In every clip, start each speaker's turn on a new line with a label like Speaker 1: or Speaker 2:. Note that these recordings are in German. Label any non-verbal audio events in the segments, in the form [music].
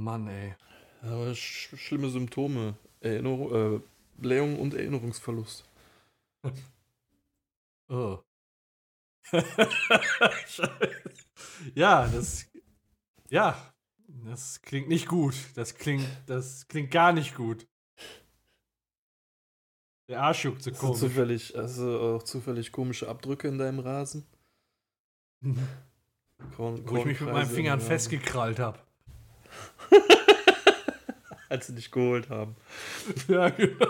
Speaker 1: Mann, ey.
Speaker 2: Aber sch schlimme Symptome. Erinnerung, äh, Blähung und Erinnerungsverlust. [laughs]
Speaker 1: Oh. [laughs] ja, das. Ja, das klingt nicht gut. Das klingt, das klingt gar nicht gut. Der Arsch juckt so komisch.
Speaker 2: zufällig, also auch zufällig komische Abdrücke in deinem Rasen? [laughs] Korn,
Speaker 1: Wo ich mich mit meinen Fingern festgekrallt habe. [laughs]
Speaker 2: Als sie dich geholt haben.
Speaker 1: Ja, genau.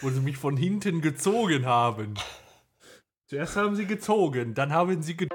Speaker 1: Wo sie mich von hinten gezogen haben. Zuerst haben sie gezogen, dann haben sie ge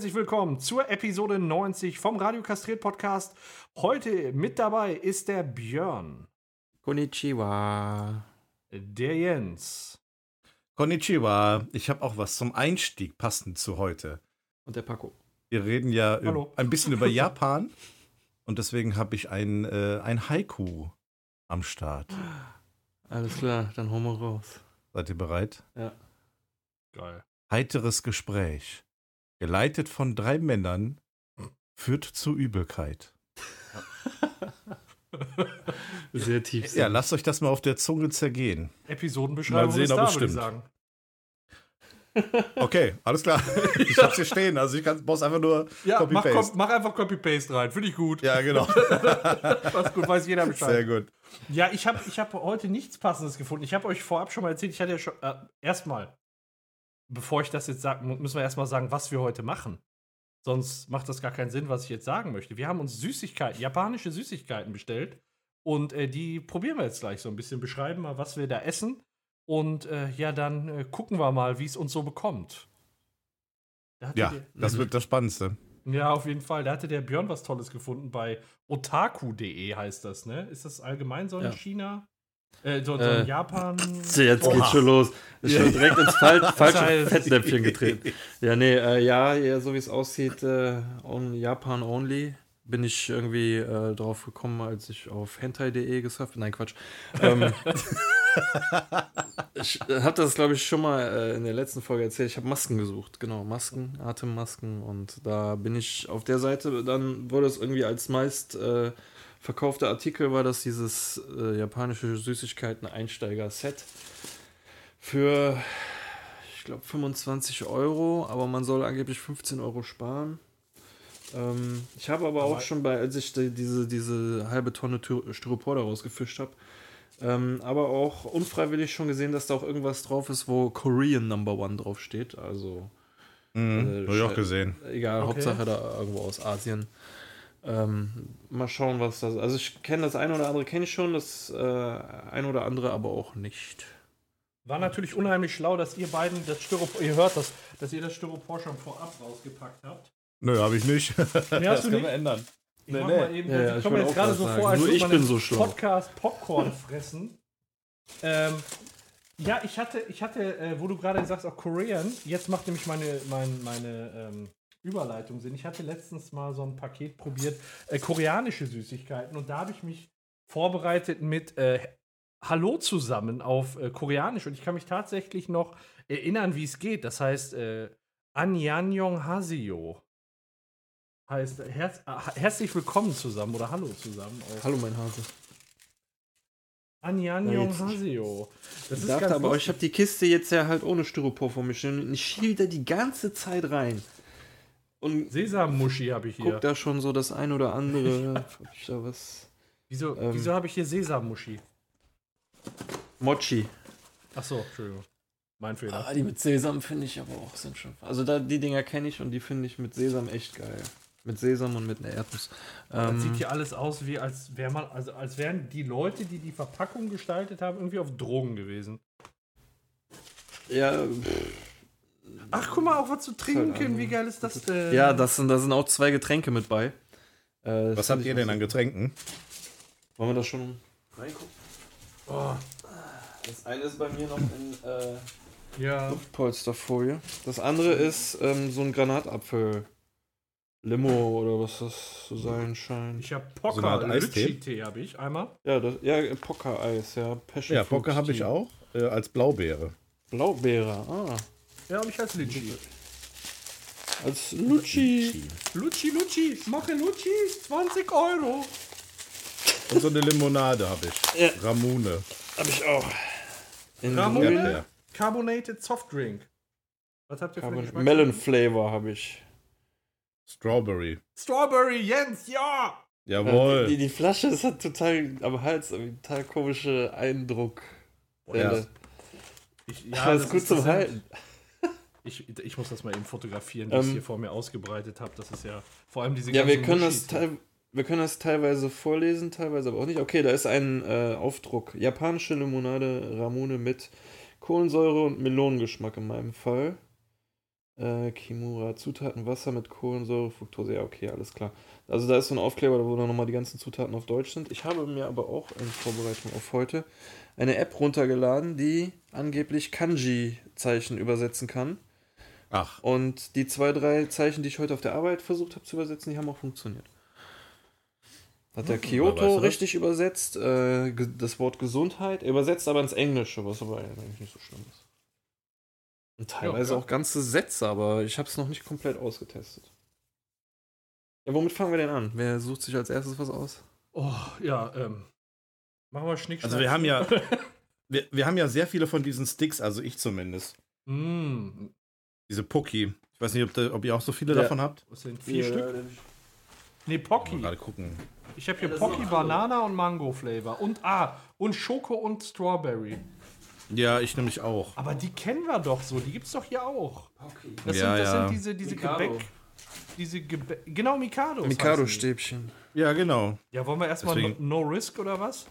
Speaker 1: herzlich willkommen zur Episode 90 vom Radio Kastriert Podcast. Heute mit dabei ist der Björn,
Speaker 2: Konnichiwa.
Speaker 1: der Jens
Speaker 3: Konnichiwa, ich habe auch was zum Einstieg passend zu heute.
Speaker 2: Und der Paco.
Speaker 3: Wir reden ja
Speaker 1: Hallo.
Speaker 3: ein bisschen über [laughs] Japan und deswegen habe ich ein, äh, ein Haiku am Start.
Speaker 2: Alles klar, dann hauen wir raus.
Speaker 3: Seid ihr bereit?
Speaker 2: Ja.
Speaker 1: Geil.
Speaker 3: Heiteres Gespräch, geleitet von drei Männern, führt zu Übelkeit. [laughs]
Speaker 2: Sehr tief.
Speaker 3: Ja, lasst euch das mal auf der Zunge zergehen.
Speaker 1: Episodenbeschreibung
Speaker 3: Mal sehen,
Speaker 1: ist da,
Speaker 3: es
Speaker 1: würde ich
Speaker 3: stimmt.
Speaker 1: sagen.
Speaker 3: Okay, alles klar. [laughs] Ich hab's hier stehen. Also ich kann, brauch's einfach nur
Speaker 1: Ja, mach,
Speaker 3: Copy-Paste.
Speaker 1: komm, mach einfach Copy-Paste rein. Finde ich gut.
Speaker 3: Ja, genau. [laughs]
Speaker 1: Was gut, weiß jeder Bescheid.
Speaker 3: Sehr gut.
Speaker 1: Ja, ich habe ich hab heute nichts Passendes gefunden. Ich habe euch vorab schon mal erzählt, ich hatte ja schon. Äh, erstmal, bevor ich das jetzt sage, müssen wir erstmal sagen, was wir heute machen. Sonst macht das gar keinen Sinn, was ich jetzt sagen möchte. Wir haben uns Süßigkeiten, japanische Süßigkeiten bestellt. Und äh, die probieren wir jetzt gleich so ein bisschen. Beschreiben mal, was wir da essen. Und äh, ja, dann äh, gucken wir mal, wie es uns so bekommt. Da
Speaker 3: Ja,
Speaker 1: der-
Speaker 3: das wird das Spannendste.
Speaker 1: ja, auf jeden Fall. Da hatte der Björn was Tolles gefunden bei otaku.de heißt das, ne? Ist das allgemein so in
Speaker 2: Ja.
Speaker 1: China? Äh, so, so
Speaker 2: Äh,
Speaker 1: in Japan? [laughs]
Speaker 2: Jetzt
Speaker 1: Oha.
Speaker 2: geht's schon los. Ist schon direkt ins Fal [laughs] falsche Fettnäpfchen getreten. Ja, nee, äh, ja, ja, so wie es aussieht, äh, on Japan only. Bin ich irgendwie äh, drauf gekommen, als ich auf hentai.de gesurft bin. Nein, Quatsch. Ähm, [laughs] ich habe das, glaube ich, schon mal äh, in der letzten Folge erzählt. Ich habe Masken gesucht, genau, Masken, Atemmasken. Und da bin ich auf der Seite, dann wurde es irgendwie als meist äh, verkaufter Artikel, war das dieses äh, japanische Süßigkeiten-Einsteiger-Set für, ich glaube, 25 Euro, aber man soll angeblich 15 Euro sparen. Ähm, ich habe aber, auch
Speaker 1: Aber-
Speaker 2: schon bei, als ich die, diese, diese halbe Tonne Ty- Styropor daraus gefischt habe, ähm, aber auch unfreiwillig schon gesehen, dass da auch irgendwas drauf ist, wo Korean Number One drauf steht. Also
Speaker 3: Mhm,
Speaker 2: Äh,
Speaker 3: hab ich auch gesehen.
Speaker 2: egal,
Speaker 1: Okay.
Speaker 2: Hauptsache da irgendwo aus Asien. Ähm, mal schauen, was das. Also ich kenne das eine oder andere, kenne ich schon, das äh, ein oder andere aber auch nicht.
Speaker 1: War natürlich unheimlich schlau, dass ihr beiden das Styropor, ihr hört das, dass ihr das Styropor schon vorab rausgepackt habt.
Speaker 3: Nö, habe ich nicht.
Speaker 1: Nee, hast [laughs] du
Speaker 3: können wir
Speaker 1: nicht?
Speaker 3: ändern.
Speaker 1: Ich
Speaker 3: Nee,
Speaker 1: mach
Speaker 3: nee.
Speaker 1: mal eben,
Speaker 2: Ja, ja,
Speaker 1: ich komme jetzt gerade so
Speaker 2: sagen.
Speaker 1: vor, als
Speaker 2: Nur
Speaker 1: würde
Speaker 2: ich
Speaker 1: man
Speaker 2: bin so schlau.
Speaker 1: Podcast Popcorn [laughs] fressen. Ähm, ja, ich hatte, ich hatte, äh, wo du gerade sagst, auch Korean, jetzt macht nämlich meine, mein, meine ähm, Überleitung Sinn. Ich hatte letztens mal so ein Paket probiert, äh, koreanische Süßigkeiten, und da habe ich mich vorbereitet mit äh, Hallo zusammen auf äh, Koreanisch und ich kann mich tatsächlich noch erinnern, wie es geht. Das heißt, äh, Annyeong Haseo. Heißt herz äh, herzlich willkommen zusammen oder Hallo zusammen.
Speaker 2: Hallo, mein Hase.
Speaker 1: Annyeong
Speaker 2: Ja,
Speaker 1: Haseo. Das
Speaker 2: Ich dachte aber, ich
Speaker 1: lustig.
Speaker 2: habe die Kiste jetzt ja halt ohne Styropor vor mir stehen und ich schiel da die ganze Zeit rein. Und
Speaker 1: Sesammuschi habe ich hier.
Speaker 2: guck da schon so das ein oder andere. [laughs] ich da was.
Speaker 1: Wieso,
Speaker 2: Ähm.
Speaker 1: wieso habe ich hier Sesammuschi?
Speaker 2: Mochi.
Speaker 1: Achso, Entschuldigung. Mein Fehler.
Speaker 2: Ah, die mit Sesam finde ich aber auch sind schon. Also da die Dinger kenne ich und die finde ich mit Sesam echt geil. Mit Sesam und mit einer Erdnuss.
Speaker 1: Das
Speaker 2: Ähm,
Speaker 1: sieht hier alles aus, wie als wäre man, also als wären die Leute, die die Verpackung gestaltet haben, irgendwie auf Drogen gewesen.
Speaker 2: ja, pff,
Speaker 1: Ach, guck mal, auch was zu trinken. Wie geil ist das denn?
Speaker 2: ja das sind, da sind auch zwei Getränke mit bei. Äh, das
Speaker 3: Was habt ihr denn an. Getränken?
Speaker 2: Wollen wir da schon reingucken? Oh. Das eine ist bei mir noch in äh,
Speaker 1: Ja.
Speaker 2: Luftpolsterfolie. Das andere ist ähm, so ein Granatapfel. Limo oder was das zu sein scheint.
Speaker 1: Ich habe
Speaker 3: So Art Eistee?
Speaker 1: Lütschi-Tee habe ich einmal.
Speaker 2: Ja, das, ja Poker-Eis, ja. Passion
Speaker 3: Ja, Poker habe ich auch. Äh, als Blaubeere.
Speaker 2: Blaubeere, ah.
Speaker 1: Ja, habe ich als Lütschi.
Speaker 2: Als Lucci.
Speaker 1: Lutschi, Lutschi, mache Lutschi, 20 Euro.
Speaker 3: Und so eine Limonade habe ich.
Speaker 2: Ja.
Speaker 3: Ramune.
Speaker 2: Hab ich auch. In
Speaker 1: Ramune?
Speaker 3: Erdbeer.
Speaker 1: Carbonated Soft Drink. Was habt ihr für einen Geschmack?
Speaker 2: Melon Flavor habe ich.
Speaker 3: Strawberry.
Speaker 1: Strawberry, Jens, ja!
Speaker 3: Jawohl.
Speaker 2: Die, die Flasche das hat total am Hals irgendwie total komische Eindruck.
Speaker 3: Ja.
Speaker 1: Ich,
Speaker 2: Ja, das ist gut zum Halten.
Speaker 1: Ich, ich muss das mal eben fotografieren, wie ich es
Speaker 2: Ähm,
Speaker 1: hier vor mir ausgebreitet habe. Das ist ja vor allem diese
Speaker 2: Ja, wir
Speaker 1: ganzen
Speaker 2: können, das
Speaker 1: Muschis.
Speaker 2: teil, wir können das teilweise vorlesen, teilweise aber auch nicht. Okay, da ist ein äh, Aufdruck. Japanische Limonade Ramune mit Kohlensäure und Melonengeschmack in meinem Fall. Äh, Kimura, Zutaten Wasser mit Kohlensäure, Fructose. Ja, okay, alles klar. Also da ist so ein Aufkleber, wo dann nochmal die ganzen Zutaten auf Deutsch sind. Ich habe mir aber auch in Vorbereitung auf heute eine App runtergeladen, die angeblich Kanji-Zeichen übersetzen kann.
Speaker 3: Ach,
Speaker 2: Und die zwei, drei Zeichen, die ich heute auf der Arbeit versucht habe zu übersetzen, die haben auch funktioniert. Hat der
Speaker 3: weißt
Speaker 2: Kyoto
Speaker 3: du das?
Speaker 2: richtig übersetzt, äh, das Wort Gesundheit, er übersetzt aber ins Englische, was aber eigentlich nicht so schlimm ist. Und teilweise
Speaker 1: Ja, ja.
Speaker 2: auch ganze Sätze, aber ich habe es noch nicht komplett ausgetestet. Ja, womit fangen wir denn an? Wer sucht sich als erstes was aus?
Speaker 1: Oh, ja, ähm. Machen wir Schnick,
Speaker 3: also
Speaker 1: Schnack,
Speaker 3: wir haben ja, [laughs] wir, wir haben ja sehr viele von diesen Sticks, also ich zumindest.
Speaker 1: Mm,
Speaker 3: Diese Pucki. Ich weiß nicht, ob, da, ob ihr auch so viele
Speaker 2: Ja.
Speaker 3: davon habt.
Speaker 1: was sind vier Stück?
Speaker 2: Stück?
Speaker 1: Nee, Pocky.
Speaker 3: Mal gerade gucken.
Speaker 1: Ich habe hier
Speaker 2: Ja,
Speaker 1: Pocky. Banana und Mango Flavor. Und ah, und Schoko und Strawberry.
Speaker 3: Ja, ich nämlich auch.
Speaker 1: Aber die kennen wir doch so, die gibt's doch hier auch. Das,
Speaker 3: Ja,
Speaker 1: sind, das
Speaker 3: ja.
Speaker 1: sind diese, diese
Speaker 2: Mikado.
Speaker 1: Gebäck. Diese Gebäck. Genau, Mikado.
Speaker 2: Mikado-Stäbchen.
Speaker 3: Ja, genau.
Speaker 1: Ja, wollen wir erstmal no, no Risk oder was?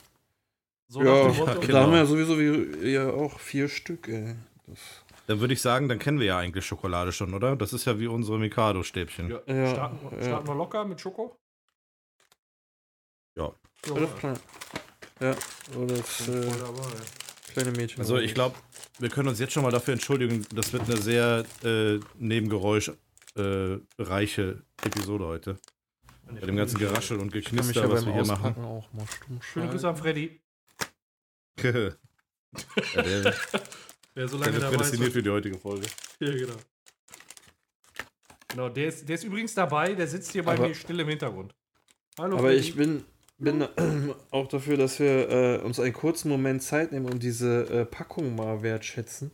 Speaker 1: So
Speaker 2: Ja,
Speaker 1: dem Motto?
Speaker 2: da
Speaker 3: genau.
Speaker 2: haben wir ja sowieso wie, ja auch vier Stück, ey. Das,
Speaker 3: Dann würde ich sagen, dann kennen wir ja eigentlich Schokolade schon, oder? Das ist ja wie unsere Mikado-Stäbchen.
Speaker 1: Ja,
Speaker 2: Ja,
Speaker 1: starten, wir-
Speaker 2: ja.
Speaker 1: starten wir locker mit Schoko?
Speaker 3: Ja.
Speaker 2: Klar. Ja, oder das äh, kleine Mädchen.
Speaker 3: Also ich glaube, wir können uns jetzt schon mal dafür entschuldigen, das wird eine sehr äh, Nebengeräusch äh, reiche Episode heute. Bei dem ganzen Geraschel und Geknister,
Speaker 2: ja
Speaker 3: was wir hier
Speaker 2: Auspacken auch mal stumm
Speaker 1: Schöne Grüße an Freddy,
Speaker 3: machen. [laughs] [laughs] ja, der, [laughs] der
Speaker 1: der so lange
Speaker 3: ist
Speaker 1: dabei ist.
Speaker 3: prädestiniert für die heutige Folge.
Speaker 1: Ja, genau. Genau, der ist, der ist übrigens dabei, der sitzt hier bei
Speaker 2: Aber-
Speaker 1: mir still im Hintergrund. Hallo,
Speaker 2: Aber
Speaker 1: Freddy.
Speaker 2: ich bin, bin auch dafür, dass wir äh, uns einen kurzen Moment Zeit nehmen und diese äh, Packung mal wertschätzen.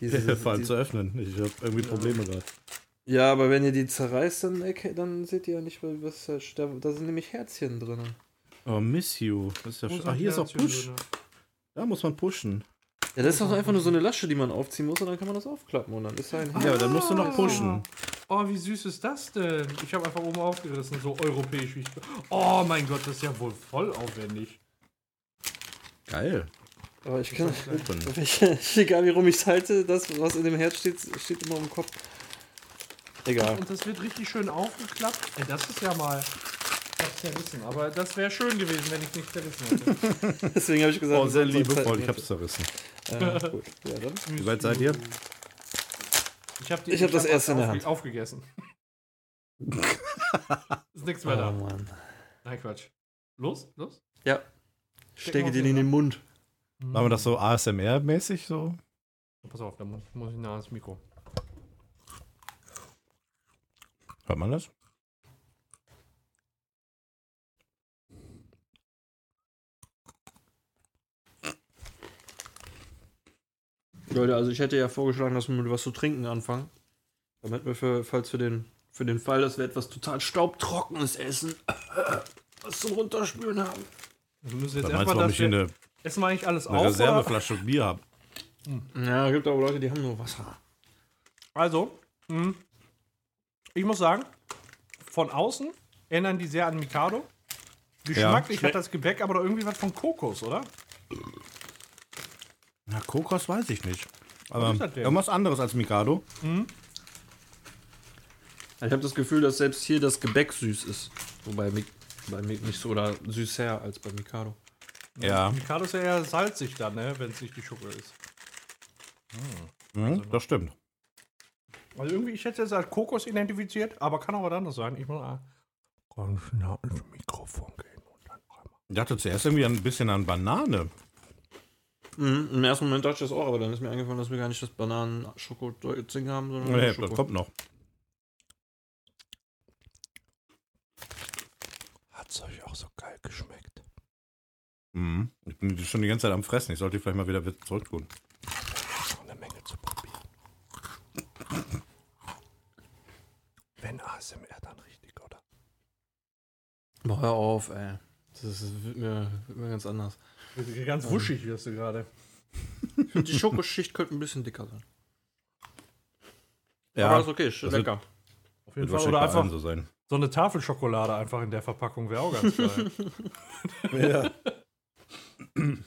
Speaker 2: Diese, [laughs]
Speaker 3: Vor allem
Speaker 2: die,
Speaker 3: zu öffnen. Ich habe irgendwie Probleme gerade.
Speaker 2: ja, aber wenn ihr die zerreißt, dann, dann seht ihr ja nicht, was da, da, da sind nämlich Herzchen drin.
Speaker 3: Oh, miss you. Das ist ja ah, hier ist auch
Speaker 1: Herzchen
Speaker 3: Push.
Speaker 1: drinne?
Speaker 3: Da muss man pushen.
Speaker 2: Ja, das ist doch einfach nur so eine Lasche, die man aufziehen muss und dann kann man das aufklappen und dann ist ein
Speaker 3: Ja, dann musst du noch pushen.
Speaker 1: Oh, wie süß ist das denn? Ich habe einfach oben aufgerissen, so europäisch wie ich bin. Oh mein Gott, das ist ja wohl voll aufwendig.
Speaker 3: Geil.
Speaker 2: Aber ich kann. [laughs] Ich, egal wie rum ich es halte, das, was in dem Herz steht, steht immer im Kopf. Egal.
Speaker 1: Und das wird richtig schön aufgeklappt. Ey, das ist ja mal. Ich hab's zerrissen, aber das wäre schön gewesen, wenn ich nicht zerrissen hätte. [laughs]
Speaker 2: Deswegen habe ich gesagt,
Speaker 3: Oh, sehr
Speaker 2: Zeit
Speaker 3: liebevoll. Ich
Speaker 2: nehmen.
Speaker 3: hab's zerrissen.
Speaker 2: Äh, gut. Ja, dann.
Speaker 3: Wie weit seid ihr?
Speaker 1: Ich habe
Speaker 2: hab das erste in der Hand.
Speaker 1: aufgegessen. [laughs] ist nichts mehr
Speaker 2: Oh
Speaker 1: da.
Speaker 2: Mann.
Speaker 1: Nein, Quatsch. Los, los.
Speaker 2: Ja. Stecke den in
Speaker 1: in
Speaker 2: den Mund.
Speaker 3: Machen wir das so ASMR-mäßig so?
Speaker 1: Pass auf, da muss, muss ich nah ans Mikro.
Speaker 3: Hört man das?
Speaker 2: Leute, also ich hätte ja vorgeschlagen, dass wir mit was zu trinken anfangen. Damit wir für, falls für den, für den Fall, dass wir etwas total staubtrockenes essen, [coughs] was zum Runterspülen haben.
Speaker 1: Wir müssen jetzt erstmal das.
Speaker 3: ich hier eine,
Speaker 1: Essen wir eigentlich alles
Speaker 3: eine
Speaker 1: auf? Oder?
Speaker 3: Reserveflasche Bier habe?
Speaker 2: Ja, gibt aber Leute, die haben nur Wasser.
Speaker 1: Also, mh, ich muss sagen, von außen erinnern die sehr an Mikado. Geschmacklich
Speaker 3: Ja.
Speaker 1: hat das Gebäck aber doch irgendwie was von Kokos, oder?
Speaker 3: Na, Kokos weiß ich nicht. Aber
Speaker 1: ist das denn?
Speaker 3: irgendwas anderes als Mikado.
Speaker 2: Ich habe das Gefühl, dass selbst hier das Gebäck süß ist. Wobei Mi- bei Mi- nicht so oder süßer als bei Mikado.
Speaker 3: Ja.
Speaker 1: Mikado ist ja eher salzig dann, ne? wenn es nicht die Schoko ist.
Speaker 3: Mhm, das stimmt.
Speaker 1: Also irgendwie, ich hätte es als Kokos identifiziert, aber kann auch was anderes sein. Ich muss mal ganz nah ins Mikrofon gehen und dann einmal.
Speaker 3: Ich dachte zuerst irgendwie ein bisschen an Banane.
Speaker 2: Mhm, Im ersten Moment dachte ich das auch, aber dann ist mir eingefallen, dass wir gar nicht das Bananen-Schoko-Ding haben, sondern
Speaker 3: Nee, das kommt noch.
Speaker 1: Hat es euch auch so geil geschmeckt?
Speaker 3: Mhm. Ich bin schon die ganze Zeit am Fressen. Ich sollte die vielleicht mal wieder zurücktun.
Speaker 1: noch eine Menge zu probieren. Wenn ASMR dann richtig, oder?
Speaker 2: Hör auf, ey. Das ist, wird, mir, wird mir ganz anders.
Speaker 1: Ganz wuschig wirst du gerade.
Speaker 2: Ich finde, die Schokoschicht könnte ein bisschen dicker sein.
Speaker 3: Ja,
Speaker 2: aber ist okay, ist
Speaker 3: das
Speaker 2: lecker.
Speaker 1: Auf jeden Fall. Oder einfach
Speaker 3: so sein.
Speaker 1: so eine Tafelschokolade einfach in der Verpackung wäre auch ganz geil. [laughs]
Speaker 3: Ja.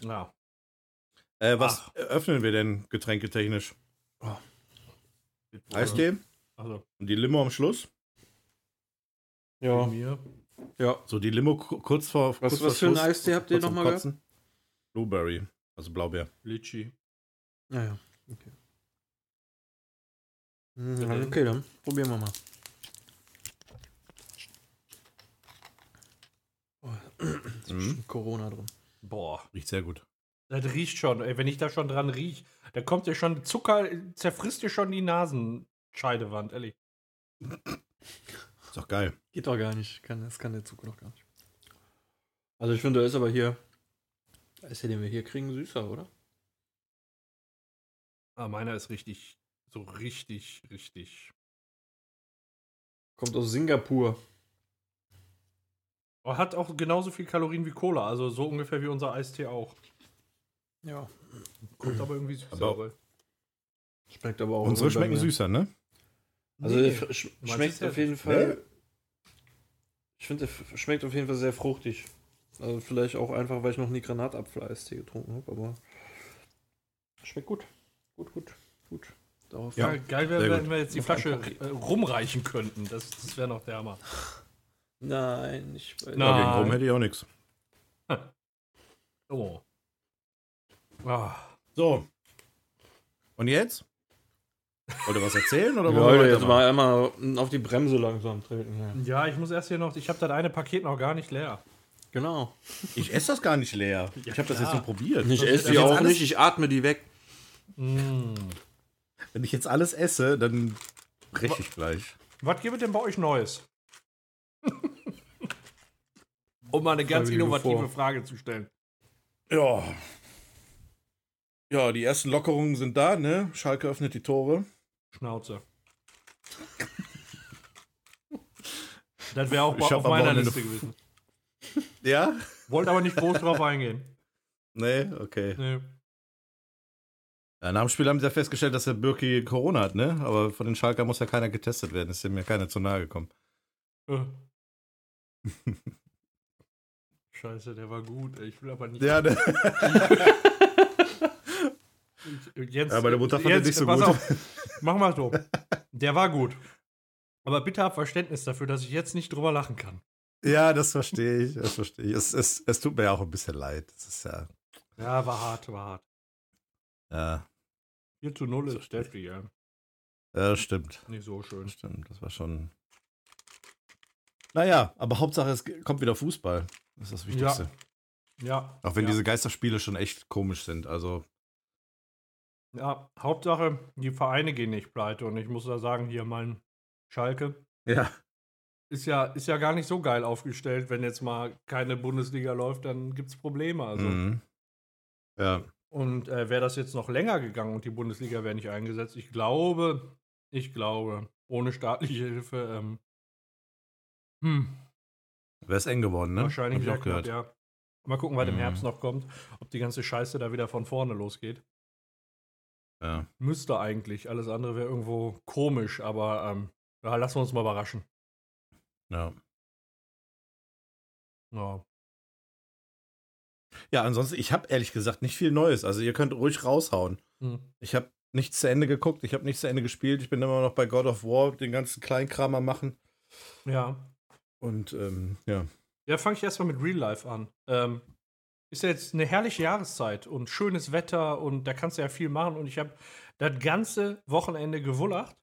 Speaker 1: ja.
Speaker 3: Äh, was öffnen wir denn getränketechnisch? Eistee
Speaker 1: Also,
Speaker 3: und die Limo am Schluss.
Speaker 2: Ja,
Speaker 1: mir.
Speaker 2: ja.
Speaker 3: So die Limo ku- kurz vor.
Speaker 2: Was-
Speaker 3: kurz
Speaker 2: was
Speaker 3: vor
Speaker 2: für ein Eistee habt ihr
Speaker 3: kurz
Speaker 2: noch
Speaker 3: vorm
Speaker 2: mal
Speaker 3: Kotzen. Blueberry, also Blaubeer.
Speaker 1: Litchi.
Speaker 2: Ja, ja. Okay. Mhm, okay, dann probieren wir mal. Oh, [clears throat] ist
Speaker 3: Mhm.
Speaker 2: Corona drin.
Speaker 1: Boah.
Speaker 3: Riecht sehr gut.
Speaker 1: Das riecht schon. Ey, wenn ich da schon dran riech, da kommt ja schon Zucker, zerfrisst dir schon die Nasenscheidewand, ehrlich.
Speaker 3: Ist doch geil.
Speaker 2: Geht doch gar nicht. Kann, das kann der Zucker doch gar nicht. Also ich finde, da ist aber hier. Ja, den wir hier kriegen, süßer, oder?
Speaker 1: Ah, meiner ist richtig, so richtig, richtig.
Speaker 2: Kommt aus Singapur.
Speaker 1: Aber Hat auch genauso viel Kalorien wie Cola, also so ungefähr wie unser Eistee auch.
Speaker 2: Ja.
Speaker 1: Kommt aber irgendwie süßer.
Speaker 3: Aber-
Speaker 2: Schmeckt aber auch.
Speaker 3: Unsere schmecken süßer, ne?
Speaker 2: Also
Speaker 1: Nee.
Speaker 2: sch schmeckt auf jeden? Fall. Ich finde, schmeckt auf jeden Fall sehr fruchtig. Also vielleicht auch einfach, weil ich noch nie Granatapfel-Eistee getrunken habe, aber schmeckt gut. Gut, gut, gut. Darauf
Speaker 3: Ja.
Speaker 1: Ja, geil wäre, wenn
Speaker 3: gut.
Speaker 1: wir jetzt die
Speaker 2: Noch
Speaker 1: Flasche äh, rumreichen könnten. Das, das wäre noch der Hammer.
Speaker 2: Nein, ich weiß
Speaker 1: Nein.
Speaker 3: Ja, gegen Rum hätte ich auch nichts. [laughs]
Speaker 1: Oh. Ah.
Speaker 3: So. Und jetzt? Wollt ihr was erzählen oder
Speaker 2: Ja, [laughs]
Speaker 3: wollen wir
Speaker 2: Leute, jetzt
Speaker 3: weitermachen?
Speaker 2: mal einmal auf die Bremse langsam treten. Ja.
Speaker 1: Ja, ich muss erst hier noch. Ich habe das eine Paket noch gar nicht leer.
Speaker 2: Genau.
Speaker 3: Ich esse das gar nicht leer. ich habe das jetzt nur probiert.
Speaker 2: Ich esse die auch nicht, ich atme die weg.
Speaker 1: Mm.
Speaker 3: Wenn ich jetzt alles esse, dann breche ich gleich.
Speaker 1: Was gibt es denn bei euch Neues? [laughs] um mal eine ganz innovative
Speaker 2: vor.
Speaker 1: Frage zu stellen.
Speaker 3: Ja. Ja, die ersten Lockerungen sind da, ne? Schalke öffnet die Tore.
Speaker 1: Schnauze. [laughs] Das wäre auch
Speaker 3: Ich
Speaker 1: auf meiner Liste gewesen.
Speaker 3: Ja?
Speaker 1: Wollte aber nicht groß drauf eingehen.
Speaker 3: Nee, okay.
Speaker 1: Nee.
Speaker 3: Ja, nach dem Spiel haben sie ja festgestellt, dass der Birki Corona hat, ne? Aber von den Schalker muss ja keiner getestet werden. Ist dem ja keiner zu nahe gekommen.
Speaker 1: Äh. [laughs] Scheiße, der war gut. Ich will aber nicht.
Speaker 3: Ja, ne?
Speaker 1: Jetzt,
Speaker 3: Ja, meine Mutter fand den nicht so gut.
Speaker 1: Auf, mach mal so. Der war gut. Aber bitte hab Verständnis dafür, dass ich jetzt nicht drüber lachen kann.
Speaker 3: Ja, das verstehe ich. Das verstehe ich. Es, es, es tut mir ja auch ein bisschen leid. Es ist ja.
Speaker 1: Ja, war hart, war hart.
Speaker 3: Ja,
Speaker 1: 4 zu 0 ist Steffi, ja.
Speaker 3: ja das stimmt.
Speaker 1: Nicht so schön.
Speaker 3: Das stimmt. Das war schon. Naja, aber Hauptsache, es kommt wieder Fußball. Das ist das Wichtigste.
Speaker 1: Ja.
Speaker 3: Auch wenn
Speaker 1: ja.
Speaker 3: diese Geisterspiele schon echt komisch sind. Also,
Speaker 1: Ja, Hauptsache, die Vereine gehen nicht pleite. Und ich muss da sagen, hier mein Schalke
Speaker 3: ja.
Speaker 1: Ist ja, ist ja gar nicht so geil aufgestellt. Wenn jetzt mal keine Bundesliga läuft, dann gibt es Probleme. Also.
Speaker 3: Mhm. Ja.
Speaker 1: Und äh, wäre das jetzt noch länger gegangen und die Bundesliga wäre nicht eingesetzt, ich glaube, ich glaube, ohne staatliche Hilfe, ähm, hm,
Speaker 3: Wäre es eng geworden, ne?
Speaker 1: wahrscheinlich
Speaker 3: Hab ich auch
Speaker 1: knapp,
Speaker 3: gehört.
Speaker 1: ja. Mal gucken, was im
Speaker 3: Mhm.
Speaker 1: Herbst noch kommt, ob die ganze Scheiße da wieder von vorne losgeht.
Speaker 3: Ja.
Speaker 1: Müsste eigentlich, alles andere wäre irgendwo komisch, aber ähm, ja, lassen wir uns mal überraschen.
Speaker 3: Ja.
Speaker 1: Ja.
Speaker 3: Ja, ansonsten, ich habe ehrlich gesagt nicht viel Neues. Also, ihr könnt ruhig raushauen.
Speaker 1: Hm.
Speaker 3: Ich habe nichts zu Ende geguckt, ich habe nichts zu Ende gespielt. Ich bin immer noch bei God of War, den ganzen Kleinkram am machen.
Speaker 1: ja.
Speaker 3: Und ähm, ja.
Speaker 1: Ja, fange ich erstmal mit Real Life an. Ähm, ist ja jetzt eine herrliche Jahreszeit und schönes Wetter und da kannst du ja viel machen. Und ich habe das ganze Wochenende gewullacht,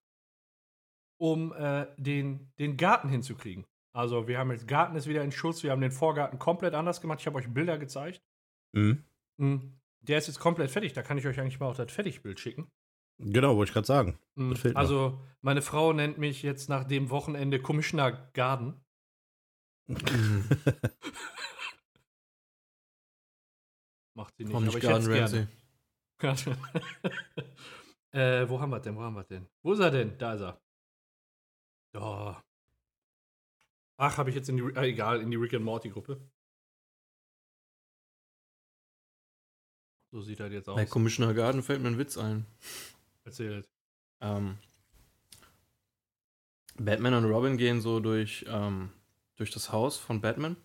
Speaker 1: um äh, den, den Garten hinzukriegen. Also wir haben jetzt Garten ist wieder in Schuss, wir haben den Vorgarten komplett anders gemacht. Ich habe euch Bilder gezeigt.
Speaker 3: Mhm.
Speaker 1: Mhm. Der ist jetzt komplett fertig. Da kann ich euch eigentlich mal auch das Fertigbild schicken.
Speaker 3: Genau, wollte ich gerade sagen.
Speaker 1: Mhm.
Speaker 3: Noch.
Speaker 1: Also meine Frau nennt mich jetzt nach dem Wochenende Commissioner Garden. [laughs] Macht sie nicht,
Speaker 2: Komm
Speaker 1: aber
Speaker 2: nicht
Speaker 1: ich
Speaker 2: Garden
Speaker 1: es
Speaker 2: Ramsay.
Speaker 1: gerne. [laughs] äh, wo haben wir denn? Wo haben wir denn? Wo ist er denn? Da ist er. Da. Ach, habe ich jetzt in die, äh, egal, in die Rick and Morty Gruppe. So sieht er jetzt aus.
Speaker 2: Bei Commissioner Garden fällt mir ein Witz ein.
Speaker 1: Erzählt.
Speaker 2: Ähm, Batman und Robin gehen so durch, ähm, durch das Haus von Batman.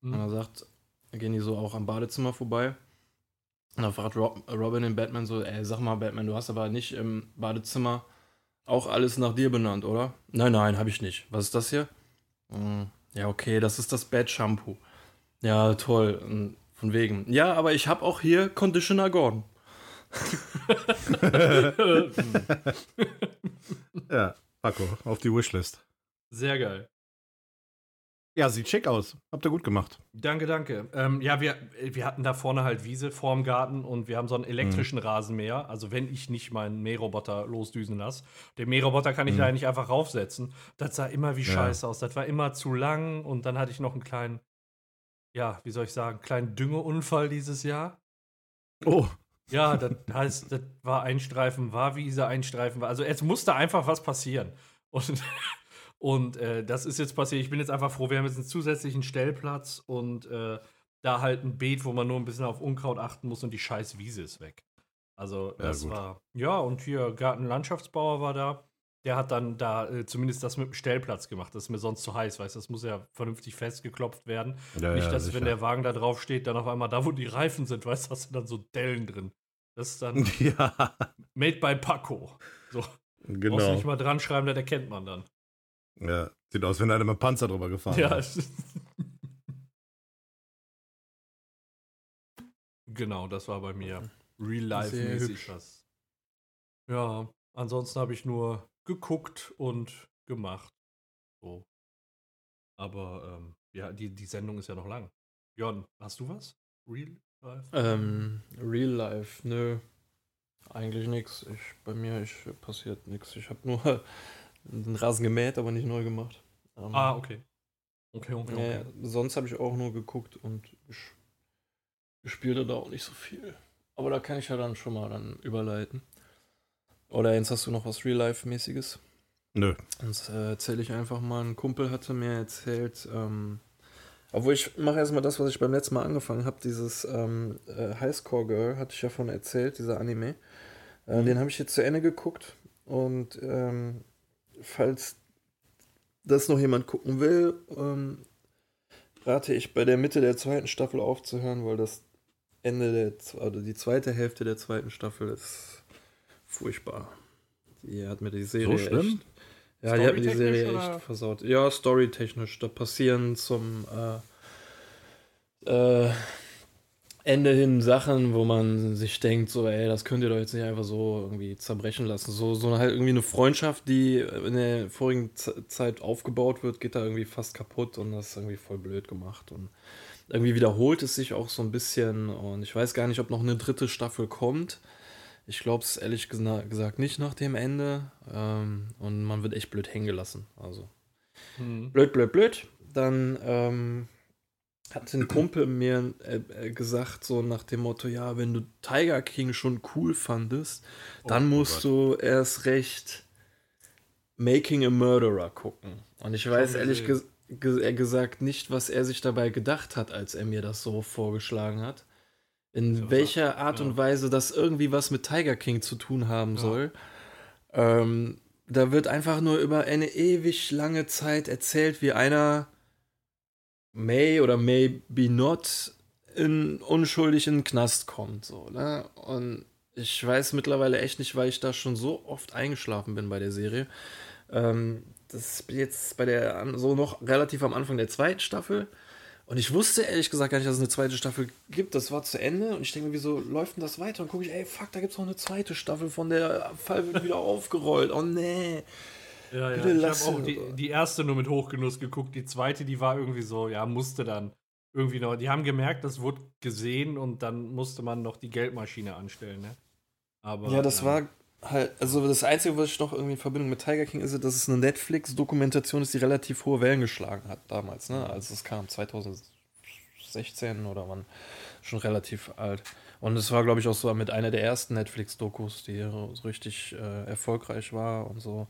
Speaker 1: Hm.
Speaker 2: Und er sagt, gehen die so auch am Badezimmer vorbei. Und dann fragt Rob, Robin den Batman so, ey, sag mal, Batman, du hast aber nicht im Badezimmer auch alles nach dir benannt, oder? Nein, nein, habe ich nicht. Was ist das hier? "Hm, ja, okay, das ist das Bad Shampoo. Ja, toll. Und Von wegen. Ja, aber ich habe auch hier Conditioner Gordon. [laughs]
Speaker 3: Ja, Paco, auf die Wishlist.
Speaker 1: Sehr geil.
Speaker 3: Ja, sieht schick aus. Habt ihr gut gemacht.
Speaker 1: Danke, danke. Ähm, ja, wir, wir hatten da vorne halt Wiese vorm Garten und wir haben so einen elektrischen Rasenmäher. Also wenn ich nicht meinen Mähroboter losdüsen lasse. Den Mähroboter kann ich da nicht einfach raufsetzen. Das sah immer wie
Speaker 3: Ja.
Speaker 1: scheiße aus. Das war immer zu lang und dann hatte ich noch einen kleinen, ja, wie soll ich sagen, kleinen Düngeunfall dieses Jahr.
Speaker 3: Oh,
Speaker 1: Ja, das [laughs] heißt, das war ein Streifen, war Wiese, ein Streifen war. Also es musste einfach was passieren. Und, und äh, das ist jetzt passiert. Ich bin jetzt einfach froh, wir haben jetzt einen zusätzlichen Stellplatz und äh, da halt ein Beet, wo man nur ein bisschen auf Unkraut achten muss und die scheiß Wiese ist weg. Also
Speaker 3: Ja,
Speaker 1: das
Speaker 3: gut.
Speaker 1: war. Ja, und hier Gartenlandschaftsbauer war da. Der hat dann da äh, zumindest das mit dem Stellplatz gemacht. Das ist mir sonst zu heiß, weißt du, das muss ja vernünftig festgeklopft werden.
Speaker 3: ja,
Speaker 1: Nicht,
Speaker 3: ja,
Speaker 1: dass,
Speaker 3: sicher.
Speaker 1: wenn der Wagen da drauf steht, dann auf einmal da, wo die Reifen sind, weißt du, hast du dann so Dellen drin. Das ist dann [laughs]
Speaker 3: Ja,
Speaker 1: made by Paco. So,
Speaker 3: genau.
Speaker 1: nicht mal dran schreiben, das erkennt man dann.
Speaker 3: Ja, sieht aus, wenn einer mit dem Panzer drüber gefahren
Speaker 1: Ja.
Speaker 3: hat.
Speaker 1: es- [laughs] genau, das war bei mir
Speaker 2: Sehr
Speaker 1: real-life-mäßig
Speaker 2: hübsch.
Speaker 1: was. Ja, ansonsten habe ich nur geguckt und gemacht. So. Aber ähm, ja, die, die Sendung ist ja noch lang. Jon, hast du was? Real life?
Speaker 2: Ähm, Real Life, nö. Eigentlich. Ich, bei mir ich, passiert nix. Ich habe nur den Rasen gemäht, aber nicht neu gemacht. Ähm,
Speaker 1: ah, okay. Okay, okay, okay.
Speaker 2: nee, sonst habe ich auch nur geguckt und ges- gespielt hat auch nicht so viel. Aber da kann ich ja dann schon mal dann überleiten. Oder jetzt hast du noch was Real-Life-mäßiges?
Speaker 3: Nö.
Speaker 2: Sonst äh, erzähle ich einfach mal. Ein Kumpel hatte mir erzählt, ähm, obwohl ich mache erstmal das, was ich beim letzten Mal angefangen habe. Dieses ähm, äh, Highscore Girl hatte ich ja von erzählt, dieser Anime. Äh, Den habe ich jetzt zu Ende geguckt. Und ähm, falls das noch jemand gucken will, ähm, rate ich bei der Mitte der zweiten Staffel aufzuhören, weil das Ende der, oder die zweite Hälfte der zweiten Staffel ist furchtbar. Die hat mir die Serie
Speaker 3: schlimm?
Speaker 2: echt ja, die hat mir die
Speaker 1: Storytechnisch
Speaker 2: Serie
Speaker 1: oder?
Speaker 2: echt versaut. Ja, storytechnisch. Da passieren zum äh, äh, Ende hin Sachen, wo man sich denkt, so, ey, das könnt ihr doch jetzt nicht einfach so irgendwie zerbrechen lassen. So, so halt irgendwie eine Freundschaft, die in der vorigen Zeit aufgebaut wird, geht da irgendwie fast kaputt und das ist irgendwie voll blöd gemacht. Und irgendwie wiederholt es sich auch so ein bisschen und ich weiß gar nicht, ob noch eine dritte Staffel kommt. Ich glaube es ehrlich gesa- gesagt nicht nach dem Ende. Ähm, und man wird echt blöd hängen gelassen. Also
Speaker 1: Hm.
Speaker 2: blöd, blöd, blöd. Dann ähm, hat ein Kumpel mir äh, äh, gesagt, so nach dem Motto: Ja, wenn du Tiger King schon cool fandest, dann
Speaker 3: Oh
Speaker 2: musst du erst recht Making a Murderer gucken. Und ich weiß ehrlich ges ge äh, gesagt nicht, was er sich dabei gedacht hat, als er mir das so vorgeschlagen hat. In
Speaker 1: Ja,
Speaker 2: welcher Art
Speaker 1: ja.
Speaker 2: und Weise das irgendwie was mit Tiger King zu tun haben
Speaker 1: Ja.
Speaker 2: soll. Ähm, da wird einfach nur über eine ewig lange Zeit erzählt, wie einer may oder maybe not in, unschuldig in den Knast kommt. So, ne? Und ich weiß mittlerweile echt nicht, weil ich da schon so oft eingeschlafen bin bei der Serie. Ähm, das ist jetzt bei der, so noch relativ am Anfang der zweiten Staffel. Und ich wusste ehrlich gesagt gar nicht, dass es eine zweite Staffel gibt. Das war zu Ende und ich denke mir, wieso läuft denn das weiter? Und gucke ich, ey, fuck, da gibt es noch eine zweite Staffel von der Fall wird wieder [laughs] aufgerollt. Oh nee.
Speaker 1: Ja, ja.
Speaker 2: Bitte
Speaker 1: Ich habe auch die, die erste nur mit Hochgenuss geguckt. Die zweite, die war irgendwie so, ja, musste dann irgendwie noch. Die haben gemerkt, das wurde gesehen und dann musste man noch die Geldmaschine anstellen, ne? Aber,
Speaker 2: Ja, das
Speaker 1: ähm,
Speaker 2: war halt, also das Einzige, was ich noch irgendwie in Verbindung mit Tiger King ist, dass es eine Netflix-Dokumentation ist, die relativ hohe Wellen geschlagen hat damals, ne? Als es kam, 2016 oder wann, schon relativ alt. Und es war, glaube ich, auch so mit einer der ersten Netflix-Dokus, die so richtig äh, erfolgreich war und so.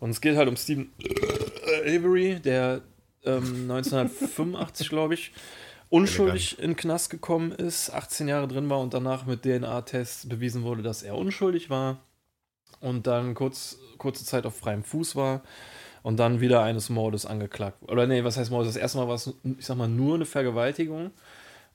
Speaker 2: Und es geht halt um Stephen äh, Avery, der ähm, 1985, glaube ich, unschuldig in den Knast gekommen ist, 18 Jahre drin war und danach mit DNA-Tests bewiesen wurde, dass er unschuldig war und dann kurz, kurze Zeit auf freiem Fuß war und dann wieder eines Mordes angeklagt. Oder nee, was heißt Mord? Das erste Mal war es, ich sag mal, nur eine Vergewaltigung.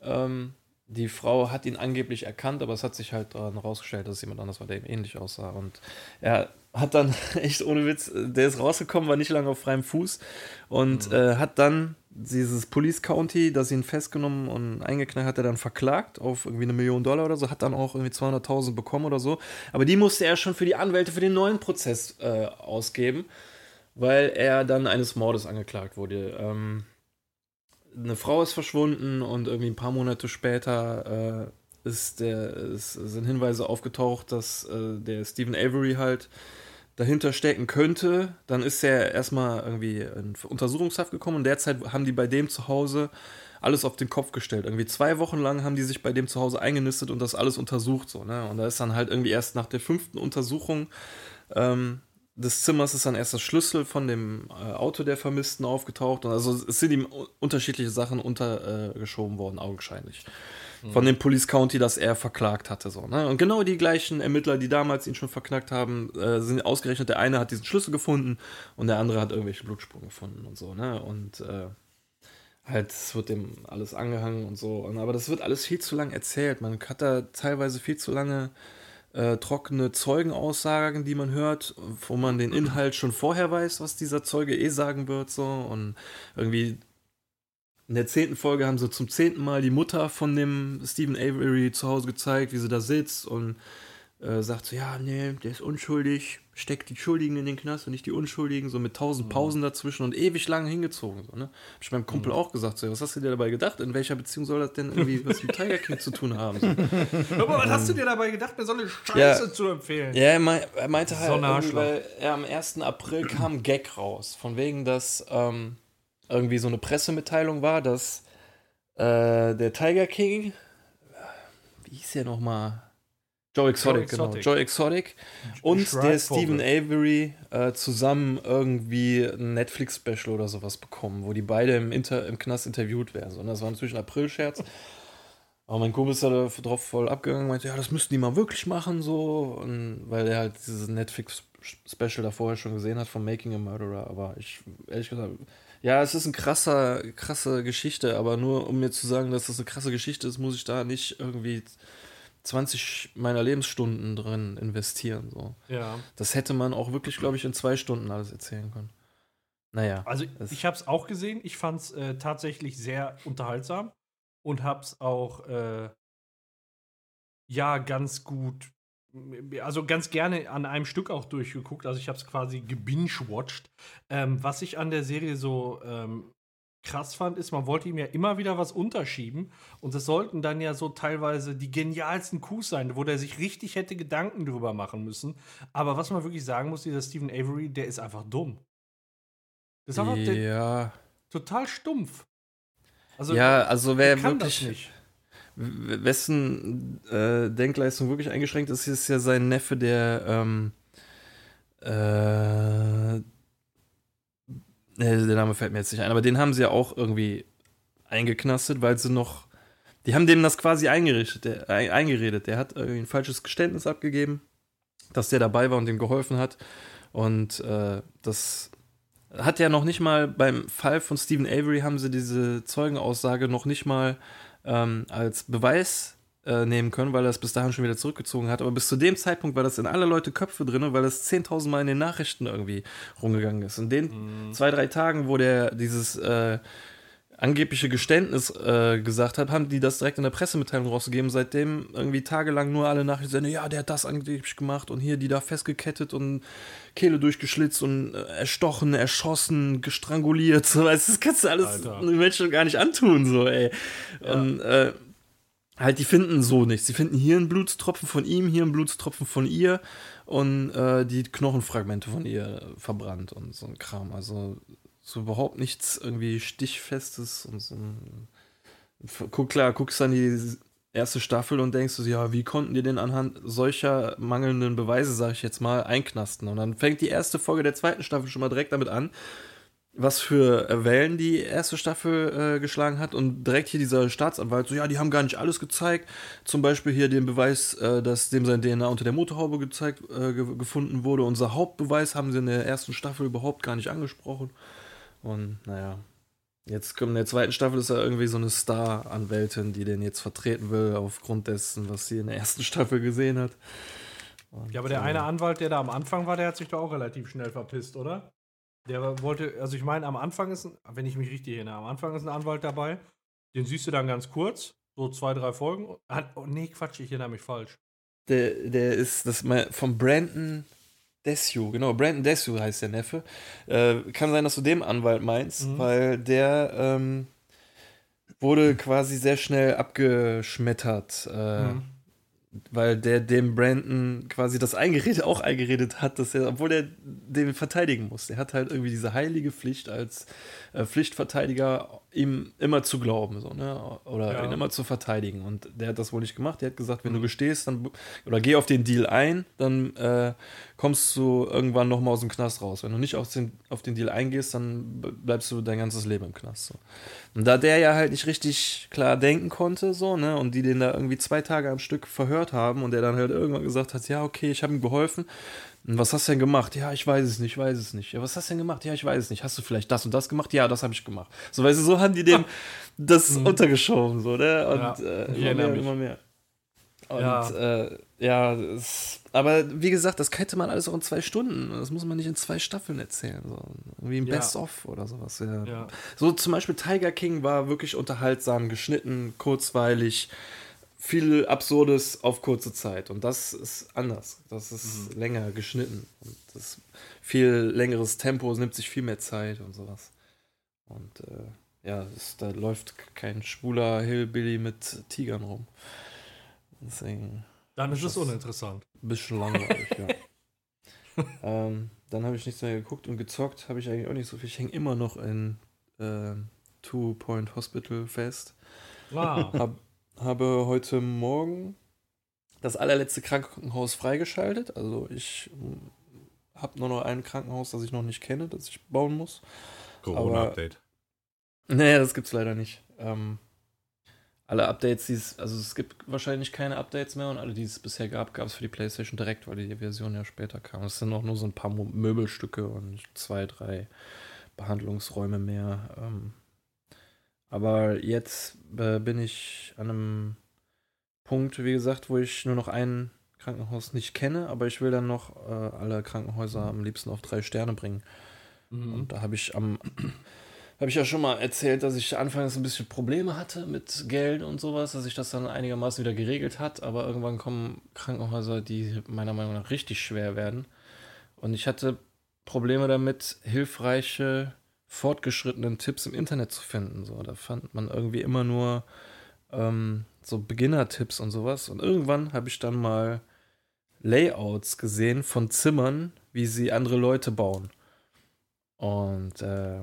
Speaker 2: Ähm, die Frau hat ihn angeblich erkannt, aber es hat sich halt daran herausgestellt, dass es jemand anders war, der ihm ähnlich aussah. Und er hat dann, [laughs] echt ohne Witz, der ist rausgekommen, war nicht lange auf freiem Fuß und äh, hat dann dieses Police County, das ihn festgenommen und eingeknallt hat, er dann verklagt auf irgendwie eine Million Dollar oder so, hat dann auch irgendwie 200.000 bekommen oder so. Aber die musste er schon für die Anwälte für den neuen Prozess äh, ausgeben, weil er dann eines Mordes angeklagt wurde. Ähm, eine Frau ist verschwunden und irgendwie ein paar Monate später äh, ist der, ist, sind Hinweise aufgetaucht, dass äh, der Stephen Avery halt dahinter stecken könnte. Dann ist er erstmal irgendwie in Untersuchungshaft gekommen und derzeit haben die bei dem zu Hause alles auf den Kopf gestellt. Irgendwie zwei Wochen lang haben die sich bei dem zu Hause eingenistet und das alles untersucht. So, ne? Und da ist dann halt irgendwie erst nach der fünften Untersuchung ähm, des Zimmers ist dann erst das Schlüssel von dem äh, Auto der Vermissten aufgetaucht. Und also es sind ihm unterschiedliche Sachen untergeschoben worden, augenscheinlich. Von dem Police County, das er verklagt hatte. So, ne? Und genau die gleichen Ermittler, die damals ihn schon verknackt haben, äh, sind ausgerechnet, der eine hat diesen Schlüssel gefunden und der andere hat irgendwelche Blutspuren gefunden und so. Ne? Und äh, halt, es wird dem alles angehangen und so. Und, aber das wird alles viel zu lang erzählt. Man hat da teilweise viel zu lange äh, trockene Zeugenaussagen, die man hört, wo man den Inhalt schon vorher weiß, was dieser Zeuge eh sagen wird, so. Und irgendwie in der zehnten Folge haben sie zum zehnten Mal die Mutter von dem Stephen Avery zu Hause gezeigt, wie sie da sitzt. Und äh, sagt so, ja, nee, der ist unschuldig, steckt die Schuldigen in den Knast und nicht die Unschuldigen, so mit tausend Pausen dazwischen und ewig lang hingezogen. So, ne? Hab ich meinem Kumpel auch gesagt, so, was hast du dir dabei gedacht? In welcher Beziehung soll das denn irgendwie was mit Tiger King zu tun haben? So. [laughs]
Speaker 1: Aber was hast du dir dabei gedacht, mir so eine Scheiße
Speaker 2: Ja.
Speaker 1: zu empfehlen?
Speaker 2: Ja, er, mei er meinte halt,
Speaker 1: So
Speaker 2: weil er am 1. April kam ein Gag raus, von wegen, dass ähm, irgendwie so eine Pressemitteilung war, dass äh, der Tiger King, wie hieß der nochmal? Joe Exotic, genau.
Speaker 1: Exotic.
Speaker 2: Joe Exotic und
Speaker 1: Schreibvogel.
Speaker 2: der Stephen Avery äh, zusammen irgendwie ein Netflix-Special oder sowas bekommen, wo die beide im, Inter im Knast interviewt werden. Und das war natürlich ein April-Scherz. Aber mein Kumpel ist da drauf voll abgegangen, meinte, ja, das müssten die mal wirklich machen, so. Und weil er halt dieses Netflix-Special da vorher schon gesehen hat von Making a Murderer. Aber ich, ehrlich gesagt, ja, es ist eine krasser, krasse Geschichte, aber nur um mir zu sagen, dass das eine krasse Geschichte ist, muss ich da nicht irgendwie 20 meiner Lebensstunden drin investieren. So.
Speaker 1: Ja.
Speaker 2: Das hätte man auch wirklich, glaube ich, in zwei Stunden alles erzählen können. Naja.
Speaker 1: Also ich habe es auch gesehen. Ich fand es äh, tatsächlich sehr unterhaltsam und habe es auch äh, ja ganz gut, also ganz gerne an einem Stück auch durchgeguckt. Also ich habe es quasi gebingewatcht. Ähm, was ich an der Serie so ähm, krass fand, ist, man wollte ihm ja immer wieder was unterschieben und das sollten dann ja so teilweise die genialsten Coups sein, wo der sich richtig hätte Gedanken drüber machen müssen. Aber was man wirklich sagen muss, dieser Stephen Avery, der ist einfach dumm. Das ist einfach
Speaker 2: ja.
Speaker 1: total stumpf. Also,
Speaker 2: ja, also wer wirklich.
Speaker 1: das nicht.
Speaker 2: w- Wessen äh, Denkleistung wirklich eingeschränkt ist, ist ja sein Neffe, der ähm, äh, der Name fällt mir jetzt nicht ein, aber den haben sie ja auch irgendwie eingeknastet, weil sie noch, die haben dem das quasi eingerichtet, der, ein, eingeredet. Der hat irgendwie ein falsches Geständnis abgegeben, dass der dabei war und dem geholfen hat. Und äh, das hat ja noch nicht mal beim Fall von Stephen Avery haben sie diese Zeugenaussage noch nicht mal ähm, als Beweis äh, nehmen können, weil er es bis dahin schon wieder zurückgezogen hat. Aber bis zu dem Zeitpunkt war das in aller Leute Köpfe drin, weil das 10.000 Mal in den Nachrichten irgendwie rumgegangen ist. In den mhm. zwei, drei Tagen, wo der dieses äh, angebliche Geständnis äh, gesagt hat, haben die das direkt in der Pressemitteilung rausgegeben. Seitdem irgendwie tagelang nur alle Nachrichten senden, ja, der hat das angeblich gemacht und hier die da festgekettet und Kehle durchgeschlitzt und äh, erstochen, erschossen, gestranguliert. [laughs] So, weißt, das kannst du alles Menschen gar nicht antun, so, ey. Ja. Und äh, halt, die finden so nichts. Sie finden hier einen Blutstropfen von ihm, hier einen Blutstropfen von ihr und äh, die Knochenfragmente von ihr verbrannt und so ein Kram. Also so überhaupt nichts irgendwie Stichfestes und so. Guck, klar, guckst dann die erste Staffel und denkst du, ja, wie konnten die denn anhand solcher mangelnden Beweise, sag ich jetzt mal, einknasten? Und dann fängt die erste Folge der zweiten Staffel schon mal direkt damit an, was für Wellen die erste Staffel äh, geschlagen hat und direkt hier dieser Staatsanwalt so, ja, die haben gar nicht alles gezeigt. Zum Beispiel hier den Beweis, äh, dass dem sein DNA unter der Motorhaube gezeigt, äh, ge gefunden wurde. Unser Hauptbeweis haben sie in der ersten Staffel überhaupt gar nicht angesprochen. Und naja, jetzt kommt in der zweiten Staffel ist er irgendwie so eine Star-Anwältin, die den jetzt vertreten will, aufgrund dessen, was sie in der ersten Staffel gesehen hat.
Speaker 1: Und, ja, aber der äh, eine Anwalt, der da am Anfang war, der hat sich doch auch relativ schnell verpisst, oder? Der wollte, also ich meine, am Anfang ist, wenn ich mich richtig erinnere, am Anfang ist ein Anwalt dabei. Den siehst du dann ganz kurz, so zwei, drei Folgen. Oh, nee, Quatsch, ich erinnere mich falsch.
Speaker 2: Der, der ist das mal von Brandon Desue, genau, Brandon Desue heißt der Neffe. Äh, kann sein, dass du dem Anwalt meinst, mhm. weil der ähm, wurde quasi sehr schnell abgeschmettert. Äh, mhm weil der dem Brandon quasi das eingeredet, auch eingeredet hat, dass er, obwohl er den verteidigen muss. Er hat halt irgendwie diese heilige Pflicht als äh, Pflichtverteidiger ihm immer zu glauben, so, ne? Oder ja. ihn immer zu verteidigen. Und der hat das wohl nicht gemacht. Der hat gesagt, wenn mhm. du gestehst, dann oder geh auf den Deal ein, dann äh, kommst du irgendwann nochmal aus dem Knast raus. Wenn du nicht auf den, auf den Deal eingehst, dann bleibst du dein ganzes Leben im Knast. So. Und da der ja halt nicht richtig klar denken konnte, so, ne, und die den da irgendwie zwei Tage am Stück verhört haben und der dann halt irgendwann gesagt hat, ja, okay, ich habe ihm geholfen. Und was hast du denn gemacht? Ja, ich weiß es nicht, ich weiß es nicht. Ja, was hast du denn gemacht? Ja, ich weiß es nicht. Hast du vielleicht das und das gemacht? Ja, das habe ich gemacht. So, weißt du, so haben die dem [laughs] das mhm. untergeschoben, so, ne? Und ja, äh, immer mehr, immer mehr. Und ja, äh, ja das, aber wie gesagt, das hätte man alles auch in zwei Stunden. Das muss man nicht in zwei Staffeln erzählen. So. Irgendwie ein ja. Best-of oder sowas. Ja. ja. So zum Beispiel Tiger King war wirklich unterhaltsam, geschnitten, kurzweilig, viel Absurdes auf kurze Zeit. Und das ist anders. Das ist mhm. länger geschnitten. Und das ist viel längeres Tempo, es nimmt sich viel mehr Zeit und sowas. Und äh, ja, es, da läuft kein schwuler Hillbilly mit Tigern rum. Deswegen.
Speaker 1: Dann ist es uninteressant.
Speaker 2: Ein bisschen langweilig, ja. [laughs] ähm, dann habe ich nichts mehr geguckt und gezockt habe ich eigentlich auch nicht so viel. Ich hänge immer noch in äh, Two Point Hospital fest. Wow. Hab, habe heute Morgen das allerletzte Krankenhaus freigeschaltet. Also ich hm, habe nur noch ein Krankenhaus, das ich noch nicht kenne, das ich bauen muss. Corona-Update. Nee, das gibt's leider nicht. Ähm, alle Updates, die es, also es gibt wahrscheinlich keine Updates mehr und alle, die es bisher gab, gab es für die PlayStation direkt, weil die Version ja später kam. Es sind auch nur so ein paar Möbelstücke und zwei, drei Behandlungsräume mehr. Ähm, aber jetzt äh, bin ich an einem Punkt, wie gesagt, wo ich nur noch ein Krankenhaus nicht kenne, aber ich will dann noch äh, alle Krankenhäuser am liebsten auf drei Sterne bringen. Mhm. Und da habe ich am [clears throat] habe ich ja schon mal erzählt, dass ich anfangs ein bisschen Probleme hatte mit Geld und sowas, dass sich das dann einigermaßen wieder geregelt hat, aber irgendwann kommen Krankenhäuser, die meiner Meinung nach richtig schwer werden. Und ich hatte Probleme damit, hilfreiche, fortgeschrittenen Tipps im Internet zu finden. So, da fand man irgendwie immer nur ähm, so Beginner-Tipps und sowas. Und irgendwann habe ich dann mal Layouts gesehen von Zimmern, wie sie andere Leute bauen. Und äh,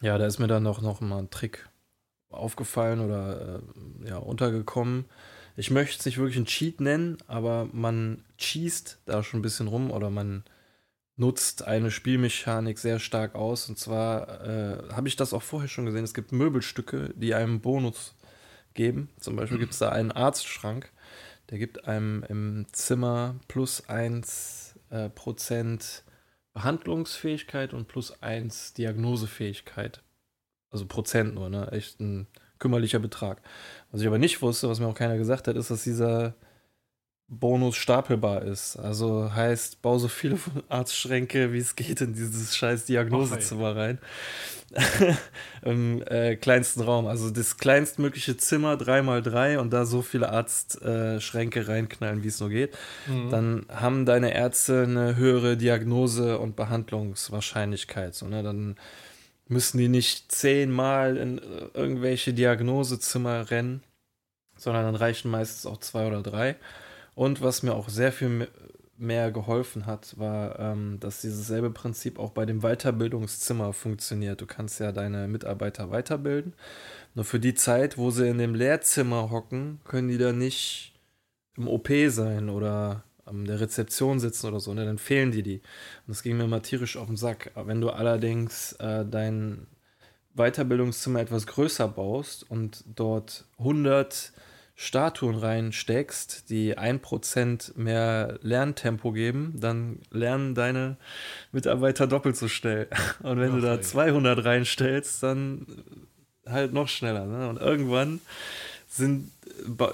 Speaker 2: ja, da ist mir dann noch, noch mal ein Trick aufgefallen oder äh, ja, untergekommen. Ich möchte es nicht wirklich ein Cheat nennen, aber man cheest da schon ein bisschen rum oder man nutzt eine Spielmechanik sehr stark aus. Und zwar äh, habe ich das auch vorher schon gesehen. Es gibt Möbelstücke, die einem Bonus geben. Zum Beispiel gibt es da einen Arztschrank, der gibt einem im Zimmer plus 1 äh, Prozent Behandlungsfähigkeit und plus 1 Diagnosefähigkeit. Also Prozent nur, ne? Echt ein kümmerlicher Betrag. Was ich aber nicht wusste, was mir auch keiner gesagt hat, ist, dass dieser Bonus stapelbar ist. Also heißt, bau so viele [laughs] Arztschränke, wie es geht, in dieses scheiß Diagnosezimmer rein. [laughs] Im äh, kleinsten Raum. Also das kleinstmögliche Zimmer 3x3 und da so viele Arztschränke äh, reinknallen, wie es nur geht. Mhm. Dann haben deine Ärzte eine höhere Diagnose- und Behandlungswahrscheinlichkeit. So, ne? Dann müssen die nicht zehnmal in äh, irgendwelche Diagnosezimmer rennen, sondern dann reichen meistens auch zwei oder drei. Und was mir auch sehr viel mehr geholfen hat, war, ähm, dass dieses selbe Prinzip auch bei dem Weiterbildungszimmer funktioniert. Du kannst ja deine Mitarbeiter weiterbilden. Nur für die Zeit, wo sie in dem Lehrzimmer hocken, können die da nicht im OP sein oder an der Rezeption sitzen oder so, ne? dann fehlen die die. Und das ging mir mal tierisch auf den Sack. Wenn du allerdings äh, dein Weiterbildungszimmer etwas größer baust und dort 100 Statuen reinsteckst, die ein Prozent mehr Lerntempo geben, dann lernen deine Mitarbeiter doppelt so schnell. [laughs] Und wenn Ach, du da ey. 200 reinstellst, dann halt noch schneller. Ne? Und irgendwann sind,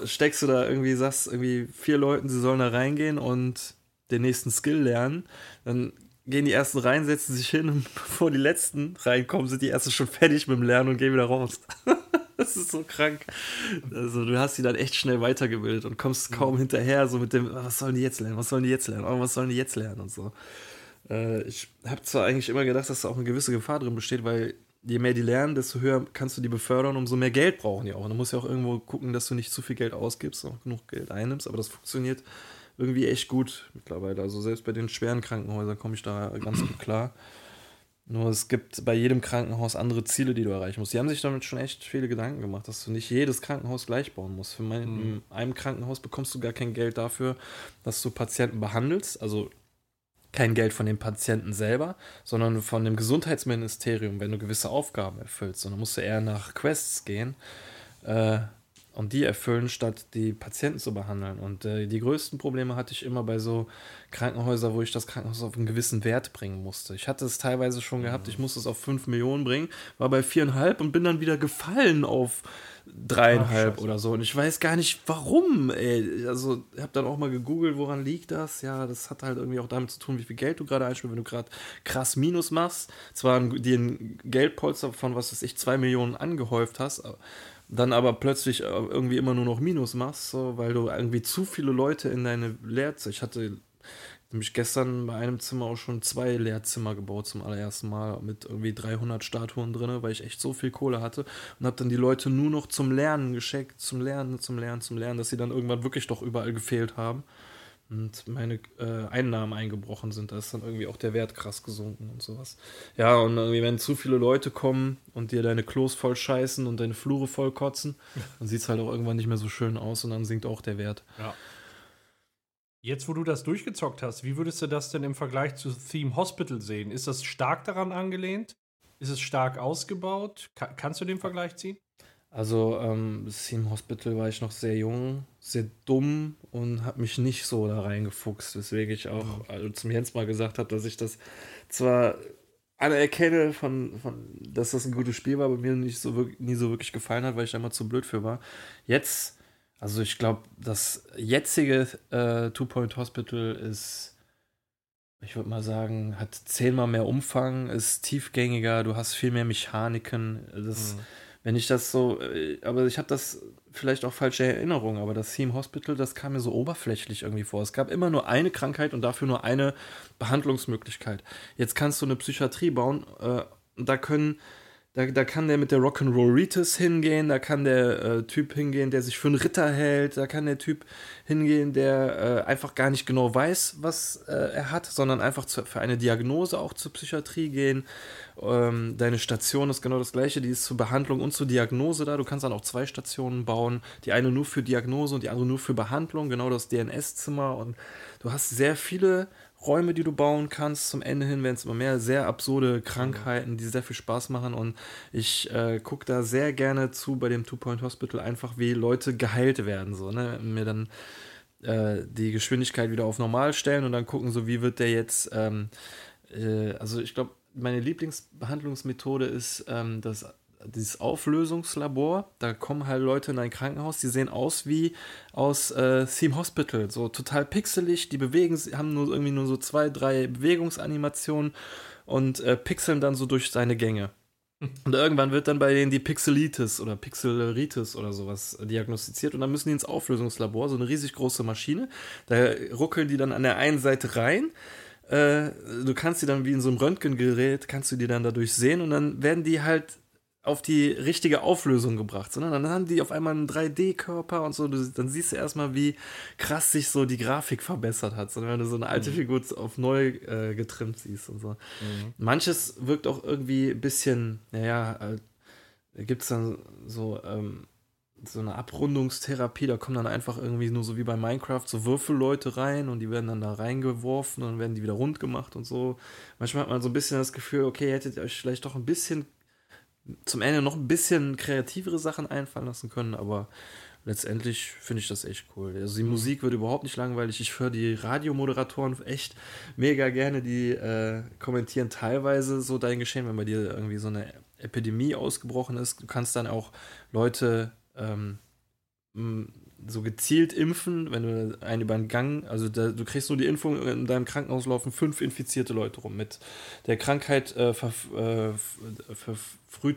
Speaker 2: steckst du da irgendwie, sagst irgendwie vier Leuten, sie sollen da reingehen und den nächsten Skill lernen. Dann gehen die ersten rein, setzen sich hin und [laughs] bevor die letzten reinkommen, sind die ersten schon fertig mit dem Lernen und gehen wieder raus. [laughs] Das ist so krank. Also du hast sie dann echt schnell weitergebildet und kommst kaum hinterher, so mit dem, was sollen die jetzt lernen, was sollen die jetzt lernen, oh, was sollen die jetzt lernen und so. Äh, ich habe zwar eigentlich immer gedacht, dass da auch eine gewisse Gefahr drin besteht, weil je mehr die lernen, desto höher kannst du die befördern, umso mehr Geld brauchen die auch. Und du musst ja auch irgendwo gucken, dass du nicht zu viel Geld ausgibst und genug Geld einnimmst, aber das funktioniert irgendwie echt gut mittlerweile. Also selbst bei den schweren Krankenhäusern komme ich da ganz gut klar. Nur es gibt bei jedem Krankenhaus andere Ziele, die du erreichen musst. Die haben sich damit schon echt viele Gedanken gemacht, dass du nicht jedes Krankenhaus gleich bauen musst. Für mein, mhm. in einem Krankenhaus bekommst du gar kein Geld dafür, dass du Patienten behandelst. Also kein Geld von dem Patienten selber, sondern von dem Gesundheitsministerium, wenn du gewisse Aufgaben erfüllst. Und dann musst du eher nach Quests gehen. Äh, und die erfüllen, statt die Patienten zu behandeln. Und äh, die größten Probleme hatte ich immer bei so Krankenhäusern, wo ich das Krankenhaus auf einen gewissen Wert bringen musste. Ich hatte es teilweise schon gehabt, mhm. ich musste es auf 5 Millionen bringen, war bei viereinhalb und bin dann wieder gefallen auf dreieinhalb Ach, oder so. Und ich weiß gar nicht, warum. Ey. Also, ich habe dann auch mal gegoogelt, woran liegt das? Ja, das hat halt irgendwie auch damit zu tun, wie viel Geld du gerade einspielst, wenn du gerade krass Minus machst. Zwar dir ein Geldpolster von, was weiß ich, zwei Millionen angehäuft hast, aber dann aber plötzlich äh, irgendwie immer nur noch Minus machst, so, weil du irgendwie zu viele Leute in deine Lehrzimmer. Ich hatte nämlich gestern bei einem Zimmer auch schon zwei Lehrzimmer gebaut zum allerersten Mal mit irgendwie 300 Statuen drin, weil ich echt so viel Kohle hatte und habe dann die Leute nur noch zum Lernen geschickt, zum Lernen, zum Lernen, zum Lernen, dass sie dann irgendwann wirklich doch überall gefehlt haben und meine äh, Einnahmen eingebrochen sind. Da ist dann irgendwie auch der Wert krass gesunken und sowas. Ja, und irgendwie, wenn zu viele Leute kommen und dir deine Klos voll scheißen und deine Flure voll kotzen, [laughs] dann sieht es halt auch irgendwann nicht mehr so schön aus und dann sinkt auch der Wert.
Speaker 1: Ja. Jetzt, wo du das durchgezockt hast, wie würdest du das denn im Vergleich zu Theme Hospital sehen? Ist das stark daran angelehnt? Ist es stark ausgebaut? Ka kannst du den Vergleich ziehen?
Speaker 2: Also, ähm, Theme Hospital war ich noch sehr jung, sehr dumm und habe mich nicht so da reingefuchst, weswegen ich auch also zum Jens mal gesagt habe, dass ich das zwar anerkenne, von, von, dass das ein gutes Spiel war, aber mir nicht so wirklich, nie so wirklich gefallen hat, weil ich da immer zu blöd für war. Jetzt, also ich glaube, das jetzige äh, Two-Point Hospital ist, ich würde mal sagen, hat zehnmal mehr Umfang, ist tiefgängiger, du hast viel mehr Mechaniken. Das, mhm. Wenn ich das so, äh, aber ich habe das vielleicht auch falsche Erinnerungen, aber das Theme Hospital, das kam mir so oberflächlich irgendwie vor. Es gab immer nur eine Krankheit und dafür nur eine Behandlungsmöglichkeit. Jetzt kannst du eine Psychiatrie bauen äh, da können da, da kann der mit der Rock'n'Roll-Ritis hingehen, da kann der äh, Typ hingehen, der sich für einen Ritter hält, da kann der Typ hingehen, der äh, einfach gar nicht genau weiß, was äh, er hat, sondern einfach zu, für eine Diagnose auch zur Psychiatrie gehen. Ähm, deine Station ist genau das gleiche, die ist zur Behandlung und zur Diagnose da. Du kannst dann auch zwei Stationen bauen, die eine nur für Diagnose und die andere nur für Behandlung, genau das DNS-Zimmer und du hast sehr viele Räume, die du bauen kannst. Zum Ende hin werden es immer mehr sehr absurde Krankheiten, die sehr viel Spaß machen. Und ich äh, gucke da sehr gerne zu bei dem Two-Point Hospital, einfach wie Leute geheilt werden. So, ne? Mir dann äh, die Geschwindigkeit wieder auf normal stellen und dann gucken, so wie wird der jetzt. Ähm, äh, also ich glaube, meine Lieblingsbehandlungsmethode ist, ähm, dass dieses Auflösungslabor. Da kommen halt Leute in ein Krankenhaus, die sehen aus wie aus äh, Theme Hospital, so total pixelig. Die bewegen, haben nur irgendwie nur so zwei, drei Bewegungsanimationen und äh, pixeln dann so durch seine Gänge. [laughs] Und irgendwann wird dann bei denen die Pixelitis oder Pixeleritis oder sowas diagnostiziert und dann müssen die ins Auflösungslabor, so eine riesig große Maschine. Da ruckeln die dann an der einen Seite rein. Äh, du kannst die dann wie in so einem Röntgengerät, kannst du die dann dadurch sehen und dann werden die halt auf die richtige Auflösung gebracht, sondern dann haben die auf einmal einen 3D-Körper und so. Dann siehst du erstmal, wie krass sich so die Grafik verbessert hat, sondern wenn du so eine alte mhm. Figur auf neu äh, getrimmt siehst und so. Mhm. Manches wirkt auch irgendwie ein bisschen, naja, äh, gibt es dann so, ähm, so eine Abrundungstherapie, da kommen dann einfach irgendwie nur so wie bei Minecraft so Würfelleute rein und die werden dann da reingeworfen und dann werden die wieder rund gemacht und so. Manchmal hat man so ein bisschen das Gefühl, okay, hättet ihr euch vielleicht doch ein bisschen zum Ende noch ein bisschen kreativere Sachen einfallen lassen können, aber letztendlich finde ich das echt cool. Also die. Musik wird überhaupt nicht langweilig. Ich höre die Radiomoderatoren echt mega gerne, die äh, kommentieren teilweise so dein Geschehen, wenn bei dir irgendwie so eine Epidemie ausgebrochen ist. Du kannst dann auch Leute ähm, so gezielt impfen, wenn du einen über den Gang, also da, du kriegst nur die Impfung, in deinem Krankenhaus laufen fünf infizierte Leute rum mit der Krankheit äh, verfrühter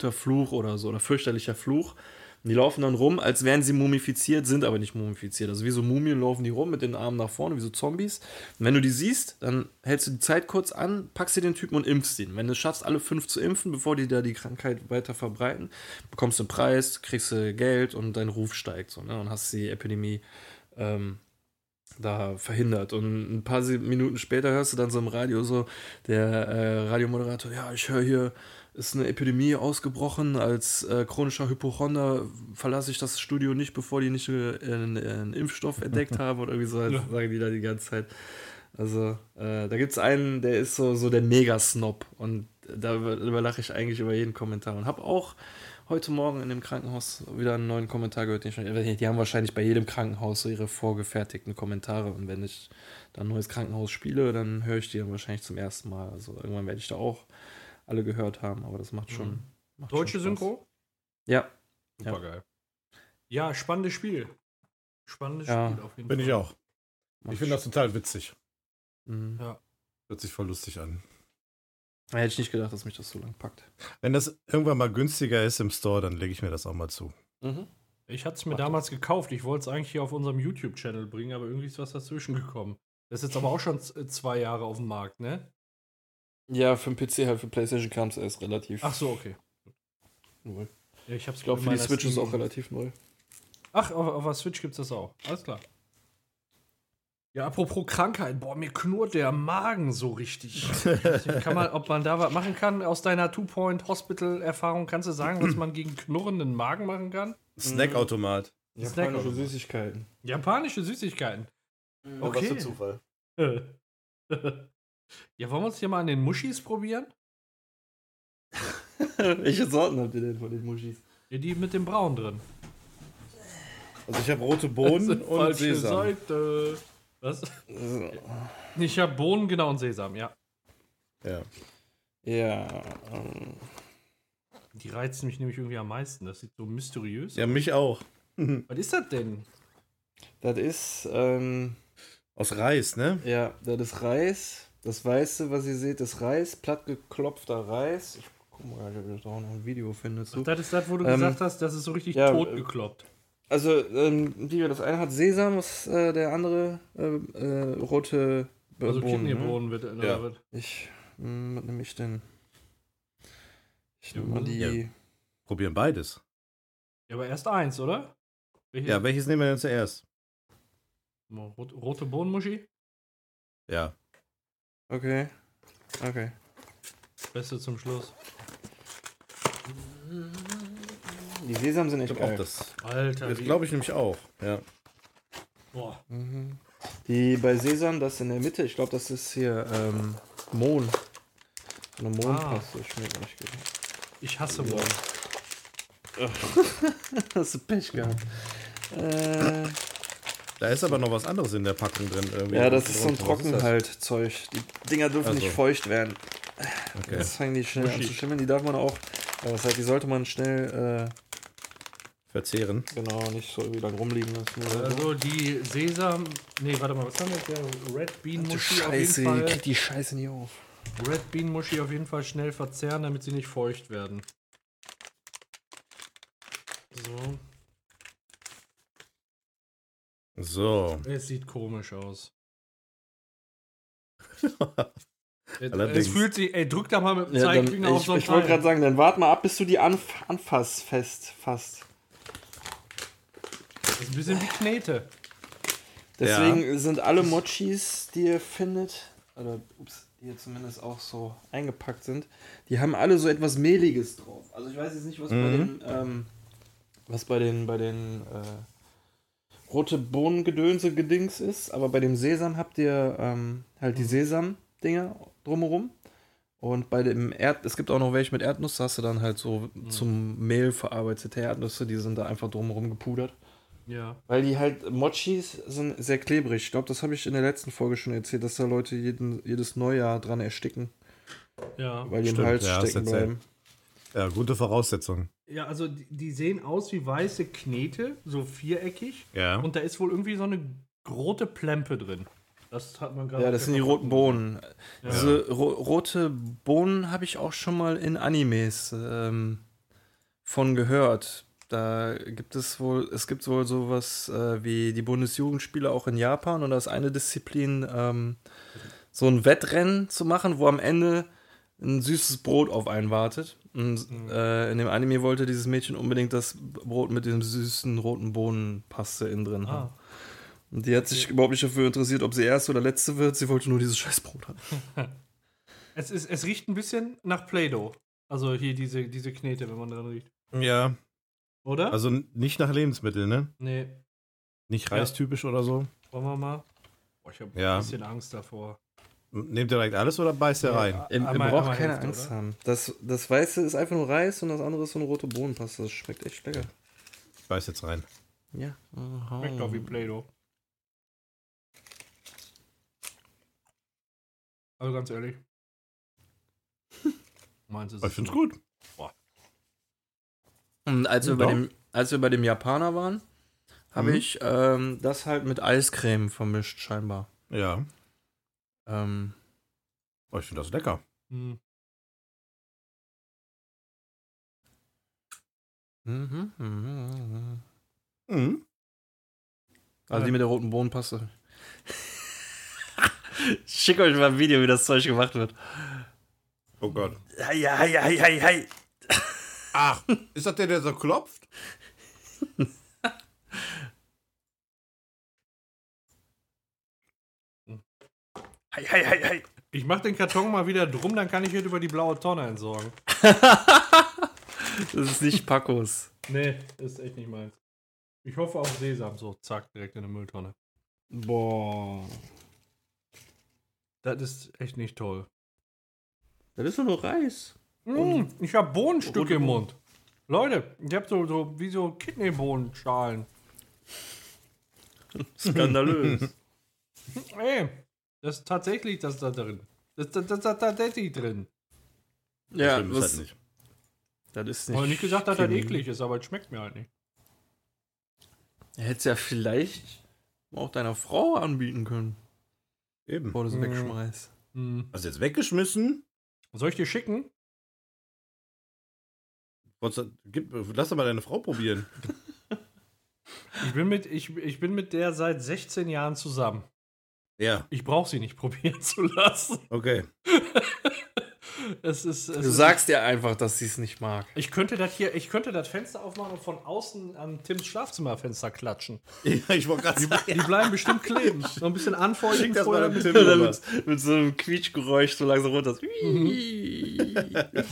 Speaker 2: äh, Fluch oder so, oder fürchterlicher Fluch. Die laufen dann rum, als wären sie mumifiziert, sind aber nicht mumifiziert. Also wie so Mumien laufen die rum mit den Armen nach vorne, wie so Zombies. Und wenn du die siehst, dann hältst du die Zeit kurz an, packst dir den Typen und impfst ihn. Wenn du es schaffst, alle fünf zu impfen, bevor die da die Krankheit weiter verbreiten, bekommst du einen Preis, kriegst du Geld und dein Ruf steigt. So, ne? Und hast die Epidemie ähm, da verhindert. Und ein paar Minuten später hörst du dann so im Radio so, der äh, Radiomoderator, ja, ich höre hier ist eine Epidemie ausgebrochen. Als äh, chronischer Hypochonder verlasse ich das Studio nicht, bevor die nicht äh, einen, einen Impfstoff entdeckt [laughs] haben oder irgendwie so, ja. sagen die da die ganze Zeit. Also, äh, da gibt es einen, der ist so, so der Mega-Snob und da überlache ich eigentlich über jeden Kommentar und habe auch heute Morgen in dem Krankenhaus wieder einen neuen Kommentar gehört. Die haben wahrscheinlich bei jedem Krankenhaus so ihre vorgefertigten Kommentare und wenn ich dann ein neues Krankenhaus spiele, dann höre ich die dann wahrscheinlich zum ersten Mal. Also irgendwann werde ich da auch alle gehört haben, aber das macht schon. Mhm.
Speaker 1: Macht Deutsche schon Synchro?
Speaker 2: Ja.
Speaker 1: Super ja. geil. Ja, spannendes Spiel. Spannendes
Speaker 3: ja. Spiel auf jeden Bin Fall. Bin ich auch. Macht ich finde das total witzig.
Speaker 1: Mhm. Ja.
Speaker 3: Hört sich voll lustig an.
Speaker 2: Da hätte ich nicht gedacht, dass mich das so lang packt.
Speaker 3: Wenn das irgendwann mal günstiger ist im Store, dann lege ich mir das auch mal zu.
Speaker 1: Mhm. Ich hatte es mir Macht damals das. gekauft. Ich wollte es eigentlich hier auf unserem YouTube-Channel bringen, aber irgendwie ist was dazwischen gekommen. Das ist jetzt aber auch schon zwei Jahre auf dem Markt, ne?
Speaker 2: Ja, für den PC halt, für PlayStation kam es erst relativ.
Speaker 1: Ach so, okay.
Speaker 2: Neu. Ja, ich, ich glaube, für die Switch Steam. ist auch relativ neu.
Speaker 1: Ach, auf, auf der Switch gibt es das auch. Alles klar. Ja, apropos Krankheit, boah, mir knurrt der Magen so richtig. [laughs] kann man, ob man da was machen kann aus deiner Two-Point-Hospital-Erfahrung, kannst du sagen, was man gegen knurrenden Magen machen kann?
Speaker 3: Snackautomat.
Speaker 2: Japanische Snack Süßigkeiten.
Speaker 1: Japanische Süßigkeiten. Okay. Was für Zufall. [laughs] [laughs] Ja, wollen wir uns hier mal an den Muschis probieren? [laughs]
Speaker 2: Welche Sorten habt ihr denn von den Muschis?
Speaker 1: Ja, die mit dem Braun drin.
Speaker 3: Also ich habe rote Bohnen und falsche Sesam. Seite.
Speaker 1: Was? Ich habe Bohnen, genau, und Sesam, ja.
Speaker 3: Ja.
Speaker 2: Ja. Ähm.
Speaker 1: Die reizen mich nämlich irgendwie am meisten. Das sieht so mysteriös aus.
Speaker 3: Ja, mich auch. [laughs]
Speaker 1: Was ist das denn?
Speaker 2: Das ist, ähm,
Speaker 3: Aus Reis, ne?
Speaker 2: Ja, das ist Reis. Das Weiße, was ihr seht, ist Reis, plattgeklopfter Reis. Ich guck mal, ob ich da auch noch ein Video finde. Zu.
Speaker 1: Das ist das, wo du ähm, gesagt hast, das ist so richtig ja, tot gekloppt.
Speaker 2: Also, ähm, das eine hat Sesam, was äh, der andere äh, äh, rote
Speaker 1: Bohnen. Also Kidneybohnen ne? wird,
Speaker 2: äh, ja. wird. Ich, mh, hm, was nehme ich denn? Ich nehme mal die. Ja.
Speaker 3: Probieren beides.
Speaker 1: Ja, aber erst eins, oder?
Speaker 3: Welches? Ja, welches nehmen wir denn zuerst?
Speaker 1: Rote Bohnenmuschi?
Speaker 3: Ja.
Speaker 2: Okay. Okay.
Speaker 1: Beste zum Schluss.
Speaker 2: Die Sesam sind echt geil.
Speaker 3: das. Alter. Das glaube ich nämlich auch. Ja.
Speaker 1: Boah.
Speaker 2: Mhm. Die bei Sesam, das in der Mitte, ich glaube, das ist hier ähm, Mohn. Eine Mohnpaste ah. schmeckt nicht gut.
Speaker 1: Ich hasse Mohn.
Speaker 2: Hast [laughs] du Pech gehabt. Äh.
Speaker 3: Da ist aber noch was anderes in der Packung drin. Irgendwie.
Speaker 2: Ja, das ist so ein Trockenhaltzeug. Die Dinger dürfen also. nicht feucht werden. Okay. Jetzt fangen die schnell Muschi. an zu schimmeln. Die darf man auch Das heißt, die sollte man schnell,
Speaker 3: Verzehren.
Speaker 2: äh, genau, nicht so irgendwie lang rumliegen lassen.
Speaker 1: Also die Sesam. Nee, warte mal, was haben wir jetzt? Der Red Bean Muschi auf
Speaker 2: Scheiße,
Speaker 1: jeden
Speaker 2: die
Speaker 1: Fall.
Speaker 2: kriegt die Scheiße nie auf.
Speaker 1: Red Bean Muschi auf jeden Fall schnell verzehren, damit sie nicht feucht werden. So.
Speaker 3: So.
Speaker 1: Es sieht komisch aus. [laughs] es,
Speaker 3: Allerdings.
Speaker 1: es fühlt sich, ey, drück da mal mit dem
Speaker 2: Ja, dann,
Speaker 1: Zeigefinger auf
Speaker 2: ich
Speaker 1: so ein
Speaker 2: ich wollte gerade sagen, dann wart mal ab, bis du die anf anfasst, fest, fasst.
Speaker 1: Das ist ein bisschen wie Knete.
Speaker 2: Deswegen sind alle Mochis, die ihr findet, oder ups, die hier zumindest auch so eingepackt sind, die haben alle so etwas Mehliges drauf. Also ich weiß jetzt nicht, was bei den, ähm, was bei den, bei den äh, rote Bohnengedönse gedings ist, aber bei dem Sesam habt ihr ähm, halt die Sesam-Dinger drumherum. Und bei dem Erd, es gibt auch noch welche mit Erdnuss, da hast du dann halt so zum Mehl verarbeitete Erdnüsse, die sind da einfach drumherum gepudert.
Speaker 1: Ja.
Speaker 2: Weil die halt, Mochis sind sehr klebrig. Ich glaube, das habe ich in der letzten Folge schon erzählt, dass da Leute jeden, jedes Neujahr dran ersticken,
Speaker 1: Ja.
Speaker 2: weil die im Hals
Speaker 3: ja,
Speaker 2: stecken bleiben.
Speaker 3: Ja, gute Voraussetzung.
Speaker 1: Ja, also die, sehen aus wie weiße Knete, so viereckig.
Speaker 3: Ja.
Speaker 1: Und da ist wohl irgendwie so eine rote Plempe drin. Das hat man gerade.
Speaker 2: Ja, das sind die roten Bohnen.
Speaker 1: Ja.
Speaker 2: Diese ro rote Bohnen habe ich auch schon mal in Animes ähm, von gehört. Da gibt es wohl, es gibt wohl sowas äh, wie die Bundesjugendspiele auch in Japan und da ist eine Disziplin, ähm, so ein Wettrennen zu machen, wo am Ende ein süßes Brot auf einen wartet. Und äh, in dem Anime wollte dieses Mädchen unbedingt das Brot mit dem süßen roten Bohnenpaste innen drin haben.
Speaker 1: Ah.
Speaker 2: Und die hat sich überhaupt nicht dafür interessiert, ob sie erste oder letzte wird. Sie wollte nur dieses scheiß Brot haben. [laughs]
Speaker 1: Es, ist, es riecht ein bisschen nach Play-Doh. Also hier diese, diese Knete, wenn man dran riecht.
Speaker 3: Ja.
Speaker 1: Oder?
Speaker 3: Also nicht nach Lebensmitteln, ne?
Speaker 1: nee.
Speaker 3: Nicht
Speaker 1: Ja.
Speaker 3: reistypisch oder so.
Speaker 1: Wollen wir mal? Boah, ich habe
Speaker 3: Ja.
Speaker 1: ein bisschen Angst davor.
Speaker 3: Nehmt ihr direkt alles oder beißt ihr rein?
Speaker 2: Ihr, braucht keine
Speaker 1: Hälfte,
Speaker 2: Angst
Speaker 1: oder?
Speaker 2: haben. Das, das Weiße ist einfach nur Reis und das andere ist so eine rote Bohnenpaste. Das schmeckt echt lecker.
Speaker 3: Ich beiß jetzt rein.
Speaker 2: Ja.
Speaker 1: Schmeckt doch wie Play-Doh. Also ganz ehrlich. [laughs] Meinst du es?
Speaker 3: Ich find's gut.
Speaker 2: Und als wir,
Speaker 3: Ja.
Speaker 2: bei dem, als wir bei dem Japaner waren, habe
Speaker 3: Mhm.
Speaker 2: ich ähm, das halt mit Eiscreme vermischt, scheinbar.
Speaker 3: Ja.
Speaker 2: Ähm,
Speaker 3: Oh, ich finde das lecker.
Speaker 1: Hm.
Speaker 2: mhm, mhm, mhm.
Speaker 3: Mhm.
Speaker 2: Also die mit der roten Bohnenpaste. [laughs] ich schicke euch mal ein Video, wie das Zeug gemacht wird.
Speaker 3: Oh Gott.
Speaker 2: Hei, hei, hei, hei, hei.
Speaker 3: Ach, ist das der, der so klopft? [laughs]
Speaker 2: Hei, hei, hei, hei.
Speaker 1: Ich mach den Karton mal wieder drum, dann kann ich heute über die blaue Tonne entsorgen.
Speaker 2: Das ist nicht Pacos.
Speaker 1: Nee, ist echt nicht meins. Ich hoffe auf Sesam. So, zack, direkt in eine Mülltonne.
Speaker 2: Boah.
Speaker 1: Das ist echt nicht toll.
Speaker 2: Das ist doch nur Reis.
Speaker 1: Mm, ich habe Bohnenstücke im. Mund. Leute, ich habe so, so wie so Kidneybohnenschalen. [laughs]
Speaker 2: Skandalös. [laughs]
Speaker 1: Ey, das ist tatsächlich das da drin. Das, das, das, das ist tatsächlich drin.
Speaker 2: ja,
Speaker 3: Schlimm ist halt nicht.
Speaker 2: das ist
Speaker 1: Ich
Speaker 2: nicht.
Speaker 1: habe nicht gesagt, dass das eklig ist, aber es schmeckt mir halt nicht.
Speaker 2: Er hätte es ja vielleicht auch deiner Frau anbieten können,
Speaker 3: Eben.
Speaker 2: bevor du es
Speaker 1: Mhm.
Speaker 2: wegschmeißt.
Speaker 1: Hm.
Speaker 3: Hast du jetzt weggeschmissen?
Speaker 1: Soll ich dir schicken?
Speaker 3: Gib, lass doch mal deine Frau probieren.
Speaker 1: Ich bin mit, ich, ich bin mit der seit 16 Jahren zusammen.
Speaker 3: Ja,
Speaker 1: Ich brauche sie nicht probieren [laughs] zu lassen.
Speaker 3: okay. [laughs]
Speaker 1: Es ist, es
Speaker 2: Du
Speaker 1: ist,
Speaker 2: sagst dir einfach, dass sie es nicht mag.
Speaker 1: Ich könnte das hier, ich könnte das Fenster aufmachen und von außen an Tims Schlafzimmerfenster klatschen. [laughs]
Speaker 3: Ja, ich wollte gerade sagen.
Speaker 1: Die bleiben bestimmt kleben. So ein bisschen anfeuchten
Speaker 3: Schick das
Speaker 1: vorher
Speaker 3: mal
Speaker 1: mit,
Speaker 3: dem Tim
Speaker 2: mit, mit so einem Quietschgeräusch so langsam runter.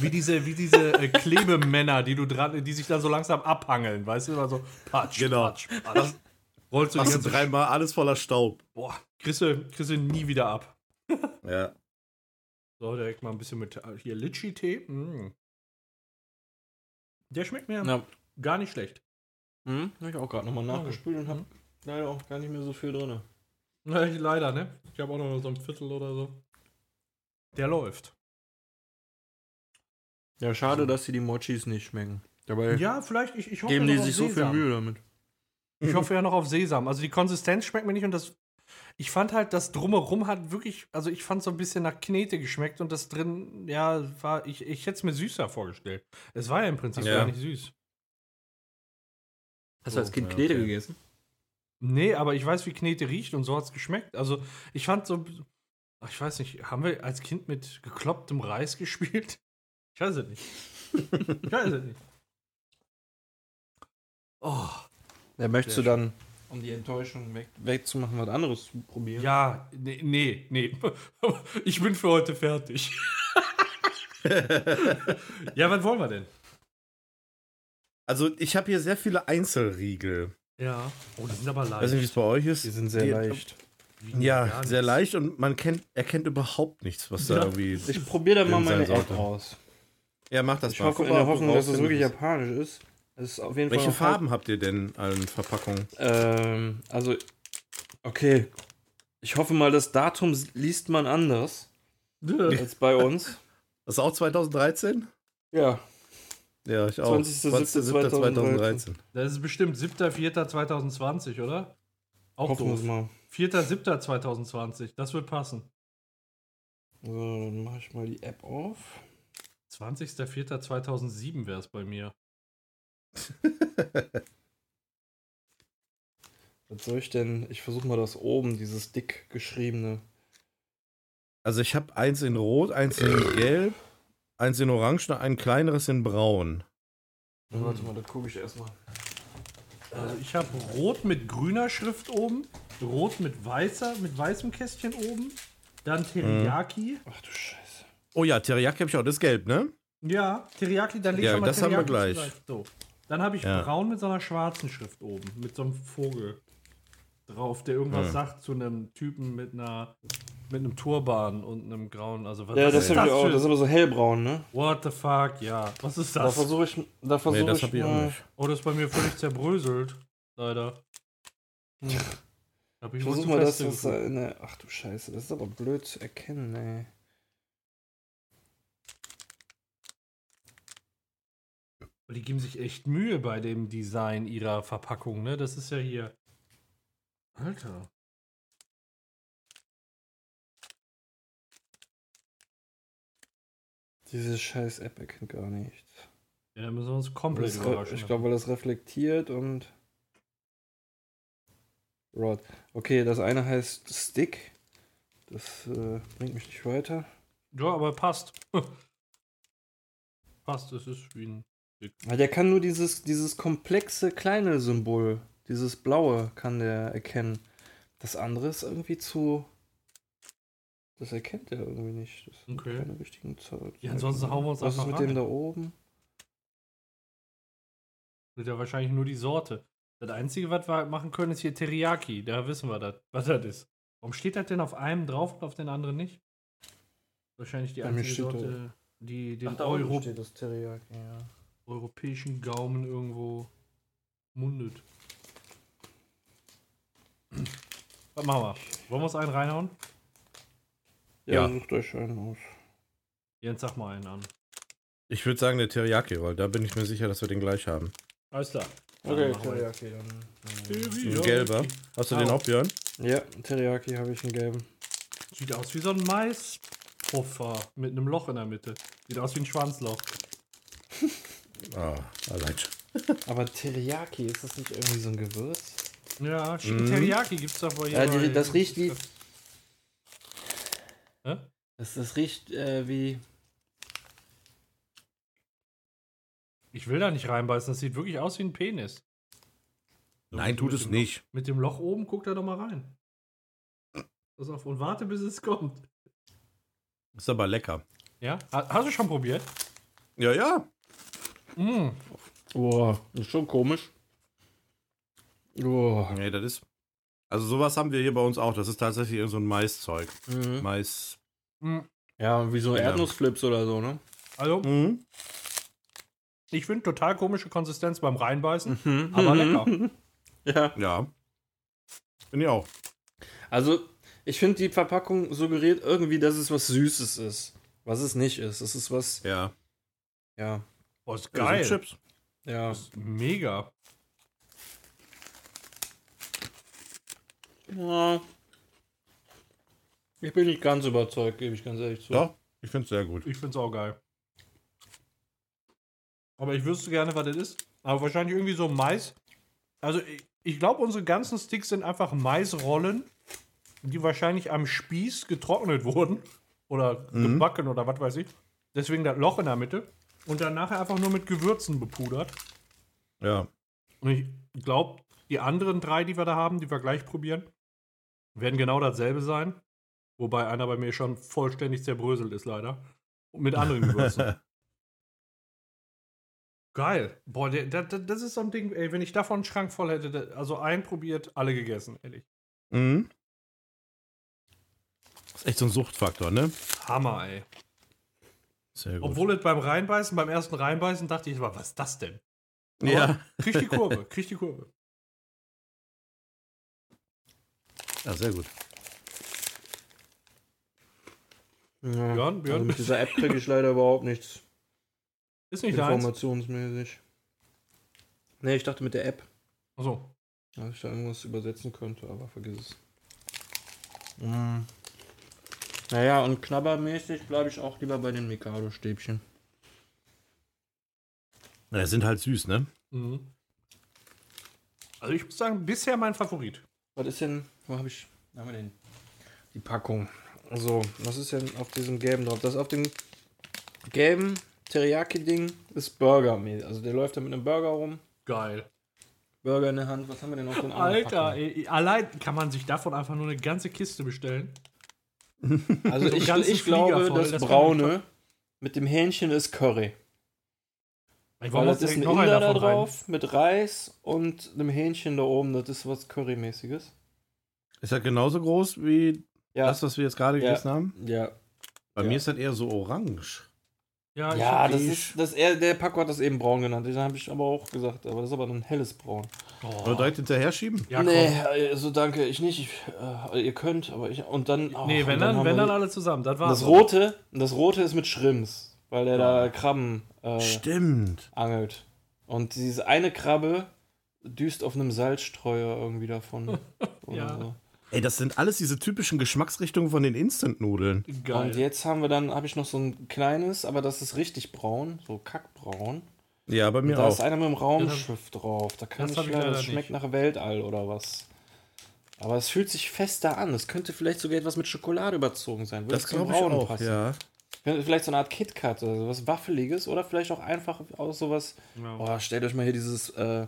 Speaker 1: wie diese, wie diese äh, Klebemänner, die du dran, die sich dann so langsam abhangeln, weißt du, immer so patsch,
Speaker 3: Genau.
Speaker 1: patsch, patsch. Rollst du die
Speaker 3: Machst du dreimal alles voller Staub.
Speaker 1: Boah, kriegst du, kriegst du nie wieder ab.
Speaker 3: Ja.
Speaker 1: So, direkt mal ein bisschen mit äh, hier Litschi-Tee. Mm. Der schmeckt mir
Speaker 2: Ja.
Speaker 1: gar nicht schlecht.
Speaker 2: Hm, hab ich auch gerade nochmal nachgespült und hab leider auch gar nicht mehr so viel drin.
Speaker 1: Leider, ne? Ich habe auch noch so ein Viertel oder so. Der läuft.
Speaker 2: Ja, schade, dass sie die Mochis nicht schmecken. Dabei
Speaker 1: Ja, vielleicht, ich, ich hoffe
Speaker 2: geben
Speaker 1: ja
Speaker 2: die
Speaker 1: noch
Speaker 2: sich
Speaker 1: auf
Speaker 2: so viel
Speaker 1: Sesam.
Speaker 2: Mühe damit.
Speaker 1: Ich hoffe ja noch auf Sesam. Also die Konsistenz schmeckt mir nicht und das. Ich fand halt, das Drumherum hat wirklich, also ich fand so ein bisschen nach Knete geschmeckt und das drin, ja, war, ich, ich hätte es mir süßer vorgestellt. Es war ja im Prinzip
Speaker 3: Ja.
Speaker 1: gar nicht süß.
Speaker 2: Hast du als Kind Knete
Speaker 3: okay.
Speaker 2: gegessen?
Speaker 1: Nee, aber ich weiß, wie Knete riecht und so hat es geschmeckt. Also ich fand so, ach, ich weiß nicht, haben wir als Kind mit geklopptem Reis [laughs] gespielt? Ich weiß es nicht. Ich weiß es nicht. [laughs] Oh,
Speaker 2: Ja, möchtest du dann, um die Enttäuschung weg, wegzumachen, was anderes zu probieren?
Speaker 1: ja, nee, nee, nee. [laughs] Ich bin für heute fertig. [laughs] ja, was wollen wir denn?
Speaker 3: Also ich habe hier sehr viele Einzelriegel.
Speaker 1: Ja. Oh, die sind aber leicht.
Speaker 3: Weiß nicht, wie es bei euch ist.
Speaker 2: Die sind sehr
Speaker 3: Die-
Speaker 2: leicht.
Speaker 3: Ja, sehr leicht und man kennt, erkennt überhaupt nichts, was da
Speaker 1: Ja.
Speaker 3: irgendwie.
Speaker 2: Ich probiere da mal meine App aus.
Speaker 3: Ja, mach das
Speaker 2: Ich
Speaker 3: mal.
Speaker 2: hoffe,
Speaker 3: Guck
Speaker 2: in der Hoffnung, dass es wirklich japanisch ist. Es ist auf jeden
Speaker 3: Welche
Speaker 2: Fall.
Speaker 3: Farben habt ihr denn an Verpackungen?
Speaker 2: Ähm, also, okay. Ich hoffe mal, das Datum liest man anders als bei uns. [laughs]
Speaker 3: Das ist auch 2013?
Speaker 2: Ja.
Speaker 3: Ja, ich auch.
Speaker 2: 20.07.2013.
Speaker 1: Das ist bestimmt 7.4.2020, oder? Auch
Speaker 2: Hoffen
Speaker 1: doof.
Speaker 2: mal.
Speaker 1: 4.7.2020, das wird passen.
Speaker 2: So, dann mache ich mal die App auf.
Speaker 1: 20.04.2007 wäre es bei mir. [laughs]
Speaker 2: Was soll ich denn? Ich versuche mal das oben, dieses dick geschriebene.
Speaker 3: Also ich habe eins in Rot, eins in Gelb, eins in Orange und ein kleineres in Braun.
Speaker 2: Ja, Warte mal, da gucke ich erstmal.
Speaker 1: Also ich habe rot mit grüner Schrift oben, rot mit weißer, mit weißem Kästchen oben, dann Teriyaki.
Speaker 2: Ach du Scheiße.
Speaker 3: Oh ja, Teriyaki habe ich auch. Das ist gelb, ne?
Speaker 1: Ja, Teriyaki, dann leg
Speaker 3: Ja,
Speaker 1: ich mal
Speaker 3: das haben wir
Speaker 1: Teriyaki
Speaker 3: gleich.
Speaker 1: So. Dann habe ich
Speaker 3: Ja.
Speaker 1: braun mit so einer schwarzen Schrift oben, mit so einem Vogel drauf, der irgendwas
Speaker 3: Hm.
Speaker 1: sagt zu einem Typen mit einer mit einem Turban und einem grauen, also was
Speaker 2: Ja, das
Speaker 1: ist
Speaker 2: ich auch. Das ist aber so hellbraun, ne?
Speaker 1: What the fuck, ja. Was ist
Speaker 2: Da
Speaker 1: das?
Speaker 2: versuche ich, da
Speaker 3: Nee,
Speaker 2: versuche
Speaker 3: das
Speaker 2: ich
Speaker 3: habe ich auch
Speaker 2: mal,
Speaker 3: nicht.
Speaker 1: Oh, das ist bei mir völlig zerbröselt. Leider.
Speaker 2: Hm.
Speaker 1: Hab ich
Speaker 2: versuche mal das, was da der. Ach du Scheiße, das ist aber blöd zu erkennen, ey.
Speaker 1: Und Die geben sich echt Mühe bei dem Design ihrer Verpackung, ne? Das ist ja hier. Alter.
Speaker 2: Diese scheiß App erkennt gar nichts.
Speaker 1: Ja, da müssen wir uns komplett überraschen.
Speaker 2: ich glaube, weil das reflektiert und. Rod. Okay, das eine heißt Stick. Das äh, bringt mich nicht weiter.
Speaker 1: ja, aber passt. [laughs] passt, es ist wie ein.
Speaker 2: Der kann nur dieses, dieses komplexe kleine Symbol, dieses blaue, kann der erkennen. Das andere ist irgendwie zu. Das erkennt er irgendwie nicht. Das sind
Speaker 1: Okay.
Speaker 2: keine richtigen Zahlen.
Speaker 1: Ja, ansonsten hauen wir uns
Speaker 2: Was ist mit dem da oben?
Speaker 1: Das ist ja wahrscheinlich nur die Sorte. Das Einzige, was wir machen können, ist hier Teriyaki. Da wissen wir das, was das ist. Warum steht das denn auf einem drauf und auf den anderen nicht? Wahrscheinlich die
Speaker 2: Bei
Speaker 1: einzige Sorte, die den
Speaker 2: da unten
Speaker 1: Euro
Speaker 2: steht das Teriyaki, ja.
Speaker 1: Europäischen Gaumen irgendwo mundet. Was machen wir? Wollen wir uns einen reinhauen?
Speaker 2: Ja,
Speaker 3: Ja.
Speaker 2: sucht euch einen aus.
Speaker 1: Jens, sag mal einen an.
Speaker 3: Ich würde sagen der Teriyaki, weil da bin ich mir sicher, dass wir den gleich haben.
Speaker 1: Alles klar.
Speaker 2: Okay,
Speaker 1: wir
Speaker 2: Teriyaki dann.
Speaker 3: Ein gelber. Hast du den
Speaker 1: Au.
Speaker 3: auch, Björn?
Speaker 2: Ja, Teriyaki habe ich einen gelben.
Speaker 1: Sieht aus wie so ein Maispuffer mit einem Loch in der Mitte. Sieht aus wie ein Schwanzloch. [laughs]
Speaker 3: Ah, allein schon.
Speaker 2: Aber Teriyaki, ist das nicht irgendwie so ein Gewürz?
Speaker 1: Ja. Chicken Teriyaki gibt's doch bei
Speaker 2: Ja, die- das riecht wie-
Speaker 1: Hä?
Speaker 2: Das, das riecht äh, wie.
Speaker 1: Ich will da nicht reinbeißen, das sieht wirklich aus wie ein Penis. So,
Speaker 3: Nein, tut es
Speaker 1: Loch-
Speaker 3: nicht.
Speaker 1: Mit dem Loch oben, guck da doch mal rein. Pass auf und warte, bis es kommt.
Speaker 3: Ist aber lecker.
Speaker 1: Ja? Ha- Hast du schon probiert?
Speaker 3: Ja, ja.
Speaker 1: Mm.
Speaker 2: Boah, ist schon komisch. Boah.
Speaker 3: Nee, das ist. Also sowas haben wir hier bei uns auch. Das ist tatsächlich irgend so ein Maiszeug.
Speaker 2: Mhm.
Speaker 3: Mais.
Speaker 1: Mm.
Speaker 2: Ja, wie so
Speaker 3: Ja.
Speaker 2: Erdnussflips oder so, ne?
Speaker 1: Also,
Speaker 3: Mhm.
Speaker 1: ich finde total komische Konsistenz beim Reinbeißen.
Speaker 2: Mhm.
Speaker 1: Aber lecker. [laughs]
Speaker 2: Ja.
Speaker 3: Ja. Bin ich auch.
Speaker 2: Also, ich finde, die Verpackung suggeriert irgendwie, dass es was Süßes ist. Was es nicht ist. Es ist was.
Speaker 3: Ja.
Speaker 2: Ja.
Speaker 1: Boah, ist
Speaker 3: Ja,
Speaker 1: geil.
Speaker 3: so Chips.
Speaker 2: Ja.
Speaker 1: Mega.
Speaker 2: ja. Ich bin nicht ganz überzeugt, gebe ich ganz ehrlich zu.
Speaker 3: Doch, ich finde es sehr gut.
Speaker 1: Ich find's auch geil. Aber ich wüsste gerne, was das ist. Aber wahrscheinlich irgendwie so Mais. Also ich, ich glaube, unsere ganzen Sticks sind einfach Maisrollen, die wahrscheinlich am Spieß getrocknet [laughs] wurden. Oder gebacken oder was weiß ich. Deswegen das Loch in der Mitte. Und dann nachher einfach nur mit Gewürzen bepudert.
Speaker 3: Ja.
Speaker 1: Und ich glaube, die anderen drei, die wir da haben, die wir gleich probieren, werden genau dasselbe sein. Wobei einer bei mir schon vollständig zerbröselt ist, leider. Und mit anderen Gewürzen. [laughs] Geil. Boah, der, der, das ist so ein Ding, ey, wenn ich davon einen Schrank voll hätte, der, also einen probiert, alle gegessen, ehrlich.
Speaker 3: Mhm. Das ist echt so ein Suchtfaktor, ne?
Speaker 1: Hammer, ey.
Speaker 3: Sehr gut.
Speaker 1: Obwohl es beim Reinbeißen, beim ersten Reinbeißen dachte ich, immer, was ist das denn? Aber
Speaker 3: ja.
Speaker 1: Krieg die Kurve, [laughs] krieg die Kurve.
Speaker 3: ja, sehr gut.
Speaker 2: Ja.
Speaker 1: Björn, Björn?
Speaker 2: Also mit dieser App kriege ich leider überhaupt nichts
Speaker 1: Ist nicht
Speaker 2: informationsmäßig. Nee, ich dachte mit der App,
Speaker 1: Achso.
Speaker 2: dass ich da irgendwas übersetzen könnte, aber vergiss es. Mm. Naja, und knabbermäßig bleibe ich auch lieber bei den Mikado-Stäbchen.
Speaker 3: Ja, sind halt süß, ne?
Speaker 1: Mhm. Also ich muss sagen, bisher mein Favorit.
Speaker 2: Was ist denn, wo habe ich, wo haben wir den? Die Packung. So, was ist denn auf diesem gelben drauf? Das auf dem gelben Teriyaki-Ding ist Burger. Also der läuft da mit einem Burger rum.
Speaker 1: Geil.
Speaker 2: Burger in der Hand. Was haben wir denn auf den anderen
Speaker 1: Alter, ey, allein kann man sich davon einfach nur eine ganze Kiste bestellen. [laughs]
Speaker 2: Also
Speaker 1: so
Speaker 2: ich, ich glaube,
Speaker 1: voll,
Speaker 2: das,
Speaker 1: das
Speaker 2: Braune mit dem Hähnchen ist Curry.
Speaker 1: Ich
Speaker 2: Weil das ist ein Inder da
Speaker 1: davon rein.
Speaker 2: drauf mit Reis und einem Hähnchen da oben. Das ist was Currymäßiges.
Speaker 3: Ist das genauso groß wie
Speaker 2: Ja,
Speaker 3: das, was wir jetzt gerade
Speaker 2: Ja.
Speaker 3: gegessen haben?
Speaker 2: ja.
Speaker 3: Bei
Speaker 2: Ja.
Speaker 3: mir ist das eher so orange.
Speaker 1: Ja, ich
Speaker 2: Ja, das ist, das er, der Paco hat das eben braun genannt. Das habe ich aber auch gesagt. Aber das ist aber ein helles Braun.
Speaker 1: Oh.
Speaker 3: Oder direkt hinterher schieben?
Speaker 1: Ja,
Speaker 2: nee,
Speaker 1: komm.
Speaker 2: also danke, ich nicht. Ich, äh, ihr könnt, aber ich. Und dann. oh,
Speaker 1: nee, wenn dann,
Speaker 2: haben
Speaker 1: wenn
Speaker 2: wir-
Speaker 1: dann alle zusammen. Das war
Speaker 2: Das rote, das rote ist mit Shrimps, weil der da Krabben äh,
Speaker 3: Stimmt.
Speaker 2: angelt. Und diese eine Krabbe düst auf einem Salzstreuer irgendwie davon. [laughs] oder
Speaker 1: Ja.
Speaker 2: so.
Speaker 3: Ey, das sind alles diese typischen Geschmacksrichtungen von den Instant-Nudeln.
Speaker 1: Geil.
Speaker 2: Und jetzt haben wir dann, habe ich noch so ein kleines, aber das ist richtig braun, so kackbraun.
Speaker 3: Ja, bei mir
Speaker 2: da
Speaker 3: auch.
Speaker 2: ist einer mit dem Raumschiff drauf. Da kann
Speaker 1: das
Speaker 2: ich leider, das schmeckt
Speaker 1: nicht.
Speaker 2: nach Weltall oder was. Aber es fühlt sich fester an. Es könnte vielleicht sogar etwas mit Schokolade überzogen sein. Würde
Speaker 3: Das
Speaker 2: zum
Speaker 3: glaube ich auch, ja.
Speaker 2: Könnte Vielleicht so eine Art KitKat oder sowas Waffeliges oder vielleicht auch einfach aus sowas.
Speaker 1: Ja.
Speaker 2: Oh, stellt euch mal hier dieses, äh,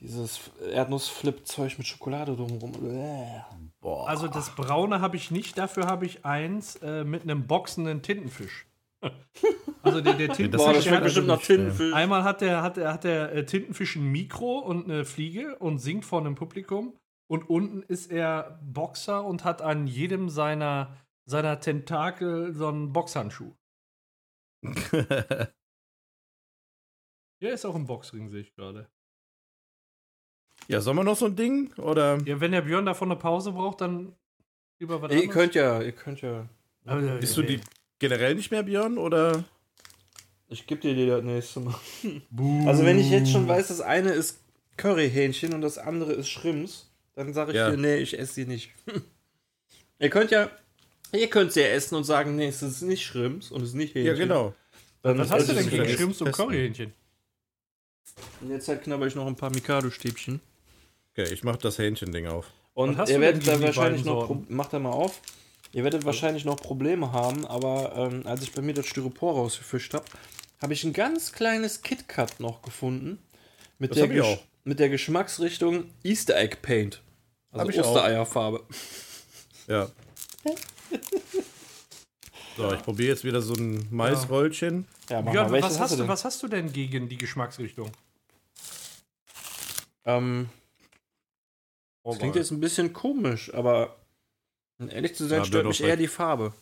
Speaker 2: dieses Erdnussflip-Zeug mit Schokolade drumherum.
Speaker 3: Boah.
Speaker 1: Also das Braune habe ich nicht, dafür habe ich eins äh, mit einem boxenden Tintenfisch. [laughs] Also der, der Tintenfisch,
Speaker 2: Boah, das schmeckt
Speaker 1: hat,
Speaker 2: bestimmt nach Tintenfisch.
Speaker 1: einmal hat der, hat, der, hat der äh, Tintenfisch ein Mikro und eine Fliege und singt vor einem Publikum. Und unten ist er Boxer und hat an jedem seiner, seiner Tentakel so einen Boxhandschuh. [laughs] Der ist auch im Boxring, sehe ich gerade.
Speaker 3: Ja, sollen wir noch so ein Ding? Oder?
Speaker 1: Ja, wenn der Björn davon eine Pause braucht, dann über was
Speaker 2: Ihr
Speaker 1: anderes.
Speaker 2: könnt ja, ihr könnt ja.
Speaker 1: Aber, äh,
Speaker 3: Bist du die generell nicht mehr, Björn? Oder?
Speaker 2: Ich geb dir die das nächste Mal. Also wenn ich jetzt schon weiß, das eine ist Curryhähnchen und das andere ist Shrimps, dann sage ich
Speaker 3: Ja.
Speaker 2: dir, nee, ich esse sie nicht. [laughs] ihr könnt ja, ihr könnt sie ja essen und sagen, nee, es ist nicht Shrimps und es ist nicht Hähnchen.
Speaker 3: Ja, genau.
Speaker 2: Dann
Speaker 1: Was hast du denn
Speaker 2: ich
Speaker 1: gegen
Speaker 2: es.
Speaker 1: Shrimps und. Curryhähnchen?
Speaker 2: In der Zeit knabber ich noch ein paar Mikado-Stäbchen.
Speaker 3: Okay, ich mach das Hähnchen-Ding auf.
Speaker 2: Und
Speaker 1: hast
Speaker 2: ihr
Speaker 1: du
Speaker 2: werdet
Speaker 1: denn
Speaker 2: da wahrscheinlich noch, Pro macht da mal auf, ihr werdet wahrscheinlich noch Probleme haben, aber ähm, als ich bei mir das Styropor rausgefischt habe, habe ich ein ganz kleines KitKat noch gefunden. Mit
Speaker 3: Das
Speaker 2: der,
Speaker 3: hab ich
Speaker 2: Gesch-
Speaker 3: auch.
Speaker 2: mit der Geschmacksrichtung Easter Egg Paint. Also
Speaker 3: Hab ich auch.
Speaker 2: Ostereierfarbe.
Speaker 3: Ja. So, ich probiere jetzt wieder so ein Maisröllchen.
Speaker 2: Ja, mach
Speaker 1: Björn,
Speaker 2: mal.
Speaker 1: Was, hast du,
Speaker 2: denn?
Speaker 1: was hast du denn gegen die Geschmacksrichtung?
Speaker 2: Ähm, das klingt jetzt ein bisschen komisch, aber um ehrlich zu sein,
Speaker 3: Ja,
Speaker 2: stört mich eher die Farbe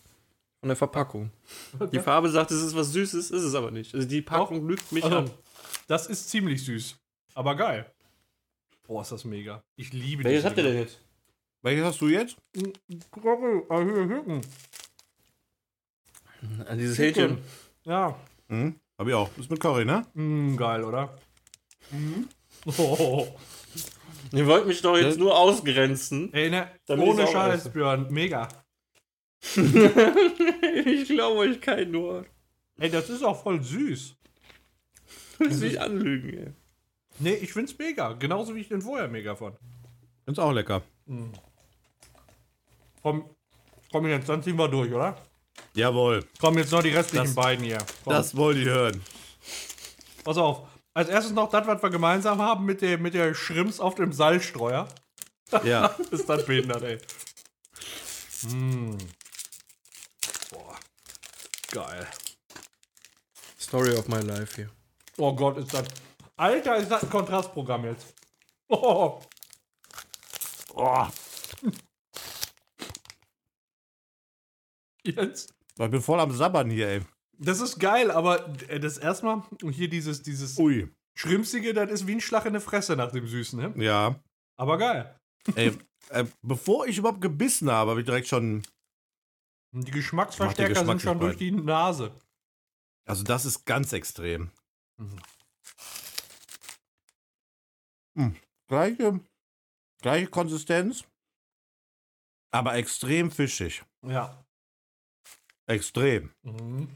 Speaker 2: von der Verpackung. [laughs] Die Farbe sagt, es ist was Süßes, ist es aber nicht. Also die Packung lügt mich
Speaker 1: Also,
Speaker 2: an.
Speaker 1: das ist ziemlich süß. Aber geil. Boah, ist das mega. Ich liebe
Speaker 2: Welches habt ihr denn jetzt?
Speaker 3: Welches hast du jetzt?
Speaker 1: Äh.
Speaker 2: An dieses Hähnchen.
Speaker 1: Ja.
Speaker 3: Hm? Hab ich auch. Ist mit Curry, ne?
Speaker 1: Mm, geil, oder? [laughs] Oh.
Speaker 2: Ihr wollt mich doch jetzt nur ausgrenzen.
Speaker 1: Ey, ne,
Speaker 2: Damit
Speaker 1: ohne Scheiß,
Speaker 2: esse.
Speaker 1: Björn, mega. [laughs]
Speaker 2: ich glaube euch kein Wort.
Speaker 1: Ey, das ist auch voll süß.
Speaker 2: Willst mich anlügen, ey.
Speaker 1: Nee, ich find's mega. Genauso wie ich den vorher mega fand.
Speaker 3: Ist auch lecker.
Speaker 1: Komm, komm jetzt, dann ziehen wir durch, oder?
Speaker 3: Jawohl.
Speaker 1: Kommen jetzt noch die restlichen
Speaker 3: Das-
Speaker 1: beiden hier. Komm,
Speaker 3: Das wollt ihr hören.
Speaker 1: pass auf. Als erstes noch das, was wir gemeinsam haben mit der, mit der Schrimps auf dem Salzstreuer.
Speaker 3: Ja. [laughs]
Speaker 1: Ist das behindert, ey. Mm. Boah. Geil.
Speaker 2: Story of my life hier.
Speaker 1: Oh Gott, ist das. Alter, ist das ein Kontrastprogramm jetzt. [laughs] Oh. Oh. [laughs] Jetzt.
Speaker 3: Ich bin voll am Sabbern hier, ey.
Speaker 1: Das ist geil, aber äh, das erstmal, und hier dieses, dieses
Speaker 3: Ui.
Speaker 1: Schrimpsige, das ist wie ein Schlag in die Fresse nach dem Süßen, ne?
Speaker 3: Ja.
Speaker 1: Aber geil.
Speaker 3: Ey, äh, bevor ich überhaupt gebissen habe, habe ich direkt schon.
Speaker 1: Die Geschmacksverstärker
Speaker 3: den
Speaker 1: sind schon durch die Nase.
Speaker 3: Also, das ist ganz extrem. Hm. Gleiche, gleiche Konsistenz, aber extrem fischig.
Speaker 1: Ja.
Speaker 3: Extrem.
Speaker 1: Mhm.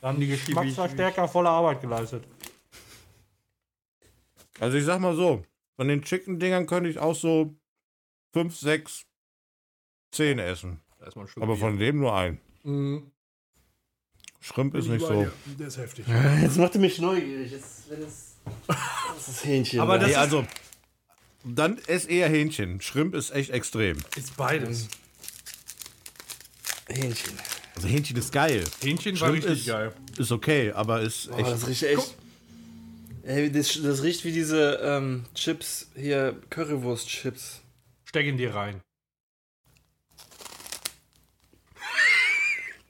Speaker 1: Dann die Geschmacksverstärker voller Arbeit geleistet.
Speaker 3: Also, ich sag mal so: Von den Chicken-Dingern könnte ich auch so 5, 6, 10 essen. Aber von dem nur ein.
Speaker 1: Mhm.
Speaker 3: Schrimp ist nicht so.
Speaker 1: dir. Der ist heftig.
Speaker 2: Jetzt macht ihr mich neugierig. Jetzt, wenn es. Das ist Hähnchen.
Speaker 1: Aber
Speaker 2: ne?
Speaker 1: das
Speaker 3: Nee,
Speaker 1: ist-
Speaker 3: also, dann ess eher Hähnchen. Schrimp ist echt extrem.
Speaker 1: Ist beides.
Speaker 2: Hähnchen.
Speaker 3: Also, Hähnchen ist geil.
Speaker 1: Hähnchen war
Speaker 3: Schrimp
Speaker 1: richtig
Speaker 3: ist-
Speaker 1: geil.
Speaker 3: Ist okay, aber ist
Speaker 2: Oh,
Speaker 3: echt.
Speaker 2: das riecht echt. Ey, das, das riecht wie diese ähm, Chips hier, Currywurst-Chips.
Speaker 1: Steck in dir rein.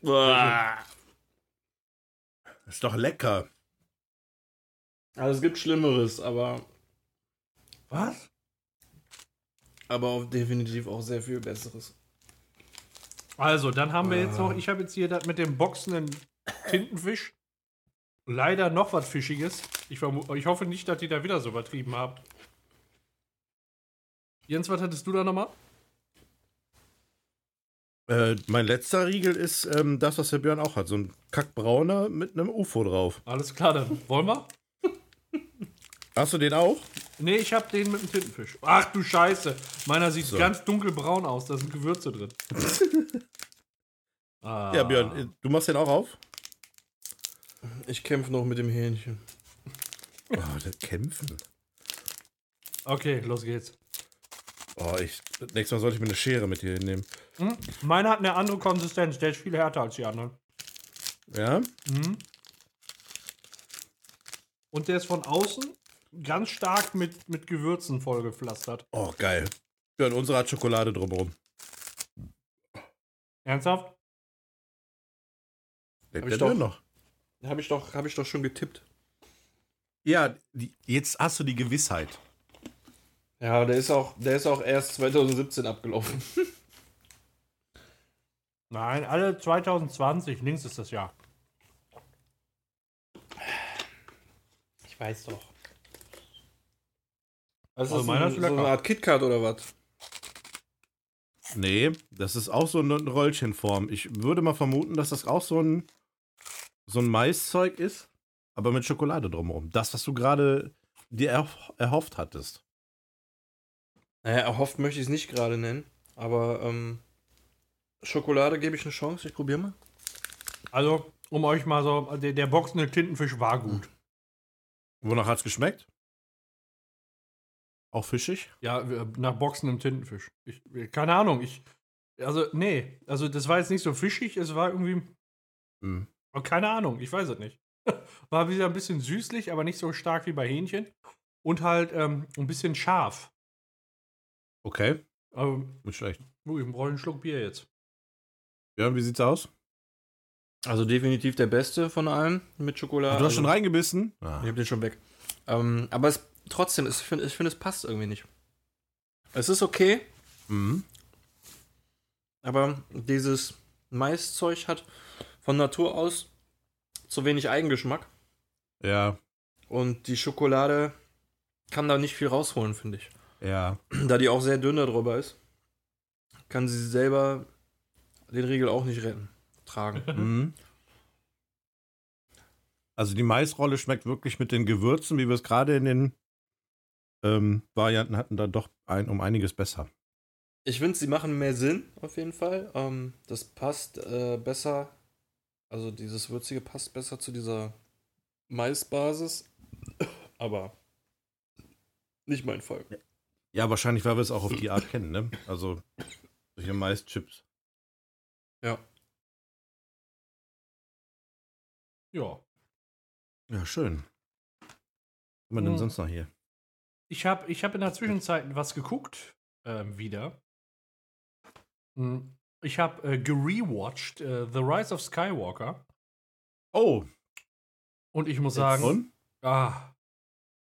Speaker 1: [laughs]
Speaker 3: Ist doch lecker.
Speaker 2: Also es gibt Schlimmeres, aber,
Speaker 1: Was?
Speaker 2: aber auch definitiv auch sehr viel Besseres.
Speaker 1: Also, dann haben wir jetzt noch, ich habe jetzt hier das mit dem boxenden Tintenfisch. Leider noch was Fischiges. Ich, ich hoffe nicht, dass die da wieder so übertrieben haben. Jens, was hattest du da nochmal?
Speaker 3: Äh, mein letzter Riegel ist ähm, das, was der Björn auch hat. So ein kackbrauner mit einem UFO drauf.
Speaker 1: Alles klar, dann wollen wir?
Speaker 3: Hast du den auch?
Speaker 1: Nee, ich habe den mit dem Tintenfisch. Ach du Scheiße. Meiner sieht
Speaker 3: So.
Speaker 1: ganz dunkelbraun aus, da sind Gewürze drin. ah. [laughs]
Speaker 3: Ja, Björn, äh, du machst den auch auf?
Speaker 2: Ich kämpfe noch mit dem Hähnchen.
Speaker 3: Oh, das Kämpfen.
Speaker 1: Okay, los geht's.
Speaker 3: Oh, ich, nächstes Mal sollte ich mir eine Schere mit hier hinnehmen.
Speaker 1: Hm? Meiner hat eine andere Konsistenz, der ist viel härter als die anderen.
Speaker 3: Ja?
Speaker 1: Und der ist von außen ganz stark mit, mit Gewürzen vollgepflastert.
Speaker 3: Oh, geil. Björn, unsere hat Schokolade drumherum.
Speaker 1: Ernsthaft?
Speaker 3: Lebt
Speaker 2: Hab
Speaker 3: der
Speaker 2: ich doch.
Speaker 3: noch?
Speaker 2: Habe ich, doch- hab ich doch schon getippt.
Speaker 3: Ja, die, jetzt hast du die Gewissheit.
Speaker 2: Ja, der ist auch, der ist auch erst 2017 abgelaufen. [laughs]
Speaker 1: Nein, alle 2020, links ist das Jahr.
Speaker 2: Ich weiß doch. Also,
Speaker 1: Also
Speaker 2: ist
Speaker 1: meiner
Speaker 2: ein,
Speaker 1: ist
Speaker 2: so eine Art KitKat oder was?
Speaker 3: Nee, das ist auch so eine Röllchenform. Ich würde mal vermuten, dass das auch so ein, so ein Maiszeug ist, aber mit Schokolade drumherum. Das, was du gerade dir erho- erhofft hattest.
Speaker 2: Naja, erhofft möchte ich es nicht gerade nennen, aber ähm, Schokolade gebe ich eine Chance, ich probiere mal.
Speaker 1: Also, um euch mal so, der, der boxende Tintenfisch war gut.
Speaker 3: Wonach hat's geschmeckt? Auch fischig?
Speaker 1: Ja, nach boxendem Tintenfisch. Ich, keine Ahnung, ich. Also, nee. Also, das war jetzt nicht so fischig, es war irgendwie.
Speaker 3: Hm.
Speaker 1: oh, Keine Ahnung, ich weiß es nicht. [laughs] War wieder ein bisschen süßlich, aber nicht so stark wie bei Hähnchen. Und halt ähm, ein bisschen scharf.
Speaker 3: Okay,
Speaker 1: Aber,
Speaker 3: nicht schlecht.
Speaker 1: uh, ich brauche einen Schluck Bier jetzt.
Speaker 3: Björn, wie sieht's aus?
Speaker 2: Also definitiv der beste von allen mit Schokolade.
Speaker 3: du hast
Speaker 2: also,
Speaker 3: schon reingebissen? Ah.
Speaker 2: Ich hab den schon weg. Ähm, aber es trotzdem, es, ich finde, ich find, es passt irgendwie nicht. Es ist okay,
Speaker 3: Mhm.
Speaker 2: aber dieses Maiszeug hat von Natur aus zu wenig Eigengeschmack.
Speaker 3: Ja,
Speaker 2: Und die Schokolade kann da nicht viel rausholen, finde ich.
Speaker 3: ja.
Speaker 2: Da die auch sehr dünn drüber ist, kann sie selber den Riegel auch nicht retten, tragen. [laughs]
Speaker 3: Mhm. Also die Maisrolle schmeckt wirklich mit den Gewürzen, wie wir es gerade in den ähm, Varianten hatten, dann doch ein, um einiges besser.
Speaker 2: Ich finde, sie machen mehr Sinn, auf jeden Fall. Ähm, das passt äh, besser, also dieses Würzige passt besser zu dieser Maisbasis, [coughs] aber nicht mein Fall.
Speaker 3: Ja, wahrscheinlich, weil wir es auch auf die Art kennen, ne? Also solche Maischips.
Speaker 2: Ja.
Speaker 1: Ja.
Speaker 3: Ja, schön. Was haben wir denn
Speaker 1: Mhm.
Speaker 3: sonst noch hier?
Speaker 1: Ich habe ich hab in der Zwischenzeit was geguckt, ähm, wieder. Hm, Ich habe äh, gerewatcht äh, The Rise of Skywalker
Speaker 3: Oh,
Speaker 1: und ich muss sagen,
Speaker 3: und?
Speaker 1: ah,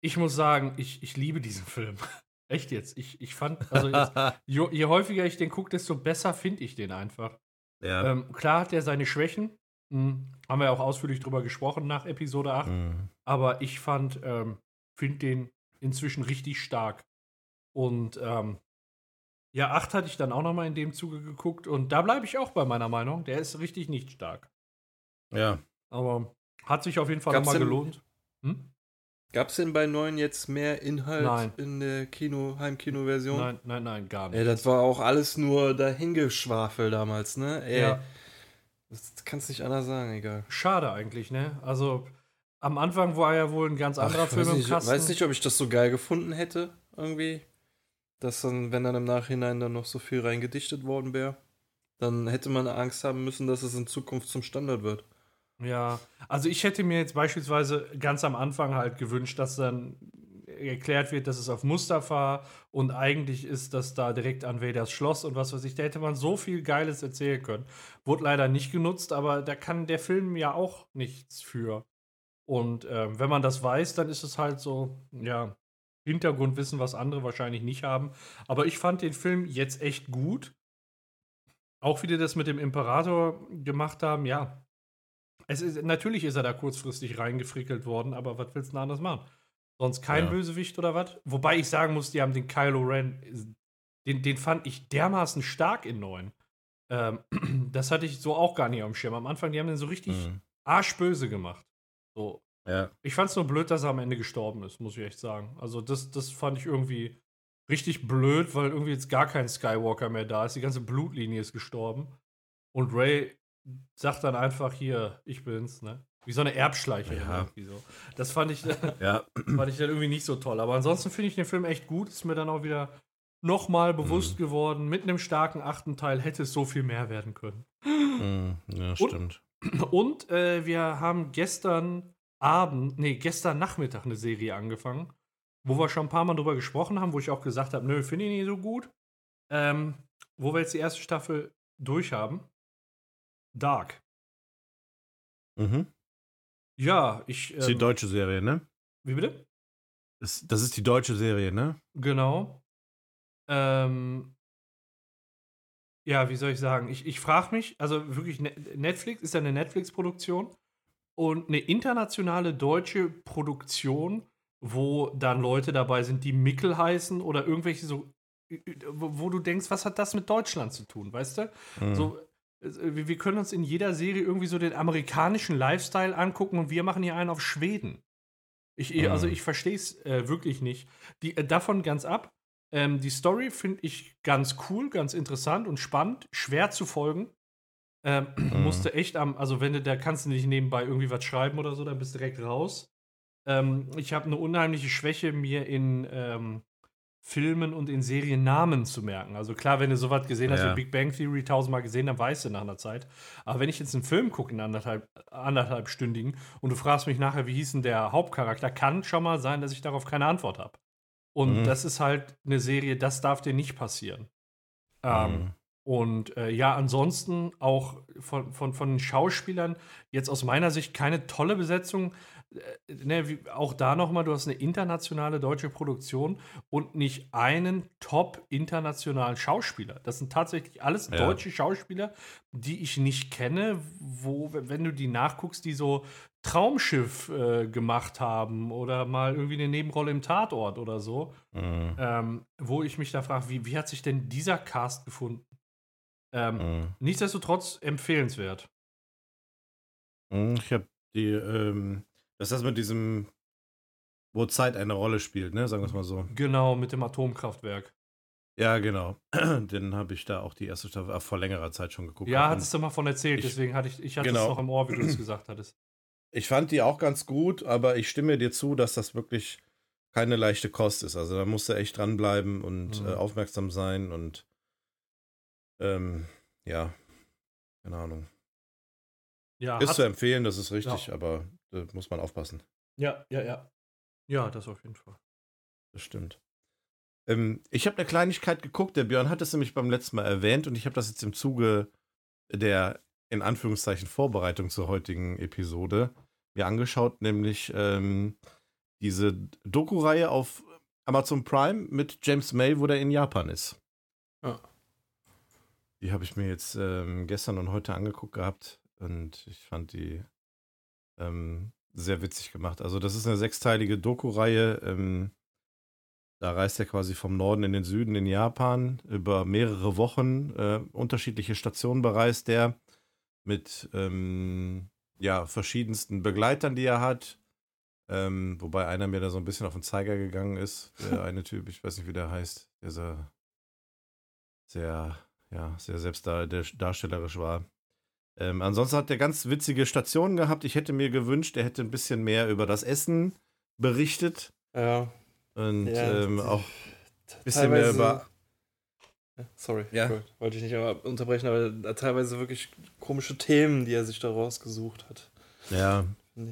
Speaker 1: ich muss sagen, ich, ich liebe diesen Film. [laughs] Echt jetzt. Ich, ich fand, also jetzt, [laughs] je, je häufiger ich den gucke, desto besser finde ich den einfach.
Speaker 3: ja.
Speaker 1: Ähm, klar hat er seine Schwächen. Hm, haben wir ja auch ausführlich drüber gesprochen nach Episode 8.
Speaker 3: Mhm.
Speaker 1: Aber ich fand, ähm, finde den inzwischen richtig stark. Und ähm, ja, 8 hatte ich dann auch noch mal in dem Zuge geguckt. Und da bleibe ich auch bei meiner Meinung. Der ist richtig nicht stark.
Speaker 3: Ja.
Speaker 1: Aber hat sich auf jeden Fall nochmal gelohnt. Hm?
Speaker 2: Gab es denn bei 9 jetzt mehr Inhalt
Speaker 1: Nein.
Speaker 2: in der Kino, Heimkino-Version?
Speaker 1: Nein, nein, nein, gar nicht.
Speaker 2: Ey, das war auch alles nur dahingeschwafel damals, ne? Ey,
Speaker 1: ja,
Speaker 2: Das kannst nicht anders sagen, egal.
Speaker 1: schade eigentlich, ne? Also am Anfang war ja wohl ein ganz anderer
Speaker 2: Ach, ich
Speaker 1: Film
Speaker 2: weiß
Speaker 1: im
Speaker 2: nicht,
Speaker 1: Kasten.
Speaker 2: weiß nicht, ob ich das so geil gefunden hätte, irgendwie. Dass dann, wenn dann im Nachhinein dann noch so viel reingedichtet worden wäre, dann hätte man Angst haben müssen, dass es in Zukunft zum Standard wird.
Speaker 1: Ja, also ich hätte mir jetzt beispielsweise ganz am Anfang halt gewünscht, dass dann erklärt wird, dass es auf Mustafa und eigentlich ist das da direkt an Vaders Schloss und was weiß ich. Da hätte man so viel Geiles erzählen können. Wurde leider nicht genutzt, aber da kann der Film ja auch nichts für. Und ähm, wenn man das weiß, dann ist es halt so, ja, Hintergrundwissen, was andere wahrscheinlich nicht haben. Aber ich fand den Film jetzt echt gut. Auch wie die das mit dem Imperator gemacht haben, ja. Es ist, natürlich ist er da kurzfristig reingefrickelt worden, aber was willst du denn anders machen? Sonst kein
Speaker 3: Ja.
Speaker 1: Bösewicht oder was? Wobei ich sagen muss, die haben den Kylo Ren, den, den fand ich dermaßen stark in 9. Ähm, [clears throat] das hatte ich so auch gar nicht auf dem Schirm. Am Anfang, die haben den so richtig
Speaker 3: Mhm.
Speaker 1: arschböse gemacht. So.
Speaker 3: Ja.
Speaker 1: Ich fand es nur blöd, dass er am Ende gestorben ist, muss ich echt sagen. Also, das, das fand ich irgendwie richtig blöd, weil irgendwie jetzt gar kein Skywalker mehr da ist. Die ganze Blutlinie ist gestorben. Und Ray sagt dann einfach hier, ich bin's, ne? Wie so eine Erbschleiche.
Speaker 3: Ja.
Speaker 1: irgendwie so. Das fand ich, [laughs] [laughs]
Speaker 3: Ja.
Speaker 1: fand ich dann irgendwie nicht so toll. Aber ansonsten finde ich den Film echt gut. Ist mir dann auch wieder nochmal bewusst geworden, mit einem starken achten Teil hätte es so viel mehr werden können.
Speaker 3: Mhm. Ja, stimmt.
Speaker 1: Und äh, wir haben gestern Abend, nee, gestern Nachmittag eine Serie angefangen, wo wir schon ein paar Mal drüber gesprochen haben, wo ich auch gesagt habe, nö, finde ich nicht so gut. Ähm, wo wir jetzt die erste Staffel durch haben. Dark.
Speaker 3: Mhm.
Speaker 1: Ja, ich.
Speaker 3: Das ist die
Speaker 1: Ähm,
Speaker 3: deutsche Serie, ne?
Speaker 1: wie bitte?
Speaker 3: Das, das ist die deutsche Serie, ne?
Speaker 1: Genau. Ähm, ja, wie soll ich sagen? Ich, ich frage mich, also wirklich, Ne- Netflix ist ja eine Netflix-Produktion und eine internationale deutsche Produktion, wo dann Leute dabei sind, die Mickel heißen oder irgendwelche so, wo, du denkst, was hat das mit Deutschland zu tun, weißt du?
Speaker 3: Mhm.
Speaker 1: So, äh, wir können uns in jeder Serie irgendwie so den amerikanischen Lifestyle angucken und wir machen hier einen auf Schweden. Ich. Also ich verstehe es äh, wirklich nicht. Die, äh, davon ganz ab. Ähm, die Story finde ich ganz cool, ganz interessant und spannend, schwer zu folgen. Ähm, [clears throat]
Speaker 3: Mhm.
Speaker 1: Musste echt am, also wenn du da kannst du nicht nebenbei irgendwie was schreiben oder so, dann bist du direkt raus. Ähm, ich habe eine unheimliche Schwäche, mir in ähm, Filmen und in Serien Namen zu merken. Also klar, wenn du sowas gesehen hast
Speaker 3: Ja.
Speaker 1: wie Big Bang Theory tausendmal gesehen, dann weißt du nach einer Zeit. Aber wenn ich jetzt einen Film gucke, einen anderthalb, anderthalbstündigen, und du fragst mich nachher, wie hieß denn der Hauptcharakter, kann schon mal sein, dass ich darauf keine Antwort habe. Und
Speaker 3: Mhm.
Speaker 1: das ist halt eine Serie, das darf dir nicht passieren. Ähm,
Speaker 3: Mhm.
Speaker 1: und äh, ja, ansonsten auch von, von, von den Schauspielern jetzt aus meiner Sicht keine tolle Besetzung. Äh, ne, wie, auch da nochmal, du hast eine internationale deutsche Produktion und nicht einen top internationalen Schauspieler. Das sind tatsächlich alles
Speaker 3: Ja.
Speaker 1: deutsche Schauspieler, die ich nicht kenne, wo, wenn du die nachguckst, die so Traumschiff äh, gemacht haben oder mal irgendwie eine Nebenrolle im Tatort oder so,
Speaker 3: Mhm.
Speaker 1: ähm, wo ich mich da frage, wie, wie hat sich denn dieser Cast gefunden? Ähm,
Speaker 3: Mhm.
Speaker 1: Nichtsdestotrotz empfehlenswert.
Speaker 3: Mhm, Ich habe die, ähm, das ist das mit diesem, wo Zeit eine Rolle spielt, ne? Sagen wir es mal so.
Speaker 1: Genau, mit dem Atomkraftwerk.
Speaker 3: Ja, genau. [clears throat] Den habe ich da auch die erste Staffel äh, vor längerer Zeit schon geguckt.
Speaker 1: Ja, hattest du mal von erzählt,
Speaker 3: ich-
Speaker 1: deswegen hatte ich, ich hatte es
Speaker 3: genau.
Speaker 1: noch im Ohr, wie du es gesagt hattest.
Speaker 3: Ich fand die auch ganz gut, aber ich stimme dir zu, dass das wirklich keine leichte Kost ist. Also da musst du echt dranbleiben und
Speaker 1: Mhm.
Speaker 3: äh, aufmerksam sein und ähm, ja, keine Ahnung.
Speaker 1: Ja,
Speaker 3: Ist
Speaker 1: hat,
Speaker 3: zu empfehlen, das ist richtig,
Speaker 1: Ja.
Speaker 3: aber da muss man aufpassen.
Speaker 1: ja, ja, ja. Ja, das auf jeden Fall.
Speaker 3: Das stimmt. Ähm, ich habe eine Kleinigkeit geguckt, der Björn hat es nämlich beim letzten Mal erwähnt und ich habe das jetzt im Zuge der in Anführungszeichen Vorbereitung zur heutigen Episode mir angeschaut, nämlich ähm, diese Doku-Reihe auf Amazon Prime mit James May, wo der in Japan ist.
Speaker 2: Ja.
Speaker 3: Die habe ich mir jetzt ähm, gestern und heute angeguckt gehabt und ich fand die ähm, sehr witzig gemacht. Also das ist eine sechsteilige Doku-Reihe. Ähm, da reist er quasi vom Norden in den Süden in Japan über mehrere Wochen. Äh, unterschiedliche Stationen bereist er mit ähm, ja, verschiedensten Begleitern, die er hat. Ähm, wobei einer mir da so ein bisschen auf den Zeiger gegangen ist. Der [laughs] eine Typ, ich weiß nicht, wie der heißt, der so sehr, ja, sehr selbstdarstellerisch war. Ähm, ansonsten hat er ganz witzige Stationen gehabt. Ich hätte mir gewünscht, er hätte ein bisschen mehr über das Essen berichtet.
Speaker 2: Ja.
Speaker 3: Und
Speaker 2: Ja,
Speaker 3: ähm, auch ein bisschen mehr über.
Speaker 2: Sorry,
Speaker 3: Ja.
Speaker 2: Wollte- wollte ich nicht unterbrechen, aber da teilweise wirklich komische Themen, die er sich da rausgesucht hat.
Speaker 3: Ja,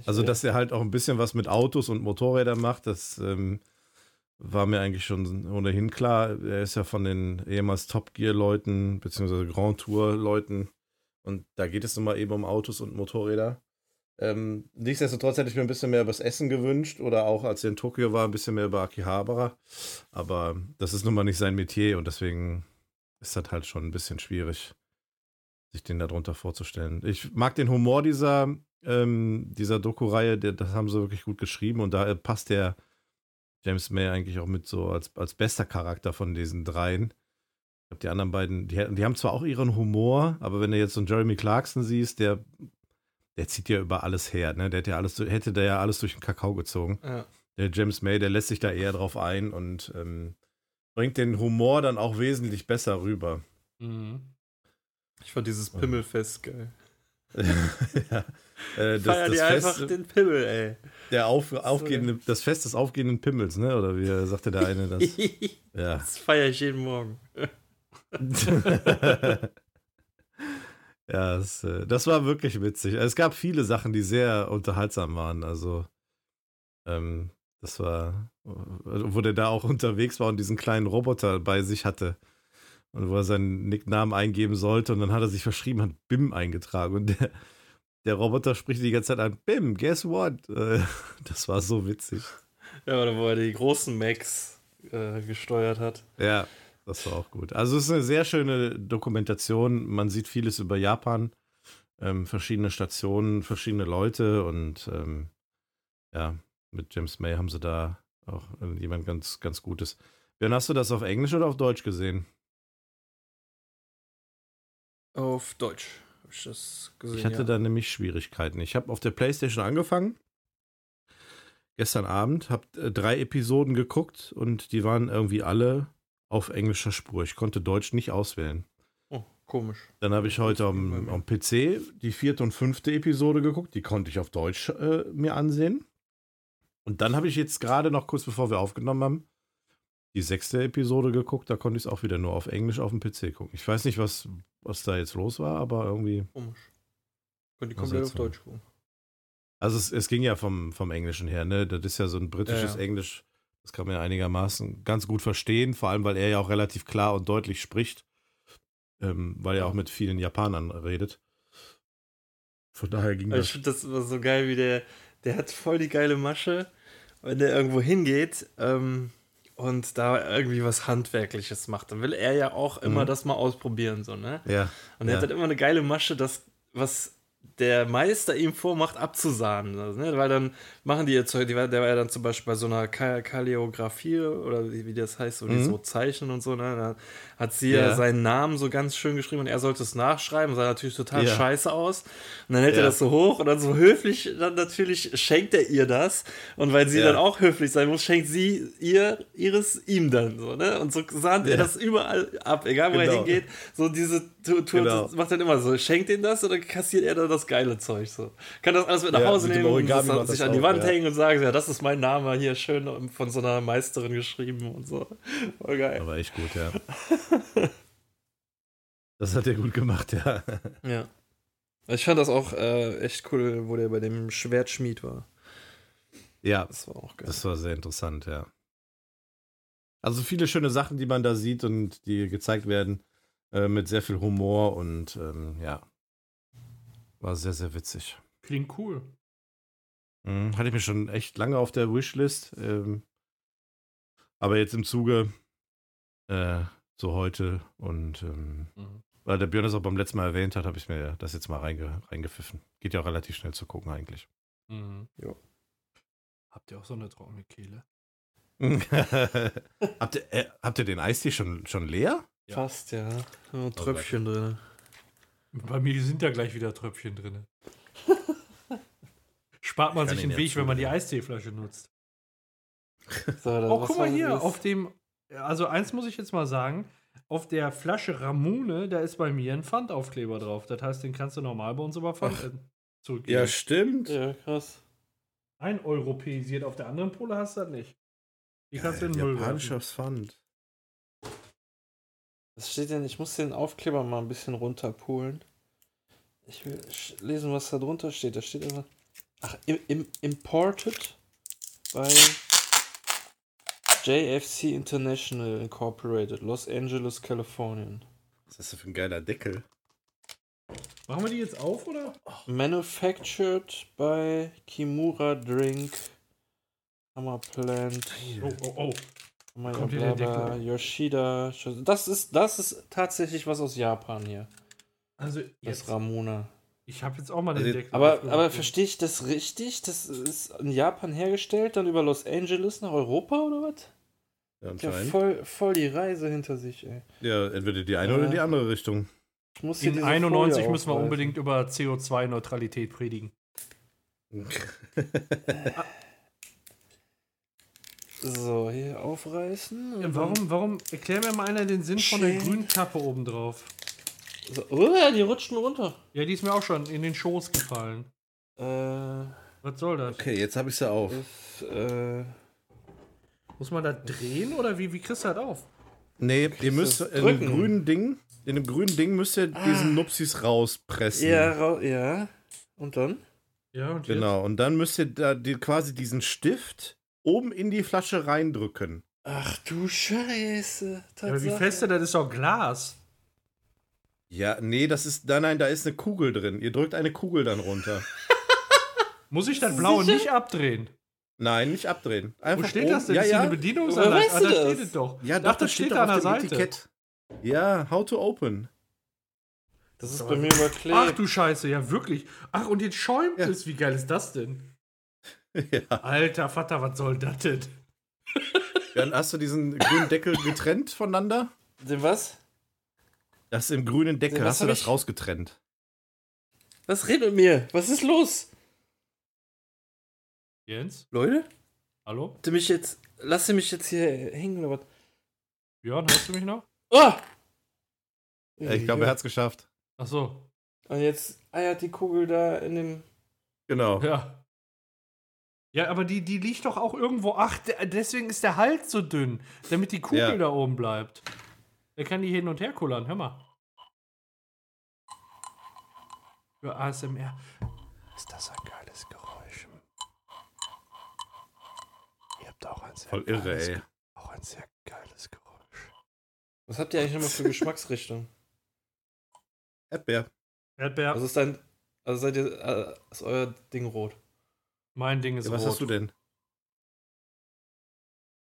Speaker 3: also dass er halt auch ein bisschen was mit Autos und Motorrädern macht, das ähm, war mir eigentlich schon ohnehin klar. Er ist ja von den ehemals Top Gear-Leuten, beziehungsweise Grand Tour-Leuten. Und da geht es nun mal eben um Autos und Motorräder. Ähm, nichtsdestotrotz hätte ich mir ein bisschen mehr über das Essen gewünscht oder auch als er in Tokio war, ein bisschen mehr über Akihabara. Aber das ist nun mal nicht sein Metier und deswegen ist das halt schon ein bisschen schwierig, sich den darunter vorzustellen. Ich mag den Humor dieser, ähm, dieser Doku-Reihe, das haben sie wirklich gut geschrieben und da passt der James May eigentlich auch mit so als, als bester Charakter von diesen dreien. Glaube, die anderen beiden, die, die haben zwar auch ihren Humor, aber wenn du jetzt so einen Jeremy Clarkson siehst, der, der zieht ja über alles her, ne? Der hätte ja alles, hätte der ja alles durch den Kakao gezogen.
Speaker 2: Ja.
Speaker 3: Der James May, der lässt sich da eher drauf ein und ähm, bringt den Humor dann auch wesentlich besser rüber.
Speaker 1: Mhm.
Speaker 2: Ich fand dieses Pimmelfest geil. [laughs]
Speaker 3: ja. äh, das,
Speaker 2: Feier
Speaker 3: das
Speaker 2: dir einfach
Speaker 3: Fest,
Speaker 2: den Pimmel, ey.
Speaker 3: der auf, aufgehende, das Fest des aufgehenden Pimmels, ne? Oder wie sagte der eine das? [laughs] Ja.
Speaker 2: das feiere ich jeden Morgen. [laughs]
Speaker 3: ja, das, äh, das war wirklich witzig. Es gab viele Sachen, die sehr unterhaltsam waren. Also, ähm, das war, wo der da auch unterwegs war und diesen kleinen Roboter bei sich hatte. Und wo er seinen Nicknamen eingeben sollte und dann hat er sich verschrieben, hat BIM eingetragen. Und der, der Roboter spricht die ganze Zeit an, BIM, guess what? Äh, [laughs] Das war so witzig.
Speaker 2: Ja, oder wo er die großen Macs äh, gesteuert hat.
Speaker 3: Ja, das war auch gut. Also es ist eine sehr schöne Dokumentation. Man sieht vieles über Japan, ähm, verschiedene Stationen, verschiedene Leute und ähm, ja, mit James May haben sie da auch jemand ganz, ganz Gutes. Björn, hast du das auf Englisch oder auf Deutsch gesehen?
Speaker 2: Auf Deutsch habe ich das gesehen.
Speaker 3: Ich hatte
Speaker 2: ja.
Speaker 3: da nämlich Schwierigkeiten. Ich habe auf der Playstation angefangen. Gestern Abend, habe äh, drei Episoden geguckt und die waren irgendwie alle auf englischer Spur. Ich konnte Deutsch nicht auswählen.
Speaker 2: Oh, komisch.
Speaker 3: Dann habe ich heute am, am PC die vierte und fünfte Episode geguckt. Die konnte ich auf Deutsch äh, mir ansehen. Und dann habe ich jetzt gerade noch kurz bevor wir aufgenommen haben, die sechste Episode geguckt. Da konnte ich es auch wieder nur auf Englisch auf dem PC gucken. Ich weiß nicht, was, was da jetzt los war, aber irgendwie.
Speaker 2: Komisch. Könnt die
Speaker 3: Was
Speaker 2: komplett auf. Deutsch gucken.
Speaker 3: Also es, es ging ja vom, vom Englischen her, ne? Das ist ja so ein britisches
Speaker 2: Ja, ja.
Speaker 3: Englisch. Das kann man ja einigermaßen ganz gut verstehen, vor allem weil er ja auch relativ klar und deutlich spricht. Ähm, weil er auch mit vielen Japanern redet. Von daher ging das.
Speaker 2: ich finde das immer so geil, wie der, der hat voll die geile Masche, wenn der irgendwo hingeht ähm, und da irgendwie was Handwerkliches macht. Dann will er ja auch immer
Speaker 3: Mhm.
Speaker 2: das mal ausprobieren, so, ne?
Speaker 3: Ja.
Speaker 2: Und er
Speaker 3: ja.
Speaker 2: hat halt immer eine geile Masche, das, was der Meister ihm vormacht, abzusahnen. Also, ne? Weil dann machen die jetzt, die, war- der war ja dann zum Beispiel bei so einer Ka Kalliografie oder wie, wie das heißt, die
Speaker 3: Mhm.
Speaker 2: so zeichnen und so, ne? Da hat sie ja.
Speaker 3: Ja.
Speaker 2: seinen Namen so ganz schön geschrieben und er sollte es nachschreiben, sah natürlich total
Speaker 3: Ja.
Speaker 2: scheiße aus. Und dann hält er
Speaker 3: Ja.
Speaker 2: das so hoch und dann so höflich, dann natürlich schenkt er ihr das. Und weil sie dann auch höflich sein muss, schenkt sie ihr ihres ihm dann so, ne? Und so sahnt er das überall ab, egal wo er
Speaker 3: Genau.
Speaker 2: hingeht. So diese Tour,
Speaker 3: Genau.
Speaker 2: macht dann immer so, schenkt ihm das oder kassiert er dann das geile Zeug so. Kann das alles mit nach Hause nehmen und sich an die Wand hängen und sagen, ja, das ist mein Name hier schön von so einer Meisterin geschrieben und so. Voll geil.
Speaker 3: Aber echt gut, ja. [laughs] Das hat er gut gemacht, ja.
Speaker 2: Ja. Ich fand das auch äh, echt cool, wo der bei dem Schwertschmied war.
Speaker 3: Ja,
Speaker 2: Das war auch geil.
Speaker 3: das war sehr interessant, ja. Also viele schöne Sachen, die man da sieht und die gezeigt werden, äh, mit sehr viel Humor und ähm, ja. War sehr, sehr witzig.
Speaker 1: Klingt cool.
Speaker 3: Mhm, hatte ich mir schon echt lange auf der Wishlist. Ähm, aber jetzt im Zuge äh, so heute und ähm,
Speaker 1: Mhm.
Speaker 3: weil der Björn das auch beim letzten Mal erwähnt hat, habe ich mir das jetzt mal reinge reingepfiffen. Geht ja auch relativ schnell zu gucken eigentlich.
Speaker 1: Mhm.
Speaker 2: Jo.
Speaker 1: Habt ihr auch so eine trockene Kehle? [laughs]
Speaker 3: habt, ihr, äh, habt ihr den Eistee schon, schon leer?
Speaker 1: Ja.
Speaker 2: Fast, ja. Nur ein Tröpfchen drin.
Speaker 1: Bei mir sind ja gleich wieder Tröpfchen drin. Spart man sich den
Speaker 3: ja
Speaker 1: Weg, wenn man die. Eisteeflasche nutzt. [laughs]
Speaker 2: So,
Speaker 1: Oh, guck mal hier,
Speaker 2: das?
Speaker 1: auf dem, also eins muss ich jetzt mal sagen, auf der Flasche Ramune, da ist bei mir ein Pfandaufkleber drauf. Das heißt, den kannst du normal bei uns über Pfand äh, [laughs] zurückgeben.
Speaker 3: stimmt.
Speaker 2: Ja, krass.
Speaker 1: Ein europäisiert, auf der anderen Pole hast du das nicht. Die kannst du in den Müll werfen.
Speaker 3: Pfand.
Speaker 2: Was steht denn? Ich muss den Aufkleber mal ein bisschen runterpulen. Ich will lesen, was da drunter steht. Da steht einfach. Ach, im, im, Imported bei JFC International Incorporated, Los Angeles, Kalifornien.
Speaker 3: Was ist das für ein geiler Deckel?
Speaker 1: Machen wir die jetzt auf, oder?
Speaker 2: Manufactured by Kimura Drink, Hammer Plant,
Speaker 1: Oh, oh, oh.
Speaker 2: Hammer
Speaker 1: Kommt hier
Speaker 2: bla
Speaker 1: der Deckel?
Speaker 2: Yoshida. Das ist, das ist tatsächlich was aus Japan hier.
Speaker 1: Also,
Speaker 2: Das
Speaker 1: jetzt,
Speaker 2: Ramona.
Speaker 1: Ich habe jetzt auch mal den
Speaker 3: Also,
Speaker 1: Deckel.
Speaker 2: Aber, aber verstehe ich das richtig? Das ist in Japan hergestellt, dann über Los Angeles nach Europa oder was?
Speaker 3: Ja,
Speaker 2: Ja, voll, voll die Reise hinter sich, ey.
Speaker 3: Ja, entweder die eine
Speaker 2: Ja.
Speaker 3: oder die andere Richtung.
Speaker 2: Ich muss
Speaker 1: In
Speaker 2: diese
Speaker 1: 91
Speaker 2: Folie
Speaker 1: müssen wir unbedingt über CO2-Neutralität predigen. [laughs]
Speaker 2: So, hier aufreißen.
Speaker 1: Warum, warum, erklär mir mal einer den Sinn von der
Speaker 2: Schön.
Speaker 1: grünen Kappe oben drauf.
Speaker 2: So, oh, ja, die rutschen runter.
Speaker 1: Ja, die ist mir auch schon in den Schoß gefallen.
Speaker 2: Äh,
Speaker 1: Was soll das?
Speaker 3: Okay, jetzt habe ich sie auf.
Speaker 2: ist, äh,
Speaker 1: Muss man da drehen oder wie, wie kriegst du das auf?
Speaker 3: Nee, ihr müsst in dem grünen Ding, in dem grünen Ding müsst ihr diesen Nupsis rauspressen.
Speaker 2: ja, rau- ja. Und dann?
Speaker 1: Ja, und
Speaker 3: Genau, und dann müsst ihr da die, quasi diesen Stift oben in die Flasche reindrücken.
Speaker 2: Ach du Scheiße.
Speaker 1: Ja, aber wie
Speaker 2: Tatsache.
Speaker 1: fest das ist doch Glas.
Speaker 3: Ja, nee, das ist, nein, nein, da ist eine Kugel drin. Ihr drückt eine Kugel dann runter. [laughs]
Speaker 1: Muss ich das Blaue
Speaker 2: Sicher?
Speaker 1: nicht abdrehen?
Speaker 3: Nein, nicht abdrehen. Einfach
Speaker 1: Wo steht
Speaker 3: oben.
Speaker 1: das denn?
Speaker 3: Ja,
Speaker 1: ist hier
Speaker 3: ja.
Speaker 1: eine Bedienungsanleitung?
Speaker 2: Weißt
Speaker 1: Ah, da
Speaker 2: das?
Speaker 1: steht es doch.
Speaker 3: Ja,
Speaker 1: Ach,
Speaker 3: doch,
Speaker 1: das
Speaker 3: das
Speaker 1: steht
Speaker 3: steht
Speaker 1: da
Speaker 3: doch
Speaker 1: an
Speaker 3: auf
Speaker 1: der
Speaker 3: dem
Speaker 1: Seite.
Speaker 3: Etikett. Ja, how to open.
Speaker 2: Das ist bei mir überklebt.
Speaker 1: Ach du Scheiße, ja wirklich. Ach, und jetzt schäumt
Speaker 3: Ja.
Speaker 1: es. Wie geil ist das denn? [laughs]
Speaker 3: ja.
Speaker 1: Alter Vater, was soll das denn?
Speaker 3: Dann hast du diesen grünen Deckel getrennt voneinander.
Speaker 2: Den was?
Speaker 3: Das im grünen Deckel
Speaker 2: Was
Speaker 3: hast du das
Speaker 2: ich?
Speaker 3: rausgetrennt.
Speaker 2: Was redet mit mir? Was ist los?
Speaker 1: Jens?
Speaker 2: Leute?
Speaker 1: Hallo?
Speaker 2: Ihr mich jetzt. Lass ihr mich jetzt hier hängen oder was?
Speaker 1: Björn, hörst du mich noch?
Speaker 2: Oh!
Speaker 3: Ja, ich glaube, er hat es geschafft.
Speaker 1: Ach so.
Speaker 2: Und jetzt eiert die Kugel da in dem.
Speaker 3: Genau.
Speaker 1: Ja. Ja, aber die, die liegt doch auch irgendwo. Ach, de- deswegen ist der Hals so dünn, damit die Kugel
Speaker 3: Ja.
Speaker 1: da oben bleibt. Der kann die hin und her kullern. Hör mal. Für ASMR. Ist das ein geiles Geräusch? Ihr habt auch ein sehr
Speaker 3: Voll irre,
Speaker 1: geiles,
Speaker 3: ey.
Speaker 1: Auch ein sehr geiles Geräusch.
Speaker 2: Was habt ihr eigentlich nochmal für [laughs] Geschmacksrichtung?
Speaker 3: Erdbeer.
Speaker 1: Erdbeer.
Speaker 2: Also ist dein. Also seid ihr. Äh, ist euer Ding rot?
Speaker 1: Mein Ding ist
Speaker 3: Ja, was
Speaker 1: rot.
Speaker 3: hast du denn?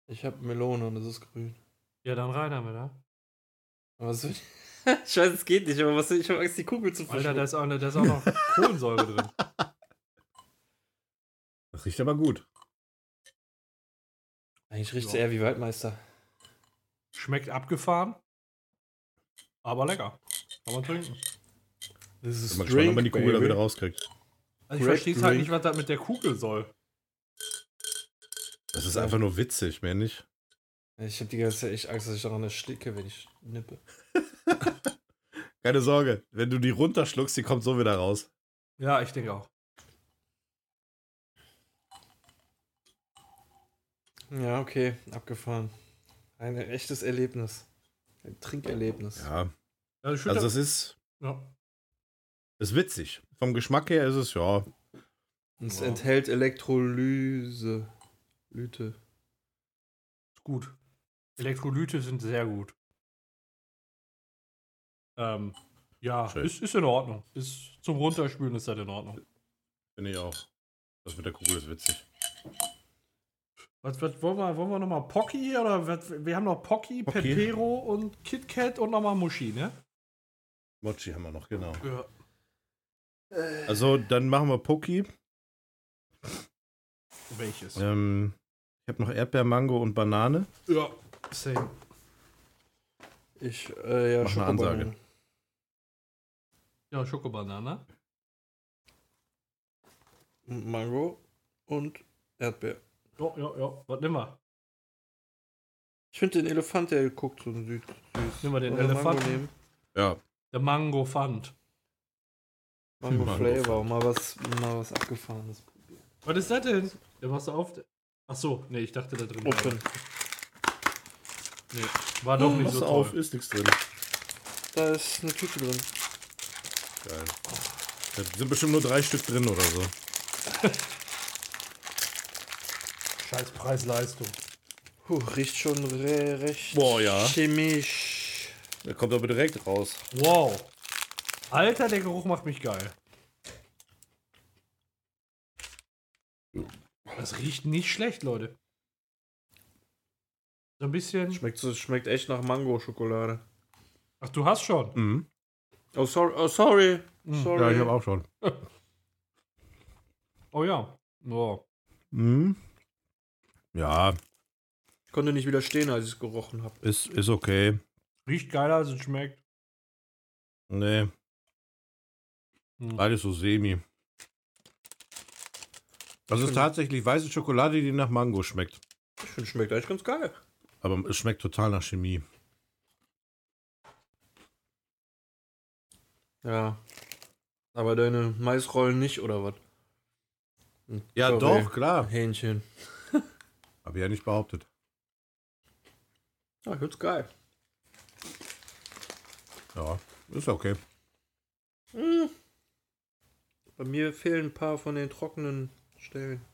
Speaker 2: Ich habe Melone und es ist grün.
Speaker 1: Ja, dann rein damit, ja?
Speaker 2: Was [laughs] ich weiß, es geht nicht, aber was soll ich habe Angst, die Kugel zu
Speaker 1: Alter,
Speaker 2: verschlucken.
Speaker 1: da ist auch, da ist auch noch [laughs] Kohlensäure drin.
Speaker 3: Das riecht aber gut.
Speaker 2: Eigentlich riecht es eher wie Waldmeister.
Speaker 1: Schmeckt abgefahren, aber lecker. Kann man trinken.
Speaker 2: Das
Speaker 3: Ich
Speaker 2: ist
Speaker 3: mal gespannt, ob man die Kugel da wieder rauskriegt.
Speaker 1: Also ich verstehe halt
Speaker 2: Drink.
Speaker 1: nicht, was das mit der Kugel soll.
Speaker 3: Das ist einfach nur witzig, mehr nicht.
Speaker 2: Ich habe die ganze Zeit echt Angst, dass ich daran ersticke, wenn ich nippe. [laughs]
Speaker 3: Keine Sorge, wenn du die runterschluckst, die kommt so wieder raus.
Speaker 1: Ja, ich denke auch.
Speaker 2: Ja, okay, abgefahren. Ein echtes Erlebnis. Ein Trinkerlebnis.
Speaker 3: Ja, also es ist,
Speaker 1: ja.
Speaker 3: ist witzig. Vom Geschmack her ist es, ja,
Speaker 2: Und es
Speaker 1: Ja.
Speaker 2: enthält Elektrolyse.
Speaker 1: Ist gut. Elektrolyte sind sehr gut. Ähm, ja,
Speaker 3: Schön.
Speaker 1: ist, ist in Ordnung. Ist zum Runterspülen ist das in Ordnung.
Speaker 3: finde ich auch. Das mit der Kugel ist witzig.
Speaker 1: Was, was wollen wir, wollen wir nochmal Pocky oder was, wir haben noch Pocky,
Speaker 3: Pocky.
Speaker 1: Pepero und KitKat und nochmal Muschi, ne?
Speaker 3: Mochi haben wir noch, genau.
Speaker 1: Ja.
Speaker 3: Also, dann machen wir Poki.
Speaker 1: Welches?
Speaker 3: Ähm, ich habe noch Erdbeer, Mango und Banane.
Speaker 1: Ja, same.
Speaker 2: Ich, äh, ja,
Speaker 3: Mach eine. Ansage.
Speaker 1: Ja, Schokobanane.
Speaker 2: Mango und Erdbeer.
Speaker 1: Ja, ja, ja. Was nehmen wir?
Speaker 2: Ich finde den Elefant, der guckt so süß. süß.
Speaker 1: Nehmen wir den
Speaker 2: Oder Mango
Speaker 1: Elefanten?
Speaker 2: nehmen.
Speaker 3: Ja,
Speaker 1: Der Mango Fund.
Speaker 2: Mango,
Speaker 3: Mango
Speaker 2: Flavor, mal was, mal was abgefahrenes probieren.
Speaker 1: Was ist das denn? Der machst du auf. Ach so, nee, ich dachte da drin.
Speaker 2: Open.
Speaker 1: Nee, war doch nicht
Speaker 3: Mach's
Speaker 1: so
Speaker 3: auf,
Speaker 1: toll.
Speaker 3: ist nichts drin.
Speaker 2: Da ist eine Tüte drin.
Speaker 3: Geil. Da sind bestimmt nur drei Stück drin oder so. [laughs]
Speaker 1: Scheiß Preis-Leistung.
Speaker 2: Puh, riecht schon re recht
Speaker 3: Boah, ja.
Speaker 2: chemisch.
Speaker 3: Der kommt aber direkt raus.
Speaker 1: Wow. Alter, der Geruch macht mich geil. Das riecht nicht schlecht, Leute. So ein bisschen.
Speaker 2: Schmeckt, schmeckt echt nach Mango-Schokolade.
Speaker 1: Ach, du hast schon.
Speaker 3: Mhm.
Speaker 2: Oh, sorry. Oh, sorry.
Speaker 1: Mhm.
Speaker 2: sorry.
Speaker 3: Ja, ich habe auch schon. [laughs]
Speaker 1: Oh ja. Oh.
Speaker 3: Mhm. Ja,
Speaker 2: Ich konnte nicht widerstehen, als ich es gerochen habe.
Speaker 3: ist, ist okay.
Speaker 1: Riecht geiler, als es schmeckt.
Speaker 3: Nee,
Speaker 1: Hm.
Speaker 3: beides so semi. Das ist tatsächlich weiße Schokolade, die nach Mango schmeckt.
Speaker 2: Ich finde, schmeckt eigentlich ganz geil.
Speaker 3: Aber es schmeckt total nach Chemie.
Speaker 2: Ja. Aber deine Maisrollen nicht, oder was? Hm,
Speaker 3: Ja,
Speaker 2: sorry.
Speaker 3: doch, klar.
Speaker 2: Hähnchen. [laughs]
Speaker 3: Habe ich ja nicht behauptet.
Speaker 2: Ja, ganz geil.
Speaker 3: Ja, ist okay.
Speaker 2: Hm. Bei mir fehlen ein paar von den trockenen Stellen.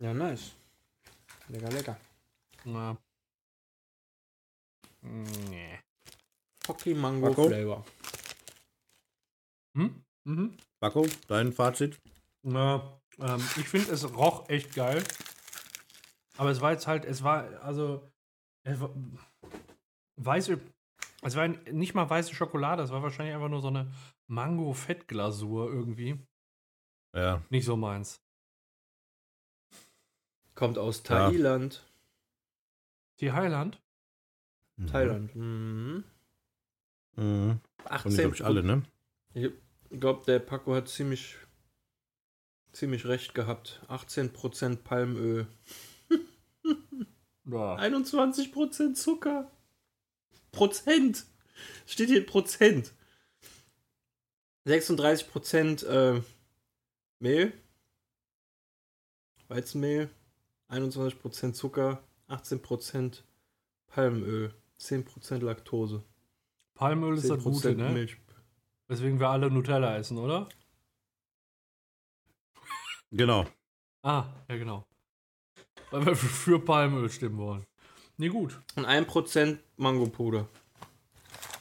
Speaker 2: Ja, nice. Lecker, lecker.
Speaker 1: Na. Nee.
Speaker 2: Pocky Mango
Speaker 3: Marco?
Speaker 2: Flavor.
Speaker 1: Hm? Mhm.
Speaker 3: Marco, dein Fazit?
Speaker 1: Na, ähm, ich finde, es roch echt geil. Aber es war jetzt halt, es war, also, es war, weiße, es war nicht mal weiße Schokolade, es war wahrscheinlich einfach nur so eine Mango-Fettglasur irgendwie.
Speaker 3: Ja.
Speaker 1: Nicht so meins.
Speaker 2: Kommt aus
Speaker 3: Ja.
Speaker 2: Thailand.
Speaker 1: Die Highland?
Speaker 2: Thailand. Mhm.
Speaker 3: Mhm. Und
Speaker 2: 18
Speaker 3: glaube ich alle, ne?
Speaker 2: Ich glaube, der Paco hat ziemlich, ziemlich recht gehabt. 18% Palmöl. [laughs]
Speaker 1: Ja.
Speaker 2: 21% Zucker. Prozent. Steht hier Prozent. 36% äh, Mehl. Weizenmehl. 21% Zucker. 18% Palmöl. 10% Laktose.
Speaker 1: Palmöl ist das Gute, ne?
Speaker 2: Milch.
Speaker 1: Weswegen wir alle Nutella essen, oder?
Speaker 3: Genau.
Speaker 1: Ah, ja, genau. Weil wir für Palmöl stimmen wollen. Nee, gut.
Speaker 2: Und 1% Mangopuder.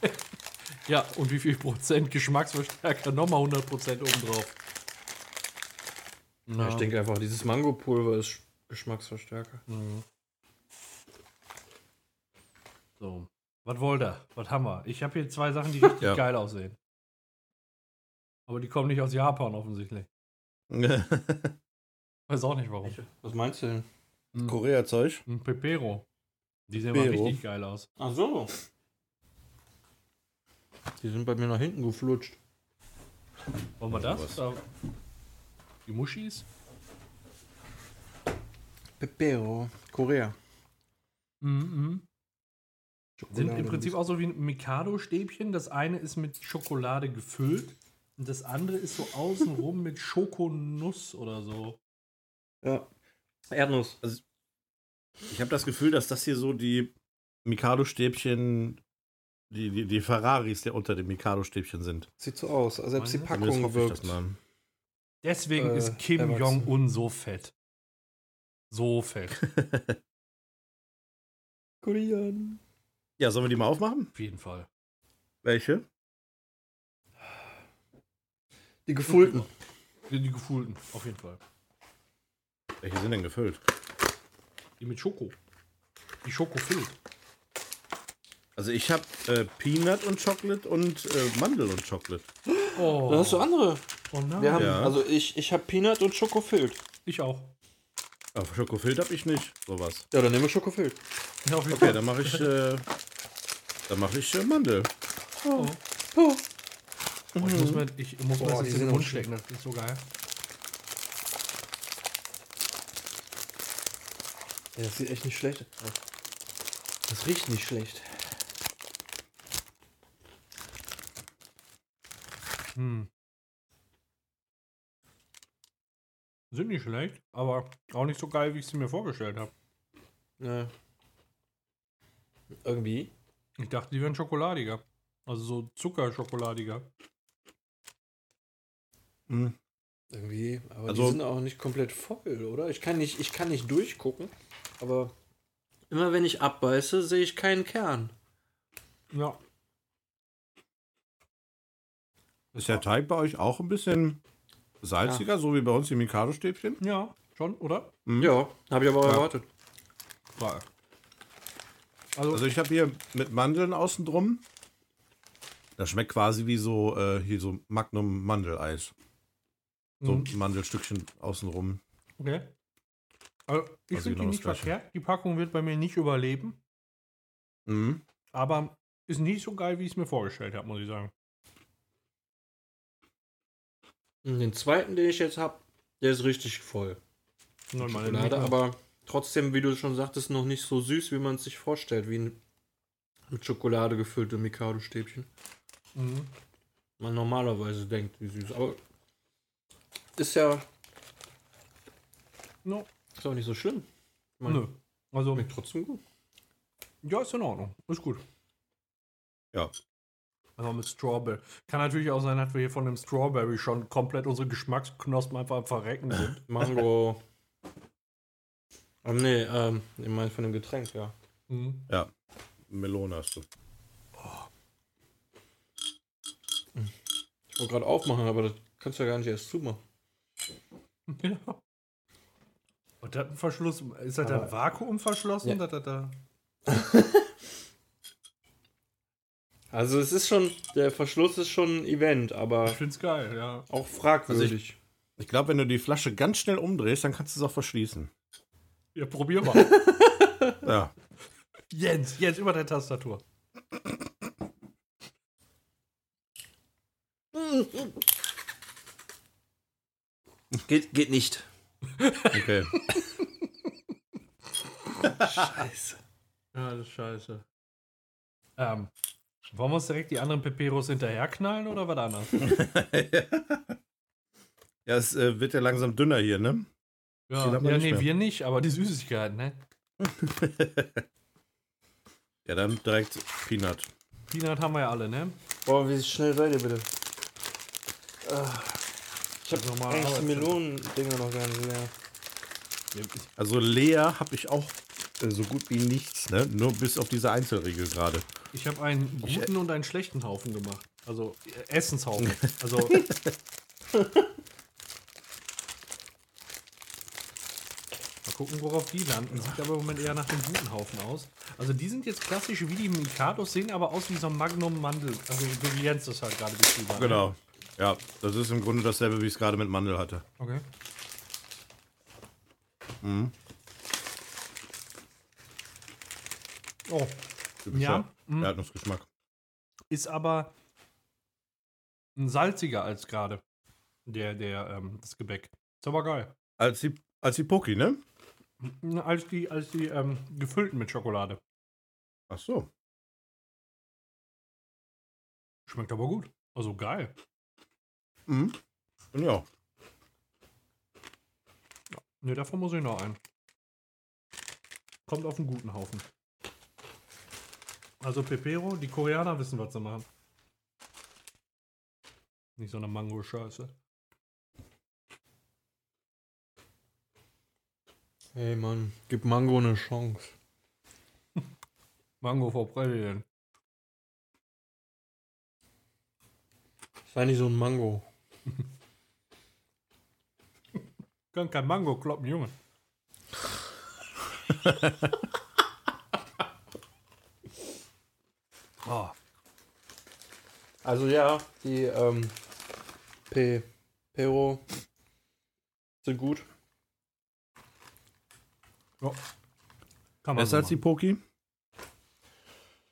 Speaker 2: [laughs]
Speaker 1: Ja, und wie viel Prozent Geschmacksverstärker? Nochmal 100 Prozent obendrauf.
Speaker 2: Ja, ich denke einfach, dieses Mangopulver ist Geschmacksverstärker.
Speaker 1: So. Was wollt ihr? Was haben wir? Ich habe hier zwei Sachen, die [laughs] richtig
Speaker 3: Ja.
Speaker 1: geil aussehen. Aber die kommen nicht aus Japan offensichtlich. [laughs] Weiß auch nicht warum.
Speaker 2: Was meinst du denn?
Speaker 1: Ein,
Speaker 3: Korea-Zeug.
Speaker 1: ein Pepero. Die sehen mal
Speaker 3: Pepero.
Speaker 1: richtig geil aus.
Speaker 2: Ach so. Die sind bei mir nach hinten geflutscht.
Speaker 1: Wollen wir das?
Speaker 3: Was?
Speaker 1: Die Muschis?
Speaker 2: Pepero. Korea.
Speaker 1: Mhm. Sind im Prinzip auch so wie ein Mikado-Stäbchen. Das eine ist mit Schokolade gefüllt und das andere ist so außenrum mit Schokonuss oder so.
Speaker 2: Ja. Erdnuss.
Speaker 3: Ich habe das Gefühl, dass das hier so die Mikado-Stäbchen, die, die, die Ferraris, der unter den Mikado-Stäbchen sind.
Speaker 2: Sieht so aus. Also selbst die
Speaker 1: Meinst du?
Speaker 3: Zumindest
Speaker 2: Packung wirkt.
Speaker 1: Deswegen
Speaker 2: Äh,
Speaker 1: ist Kim. Jong-un so fett. So fett. [laughs]
Speaker 2: Korean.
Speaker 3: Ja, sollen wir die mal aufmachen?
Speaker 1: Auf jeden Fall.
Speaker 3: Welche?
Speaker 2: Die gefüllten.
Speaker 1: Die, die gefühlten, auf jeden Fall.
Speaker 3: Welche sind denn gefüllt?
Speaker 1: Die mit Schoko. Die Schoko füllt.
Speaker 3: Also ich habe äh, Peanut und Chocolate und äh, Mandel und Chocolate.
Speaker 1: Oh,
Speaker 2: Dann hast du andere.
Speaker 1: oh nein.
Speaker 2: Wir haben,
Speaker 3: Ja.
Speaker 2: Also ich, ich habe Peanut und Schokofillt.
Speaker 1: ich auch.
Speaker 3: Aber Schokofilter habe ich nicht. Sowas.
Speaker 2: Ja, dann nehmen wir Schokofillt.
Speaker 1: Ja, auf jeden
Speaker 3: Okay,
Speaker 1: Fall.
Speaker 3: dann mache ich, äh, dann mache ich äh, Mandel.
Speaker 1: Oh.
Speaker 2: Oh.
Speaker 1: Oh, ich muss mir, ich muss mir
Speaker 2: Boah,
Speaker 1: das in den Mund stecken. Das ist so geil.
Speaker 2: Ja, das sieht echt nicht schlecht aus. Das riecht nicht schlecht.
Speaker 1: Hm. Sind nicht schlecht, aber auch nicht so geil, wie ich sie mir vorgestellt habe.
Speaker 2: Ja. Irgendwie.
Speaker 1: Ich dachte, die wären schokoladiger. Also so zuckerschokoladiger.
Speaker 3: Hm.
Speaker 2: Irgendwie. Aber
Speaker 3: Also-
Speaker 2: die sind auch nicht komplett voll, oder? Ich kann nicht, ich kann nicht durchgucken, aber immer wenn ich abbeiße, sehe ich keinen Kern.
Speaker 1: Ja.
Speaker 3: Ist der Teig bei euch auch ein bisschen salziger, so wie bei uns die Mikado-Stäbchen?
Speaker 1: Ja, schon, oder?
Speaker 3: Hm.
Speaker 2: Ja, habe ich aber
Speaker 3: Ja.
Speaker 2: erwartet.
Speaker 1: Geil. Also,
Speaker 3: Also ich habe hier mit Mandeln außen drum. Das schmeckt quasi wie so, äh, hier so Magnum Mandeleis. So
Speaker 1: mhm,
Speaker 3: Mandelstückchen außenrum.
Speaker 1: okay. Also, ich
Speaker 3: Also
Speaker 1: finde
Speaker 3: genau
Speaker 1: die nicht
Speaker 3: Gleiche.
Speaker 1: verkehrt. Die Packung wird bei mir nicht überleben,
Speaker 3: Mhm.
Speaker 1: aber ist nicht so geil, wie ich es mir vorgestellt habe, muss ich sagen.
Speaker 2: Und Den zweiten, den ich jetzt habe, der ist richtig voll. Schokolade, aber trotzdem, wie du schon sagtest, noch nicht so süß, wie man es sich vorstellt, wie ein mit Schokolade gefüllte Mikado-Stäbchen.
Speaker 1: Mhm.
Speaker 2: Man normalerweise denkt, wie süß. Aber ist ja
Speaker 1: No,
Speaker 2: ist auch nicht so schlimm. Ich mein,
Speaker 1: nö. Also,
Speaker 2: Schmeckt trotzdem gut.
Speaker 1: ja, ist in Ordnung. Ist gut.
Speaker 3: Ja.
Speaker 1: Aber mit Strawberry. Kann natürlich auch sein, dass wir hier von dem Strawberry schon komplett unsere Geschmacksknospen einfach am Verrecken sind. [laughs]
Speaker 2: Mango. oh, nee, ähm, ich meine von dem Getränk, ja.
Speaker 1: Mhm.
Speaker 3: Ja. Melone hast du.
Speaker 2: Ich wollte gerade aufmachen, aber das kannst du ja gar nicht erst zumachen. [laughs]
Speaker 1: Ja. Und das ein Verschluss, ist das da Vakuum verschlossen?
Speaker 2: Ja.
Speaker 1: dass das da [laughs]
Speaker 2: Also es ist schon, der Verschluss ist schon ein Event, aber
Speaker 1: ich find's geil, ja.
Speaker 2: auch fragwürdig.
Speaker 3: Ich glaube, wenn du die Flasche ganz schnell umdrehst, dann kannst du es auch verschließen.
Speaker 1: Ja, probier mal. [laughs]
Speaker 3: Ja.
Speaker 1: Jens, Jens, über der Tastatur.
Speaker 2: geht, geht nicht.
Speaker 3: Okay.
Speaker 2: Scheiße.
Speaker 1: Ja, das ist scheiße. Ähm, wollen wir uns direkt die anderen Peperos hinterherknallen oder was anderes? [laughs]
Speaker 3: ja, es äh, wird ja langsam dünner hier, ne?
Speaker 1: Ja, ja nee,
Speaker 3: mehr.
Speaker 1: wir nicht, aber die Süßigkeiten, ne? [laughs]
Speaker 3: Ja, dann direkt Peanut.
Speaker 1: Peanut haben wir ja alle, ne?
Speaker 2: Boah, wie schnell seid ihr bitte? Ah, ich hab
Speaker 1: Normal
Speaker 2: eigentlich die. Melonen-Dinger noch gar nicht leer.
Speaker 3: Also leer habe ich auch äh, so gut wie nichts, ne? Nur bis auf diese Einzelregel gerade.
Speaker 1: Ich habe einen guten und einen schlechten Haufen gemacht. Also äh, Essenshaufen. [laughs] Also Mal gucken, worauf die landen. Sieht aber im Moment eher nach dem guten Haufen aus. Also die sind jetzt klassisch wie die Mikados, sehen aber aus wie so ein Magnum-Mandel. Also so wie Jens das halt gerade beschrieben hat.
Speaker 3: Genau. Ja, das ist im Grunde dasselbe, wie ich es gerade mit Mandel hatte.
Speaker 1: Okay.
Speaker 3: Mhm.
Speaker 1: Oh, Ja, mhm.
Speaker 3: Erdnussgeschmack.
Speaker 1: ist aber ein salziger als gerade der, der, ähm, das Gebäck. Ist aber geil.
Speaker 3: Als die, als die Poki, ne?
Speaker 1: Als die, als die ähm, gefüllten mit Schokolade.
Speaker 3: Ach so.
Speaker 1: Schmeckt aber gut. Also geil.
Speaker 3: Mhm. Ja.
Speaker 1: Ne, davon muss ich noch ein. Kommt auf einen guten Haufen. Also Pepero, die Koreaner wissen, was sie machen. Nicht so eine Mango-Scheiße.
Speaker 2: Hey Mann, gib Mango eine Chance. [laughs]
Speaker 1: Mango for President.
Speaker 2: Sei nicht so ein Mango. [laughs]
Speaker 1: Kann kein Mango kloppen, Junge. [laughs] oh,
Speaker 2: Also ja, die ähm, P Pero sind gut.
Speaker 1: ja. Kann man
Speaker 3: Besser als die. Poki?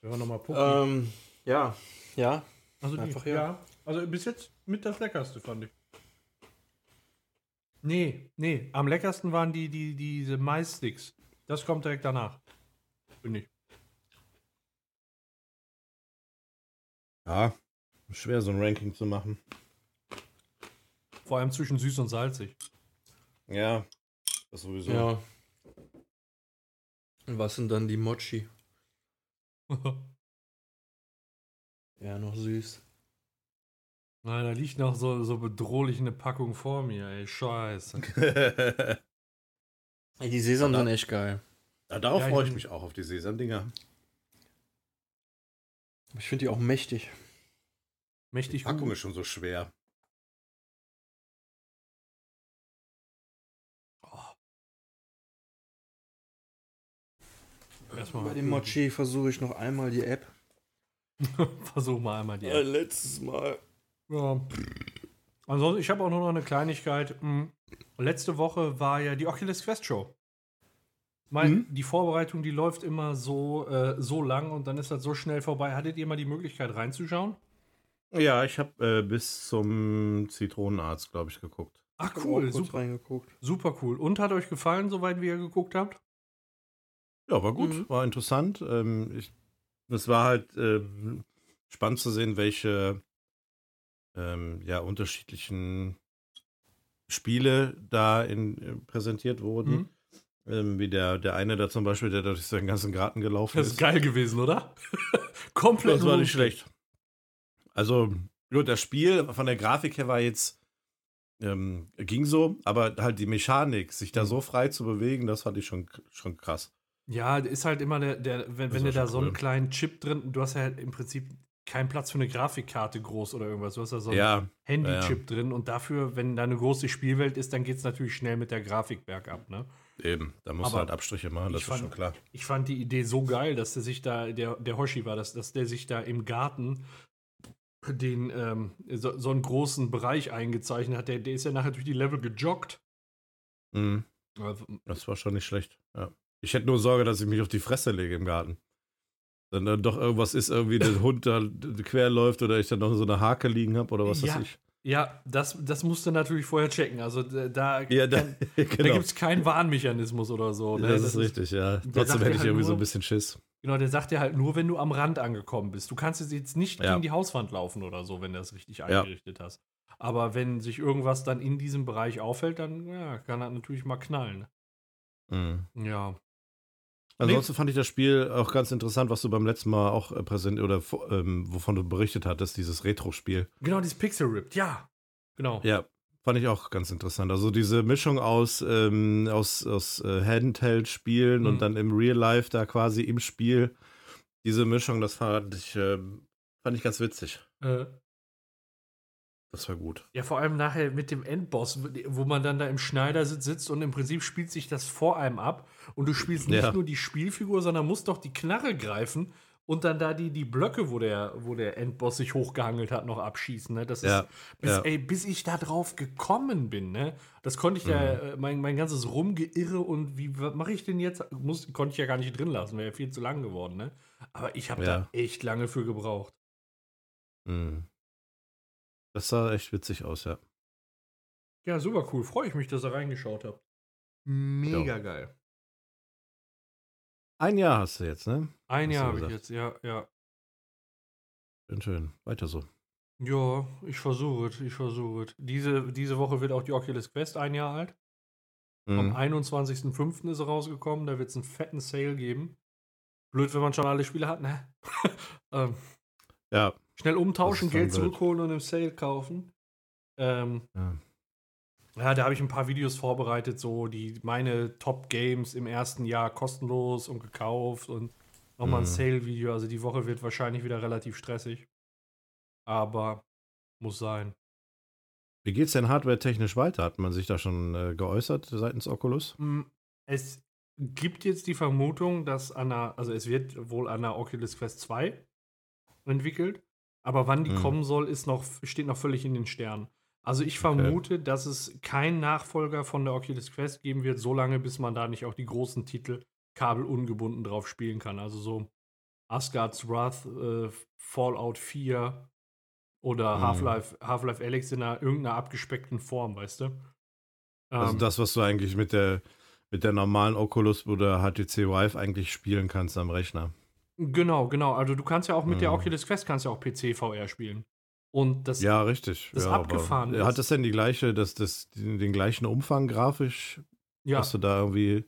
Speaker 1: Wenn wir nochmal gucken.
Speaker 2: Ähm, ja, ja.
Speaker 1: also, die, ja. also bis jetzt mit das leckerste, fand ich. Nee, nee, am leckersten waren die, die, diese Maissticks. Das kommt direkt danach. Finde ich.
Speaker 3: Ja. Schwer, so ein Ranking zu machen.
Speaker 1: Vor allem zwischen süß und salzig.
Speaker 3: Ja. Das sowieso.
Speaker 2: Ja. Und was sind dann die Mochi? [laughs] Ja, noch süß.
Speaker 1: Nein, da liegt noch so, so bedrohlich eine Packung vor mir, ey. Scheiße. [laughs]
Speaker 2: Ey, die Sesam sind echt geil.
Speaker 3: ja, darauf
Speaker 1: Ja,
Speaker 3: freue ich mich auch, auf die Sesam-Dinger.
Speaker 2: Ich finde die auch mächtig.
Speaker 1: Mächtig
Speaker 3: Packung
Speaker 1: gut.
Speaker 3: ist schon so schwer.
Speaker 1: Erstmal
Speaker 2: Bei dem Mochi versuche ich noch einmal die App. [laughs]
Speaker 1: Versuch mal einmal die.
Speaker 2: Äh, letztes Mal.
Speaker 1: Ja. Ansonsten, ich habe auch nur noch eine Kleinigkeit. Hm, Letzte Woche war ja die Oculus Quest Show. Mein,
Speaker 3: Mhm.
Speaker 1: Die Vorbereitung, die läuft immer so, äh, so lang und dann ist das so schnell vorbei. Hattet ihr mal die Möglichkeit reinzuschauen?
Speaker 3: Ja, ich habe äh, bis zum Zitronenarzt, glaube ich, geguckt.
Speaker 1: Ach cool, super,
Speaker 2: reingeguckt.
Speaker 1: super cool. Und hat euch gefallen, soweit wie ihr geguckt habt?
Speaker 3: Ja, war gut,
Speaker 2: Mhm.
Speaker 3: war interessant. Ähm, ich, es war halt ähm, spannend zu sehen, welche ähm, ja, unterschiedlichen Spiele da in, äh, präsentiert wurden.
Speaker 1: Mhm.
Speaker 3: Ähm, wie der, der eine da zum Beispiel, der durch seinen ganzen Garten gelaufen
Speaker 1: Das
Speaker 3: ist.
Speaker 1: ist geil gewesen, oder? [laughs] Komplett.
Speaker 3: Das war nicht schlecht. Also, gut, das Spiel von der Grafik her war jetzt, ähm, ging so, aber halt die Mechanik, sich da
Speaker 1: Mhm.
Speaker 3: so frei zu bewegen, das fand ich schon, schon krass.
Speaker 1: Ja, ist halt immer der, der wenn, wenn du da so einen
Speaker 3: cool.
Speaker 1: kleinen Chip drin, du hast ja halt im Prinzip keinen Platz für eine Grafikkarte groß oder irgendwas. Du hast ja so einen
Speaker 3: Ja,
Speaker 1: Handy-Chip drin und dafür, wenn da eine große Spielwelt ist, dann geht es natürlich schnell mit der Grafik bergab, ne?
Speaker 3: Eben. Da musst du
Speaker 1: Aber
Speaker 3: halt Abstriche machen, das ist
Speaker 1: fand-
Speaker 3: schon klar.
Speaker 1: Ich fand die Idee so geil, dass der sich da, der, der Hoshi war, dass, dass der sich da im Garten den, ähm, so, so einen großen Bereich eingezeichnet hat. Der, der ist ja nachher durch die Level gejoggt.
Speaker 3: Mhm.
Speaker 1: Also,
Speaker 3: Das war schon nicht schlecht. Ja. Ich hätte nur Sorge, dass ich mich auf die Fresse lege im Garten. Wenn dann doch irgendwas ist, irgendwie der [laughs] Hund da quer läuft oder ich dann noch so eine Hake liegen habe oder was
Speaker 1: Ja.
Speaker 3: weiß ich.
Speaker 1: Ja, das, das musst du natürlich vorher checken. Also da, da,
Speaker 3: Ja, da, [laughs]
Speaker 1: kann,
Speaker 3: genau.
Speaker 1: gibt es keinen Warnmechanismus oder so. Ne?
Speaker 3: das, ist richtig, ja. Trotzdem hätte ich
Speaker 1: halt
Speaker 3: irgendwie so
Speaker 1: nur-
Speaker 3: ein bisschen Schiss.
Speaker 1: Genau, der sagt dir halt nur, wenn du am Rand angekommen bist. Du kannst jetzt nicht
Speaker 3: Ja.
Speaker 1: gegen die Hauswand laufen oder so, wenn du das richtig eingerichtet hast. Aber wenn sich irgendwas dann in diesem Bereich auffällt, dann kann das natürlich mal knallen.
Speaker 3: Mhm.
Speaker 1: Ja.
Speaker 3: Ansonsten fand ich das Spiel auch ganz interessant, was du beim letzten Mal auch äh, präsent oder ähm, wovon du berichtet hattest, dieses Retro-Spiel.
Speaker 1: Genau, dieses Pixel Ripped, ja. Genau.
Speaker 3: Ja, fand ich auch ganz interessant. Also diese Mischung aus, ähm, aus, aus äh, Handheld-Spielen
Speaker 1: Mhm.
Speaker 3: und dann im Real Life da quasi im Spiel diese Mischung, das fand ich, äh, fand ich ganz witzig.
Speaker 1: Äh,
Speaker 3: Das war gut.
Speaker 1: ja, vor allem nachher mit dem Endboss, wo man dann da im Schneidersitz sitzt und im Prinzip spielt sich das vor einem ab und du spielst nicht
Speaker 3: Ja.
Speaker 1: nur die Spielfigur, sondern musst doch die Knarre greifen und dann da die, die Blöcke, wo der, wo der Endboss sich hochgehangelt hat, noch abschießen. Ne? Das
Speaker 3: Ja,
Speaker 1: ist, bis,
Speaker 3: ja.
Speaker 1: ey, bis ich da drauf gekommen bin, ne? Das konnte ich ja,
Speaker 3: Mhm.
Speaker 1: äh, mein, mein ganzes Rumgeirre und wie mache ich denn jetzt? Muss, konnte ich ja gar nicht drin lassen, wäre ja viel zu lang geworden, ne? Aber ich habe
Speaker 3: Ja.
Speaker 1: da echt lange für gebraucht.
Speaker 3: Mhm. Das sah echt witzig aus, ja.
Speaker 1: Ja, super cool. Freue ich mich, dass ihr reingeschaut habt. Mega geil.
Speaker 3: Ein Jahr hast du jetzt, ne?
Speaker 1: Ein
Speaker 3: Hast
Speaker 1: Jahr habe ich jetzt, ja, ja.
Speaker 3: Schön, schön. Weiter so.
Speaker 1: Ja, ich versuche es, ich versuche es. Diese, diese Woche wird auch die Oculus Quest ein Jahr alt. Am
Speaker 3: Mhm.
Speaker 1: 21.05. ist sie rausgekommen, da wird es einen fetten Sale geben. Blöd, wenn man schon alle Spiele hat, ne? [laughs] ähm,
Speaker 3: Ja,
Speaker 1: schnell umtauschen, Geld zurückholen und im Sale kaufen. Ähm,
Speaker 3: ja.
Speaker 1: Ja, da habe ich ein paar Videos vorbereitet, so die meine Top Games im ersten Jahr kostenlos und gekauft und nochmal ein
Speaker 3: Mhm.
Speaker 1: Sale-Video. Also die Woche wird wahrscheinlich wieder relativ stressig. Aber muss sein.
Speaker 3: Wie geht's denn hardware-technisch weiter? Hat man sich da schon äh, geäußert seitens Oculus?
Speaker 1: Mm, Es gibt jetzt die Vermutung, dass an also es wird wohl an der Oculus Quest 2 entwickelt. Aber wann die
Speaker 3: Mhm.
Speaker 1: kommen soll, ist noch, steht noch völlig in den Sternen. Also ich vermute, dass es keinen Nachfolger von der Oculus Quest geben wird, solange bis man da nicht auch die großen Titel kabelungebunden drauf spielen kann. Also so Asgard's Wrath, äh, Fallout 4 oder
Speaker 3: Mhm.
Speaker 1: Half-Life Half-Life Alyx in einer, irgendeiner abgespeckten Form, weißt du?
Speaker 3: Also
Speaker 1: Ähm,
Speaker 3: das, was du eigentlich mit der, mit der normalen Oculus oder HTC Vive eigentlich spielen kannst am Rechner.
Speaker 1: Genau, genau. Also du kannst ja auch mit der
Speaker 3: Mhm.
Speaker 1: Oculus Quest kannst ja auch PC VR spielen. Und das
Speaker 3: Ja, richtig.
Speaker 1: das
Speaker 3: ja,
Speaker 1: abgefahren ist-
Speaker 3: Hat das denn die gleiche, das, das, den, gleichen Umfang grafisch?
Speaker 1: ja,
Speaker 3: Hast du da irgendwie.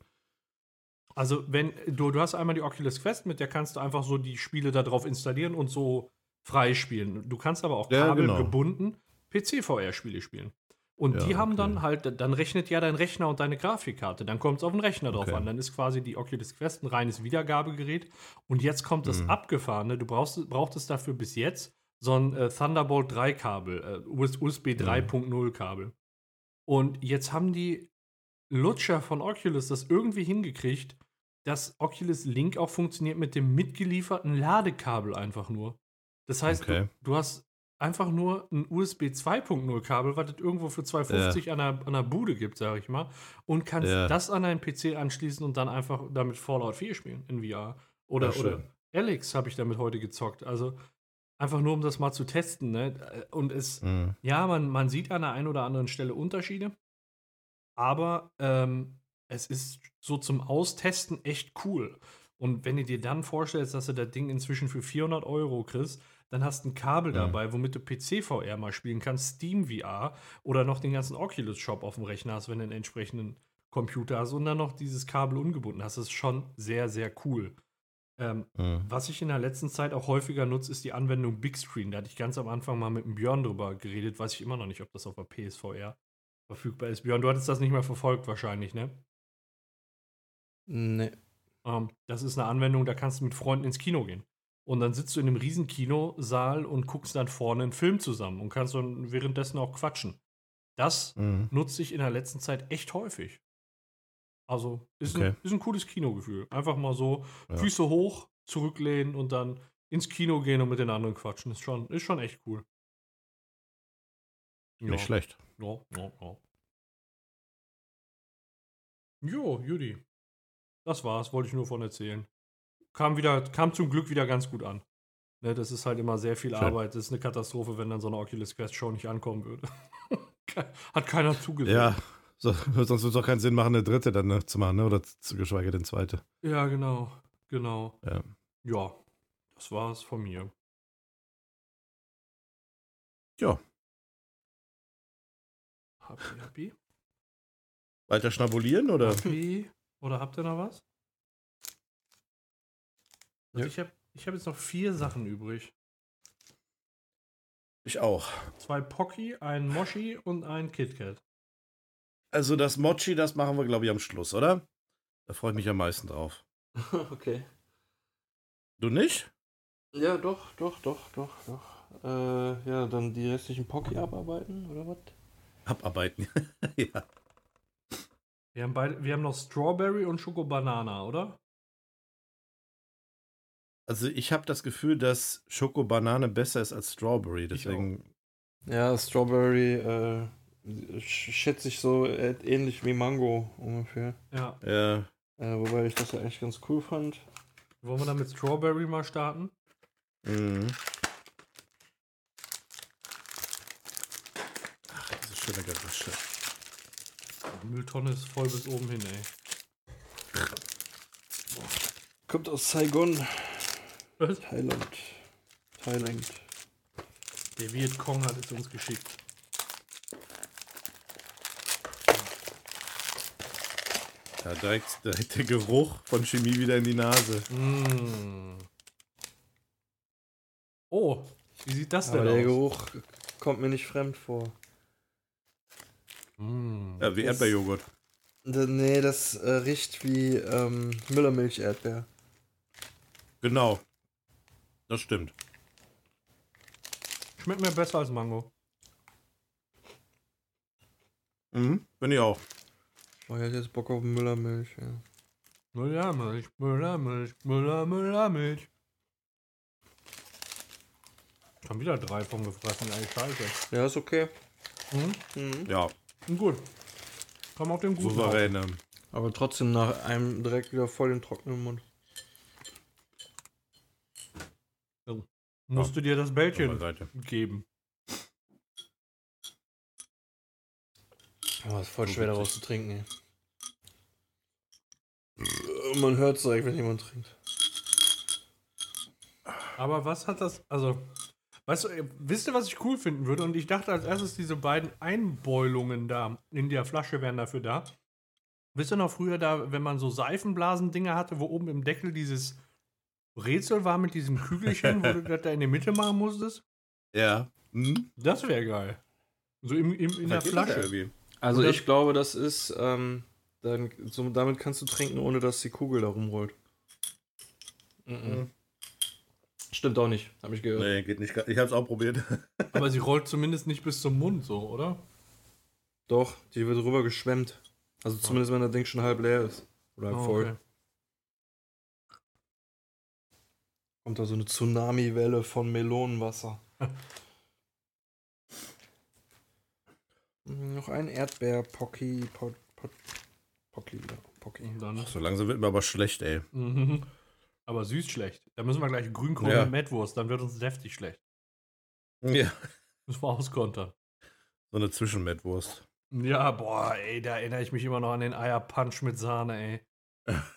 Speaker 1: also wenn du du hast einmal die Oculus Quest, mit der kannst du einfach so die Spiele da drauf installieren und so freispielen. Du kannst aber auch
Speaker 3: Ja, genau.
Speaker 1: kabelgebunden PC VR Spiele spielen. Und
Speaker 3: Ja,
Speaker 1: die haben
Speaker 3: okay.
Speaker 1: dann halt, dann rechnet ja dein Rechner und deine Grafikkarte. Dann kommt es auf den Rechner drauf
Speaker 3: Okay.
Speaker 1: an. Dann ist quasi die Oculus Quest ein reines Wiedergabegerät. Und jetzt kommt das
Speaker 3: Mhm.
Speaker 1: Abgefahrene. Du brauchst, brauchtest dafür bis jetzt so ein äh, Thunderbolt 3 Kabel, äh, US USB
Speaker 3: Mhm.
Speaker 1: 3.0 Kabel. Und jetzt haben die Lutscher von Oculus das irgendwie hingekriegt, dass Oculus Link auch funktioniert mit dem mitgelieferten Ladekabel einfach nur. Das heißt,
Speaker 3: Okay.
Speaker 1: du, du hast einfach nur ein USB 2.0 Kabel, was es irgendwo für 250 an, der, an der Bude gibt, sag ich mal, und kannst
Speaker 3: Ja.
Speaker 1: das an deinen PC anschließen und dann einfach damit Fallout 4 spielen in VR. Oder,
Speaker 3: Ja,
Speaker 1: oder Alex habe ich damit heute gezockt. Also einfach nur, um das mal zu testen. Ne? Und es,
Speaker 3: Mhm.
Speaker 1: ja, man, man sieht an der einen oder anderen Stelle Unterschiede, aber ähm, es ist so zum Austesten echt cool. Und wenn du dir dann vorstellst, dass du das Ding inzwischen für 400 Euro kriegst, dann hast du ein Kabel
Speaker 3: Mhm.
Speaker 1: dabei, womit du PC-VR mal spielen kannst, Steam VR oder noch den ganzen Oculus-Shop auf dem Rechner hast, wenn du einen entsprechenden Computer hast und dann noch dieses Kabel ungebunden hast. Das ist schon sehr, sehr cool. Ähm,
Speaker 3: Mhm.
Speaker 1: was ich in der letzten Zeit auch häufiger nutze, ist die Anwendung Big Screen. Da hatte ich ganz am Anfang mal mit dem Björn drüber geredet. Weiß ich immer noch nicht, ob das auf der PSVR verfügbar ist. Björn, du hattest das nicht mehr verfolgt wahrscheinlich, ne?
Speaker 2: Nee.
Speaker 1: Ähm, das ist eine Anwendung, da kannst du mit Freunden ins Kino gehen. Und dann sitzt du in einem riesen Kinosaal und guckst dann vorne einen Film zusammen und kannst dann währenddessen auch quatschen. Das
Speaker 3: Mhm.
Speaker 1: nutze ich in der letzten Zeit echt häufig. Also ist,
Speaker 3: Okay.
Speaker 1: ein, ist ein cooles Kinogefühl. Einfach mal so
Speaker 3: Ja.
Speaker 1: Füße hoch, zurücklehnen und dann ins Kino gehen und mit den anderen quatschen. Ist schon, ist schon echt cool.
Speaker 3: Nicht schlecht.
Speaker 1: Ja, ja, ja. Jo, Judy. Das war's, wollte ich nur von erzählen. Kam wieder, kam zum Glück wieder ganz gut an. Ne, das ist halt immer sehr viel
Speaker 3: Schön.
Speaker 1: Arbeit. Das ist eine Katastrophe, wenn dann so eine Oculus Quest Show nicht ankommen würde. [laughs] Hat keiner zugesehen.
Speaker 3: Ja, so, [laughs] sonst würde es auch keinen Sinn machen, eine dritte dann noch zu machen, ne? oder zu, geschweige denn zweite.
Speaker 1: Ja, genau. Genau.
Speaker 3: Ja.
Speaker 1: Ja, das war's von mir.
Speaker 3: Ja.
Speaker 1: Happy, happy?
Speaker 3: Weiter schnabulieren oder?
Speaker 1: Happy? Oder habt ihr noch was? Also
Speaker 2: Ja.
Speaker 1: Ich habe ich hab jetzt noch vier Sachen übrig.
Speaker 3: Ich auch.
Speaker 1: Zwei Pocky, ein Moshi und ein KitKat.
Speaker 3: Also das Mochi, das machen wir, glaube ich, am Schluss, oder? Da freue ich mich am meisten drauf. [laughs]
Speaker 2: okay.
Speaker 3: Du nicht?
Speaker 2: Ja, doch, doch, doch, doch, doch. Äh, ja, dann die restlichen Pocky abarbeiten, oder was?
Speaker 3: Abarbeiten. [laughs] ja.
Speaker 1: Wir haben, beide, wir haben noch Strawberry und Schokobanana, oder?
Speaker 3: Also ich habe das Gefühl, dass Schokobanane besser ist als Strawberry. Deswegen.
Speaker 2: Ja, Strawberry, äh, sch- schätze ich so äh, ähnlich wie Mango ungefähr.
Speaker 1: Ja.
Speaker 3: Ja.
Speaker 2: Äh, wobei ich das ja eigentlich ganz cool fand.
Speaker 1: Wollen wir dann mit Strawberry mal starten?
Speaker 3: Mhm. Ach, diese schöne Geräusche.
Speaker 1: Die Mülltonne ist voll bis oben hin, ey.
Speaker 2: Kommt aus Saigon,
Speaker 1: Was?
Speaker 2: Thailand. Thailand.
Speaker 1: Der Vietcong hat es uns geschickt.
Speaker 3: Ja, direkt, direkt der Geruch von Chemie wieder in die Nase.
Speaker 1: Mm. Oh, wie sieht das denn
Speaker 2: Aber der
Speaker 1: aus?
Speaker 2: Geruch kommt mir nicht fremd vor.
Speaker 1: Mm.
Speaker 3: Ja, wie Erdbeerjoghurt.
Speaker 2: Nee, das äh, riecht wie ähm, Müllermilch-Erdbeer.
Speaker 3: Genau. Das stimmt.
Speaker 1: Schmeckt mir besser als Mango.
Speaker 3: Mhm. Bin ich auch.
Speaker 2: Oh, ich hätte jetzt Bock auf Müllermilch. Ja.
Speaker 1: Müllermilch, Müllermilch, Müller, Müllermilch. Schon wieder drei von gefressen, ey, scheiße.
Speaker 2: ja, ist okay.
Speaker 1: Mhm.
Speaker 2: Mhm.
Speaker 3: Ja,
Speaker 1: Gut. Komm auf den guten
Speaker 3: souverän. ne?
Speaker 2: Aber trotzdem nach einem direkt wieder voll den trockenen Mund.
Speaker 1: Auf. Musst du dir das Bällchen geben.
Speaker 2: Oh, ist voll schwer daraus zu trinken. Ey. Man hört es direkt, wenn jemand trinkt.
Speaker 1: Aber was hat das, also, weißt du, wisst ihr, was ich cool finden würde? Und ich dachte als erstes, diese beiden Einbeulungen da in der Flasche wären dafür da. Wisst ihr noch früher da, wenn man so Seifenblasen-Dinger hatte, wo oben im Deckel dieses Rätsel war mit diesem Kügelchen, wo du das da in die Mitte machen musstest?
Speaker 3: Ja. Mhm.
Speaker 1: Das wäre geil. So im, im, in der
Speaker 3: das ja
Speaker 1: Flasche.
Speaker 3: irgendwie.
Speaker 2: Also ich glaube, das ist, ähm, dann, so, damit kannst du trinken, ohne dass die Kugel da rumrollt. Mhm. Stimmt auch nicht, habe ich gehört.
Speaker 3: Nee, geht nicht. Ich hab's auch probiert. [laughs]
Speaker 1: Aber sie rollt zumindest nicht bis zum Mund, so, oder?
Speaker 2: Doch, die wird rüber geschwemmt. Also zumindest, wenn das Ding schon halb leer ist. Oder halb
Speaker 1: Oh,
Speaker 2: voll.
Speaker 1: okay.
Speaker 2: Kommt da so eine Tsunami-Welle von Melonenwasser. Mm, Noch ein Erdbeer, Pocky, Pot, Pot, Pocky, Pocky.
Speaker 3: So langsam wird mir aber schlecht, ey.
Speaker 1: Mhm. Aber süß schlecht. Da müssen wir gleich Grünkohl
Speaker 3: Ja.
Speaker 1: mit Mettwurst, dann wird uns deftig schlecht.
Speaker 3: Ja.
Speaker 1: Müssen wir auskontern.
Speaker 3: So eine Zwischenmettwurst.
Speaker 1: Ja, boah, ey, da erinnere ich mich immer noch an den Eierpunch mit Sahne, ey.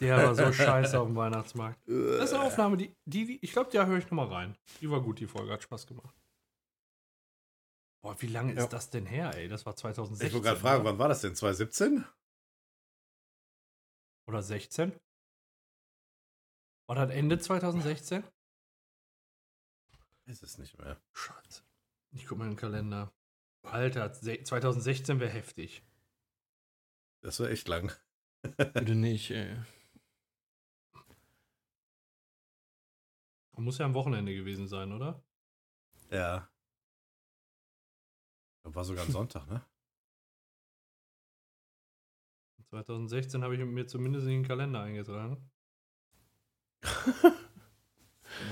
Speaker 1: Der war so scheiße auf dem Weihnachtsmarkt. Das ist eine Aufnahme, die, die, die ich glaube, da höre ich nochmal rein. Die war gut, die Folge, hat Spaß gemacht. Boah, wie lange
Speaker 2: Ja.
Speaker 1: ist das denn her, ey? Das war 2016.
Speaker 3: Ich wollte gerade fragen, wann war das denn? 2017?
Speaker 1: Oder 16? War das Ende 2016?
Speaker 3: Ist es nicht mehr.
Speaker 1: Scheiße. Ich guck mal in den Kalender. Alter, se- 2016 wäre heftig.
Speaker 3: Das war echt lang.
Speaker 2: Bitte nicht, ey.
Speaker 1: Muss ja am Wochenende gewesen sein, oder?
Speaker 3: Ja. Das war sogar ein [laughs] Sonntag, ne?
Speaker 1: 2016 habe ich mir zumindest in den Kalender eingetragen. [laughs] Guck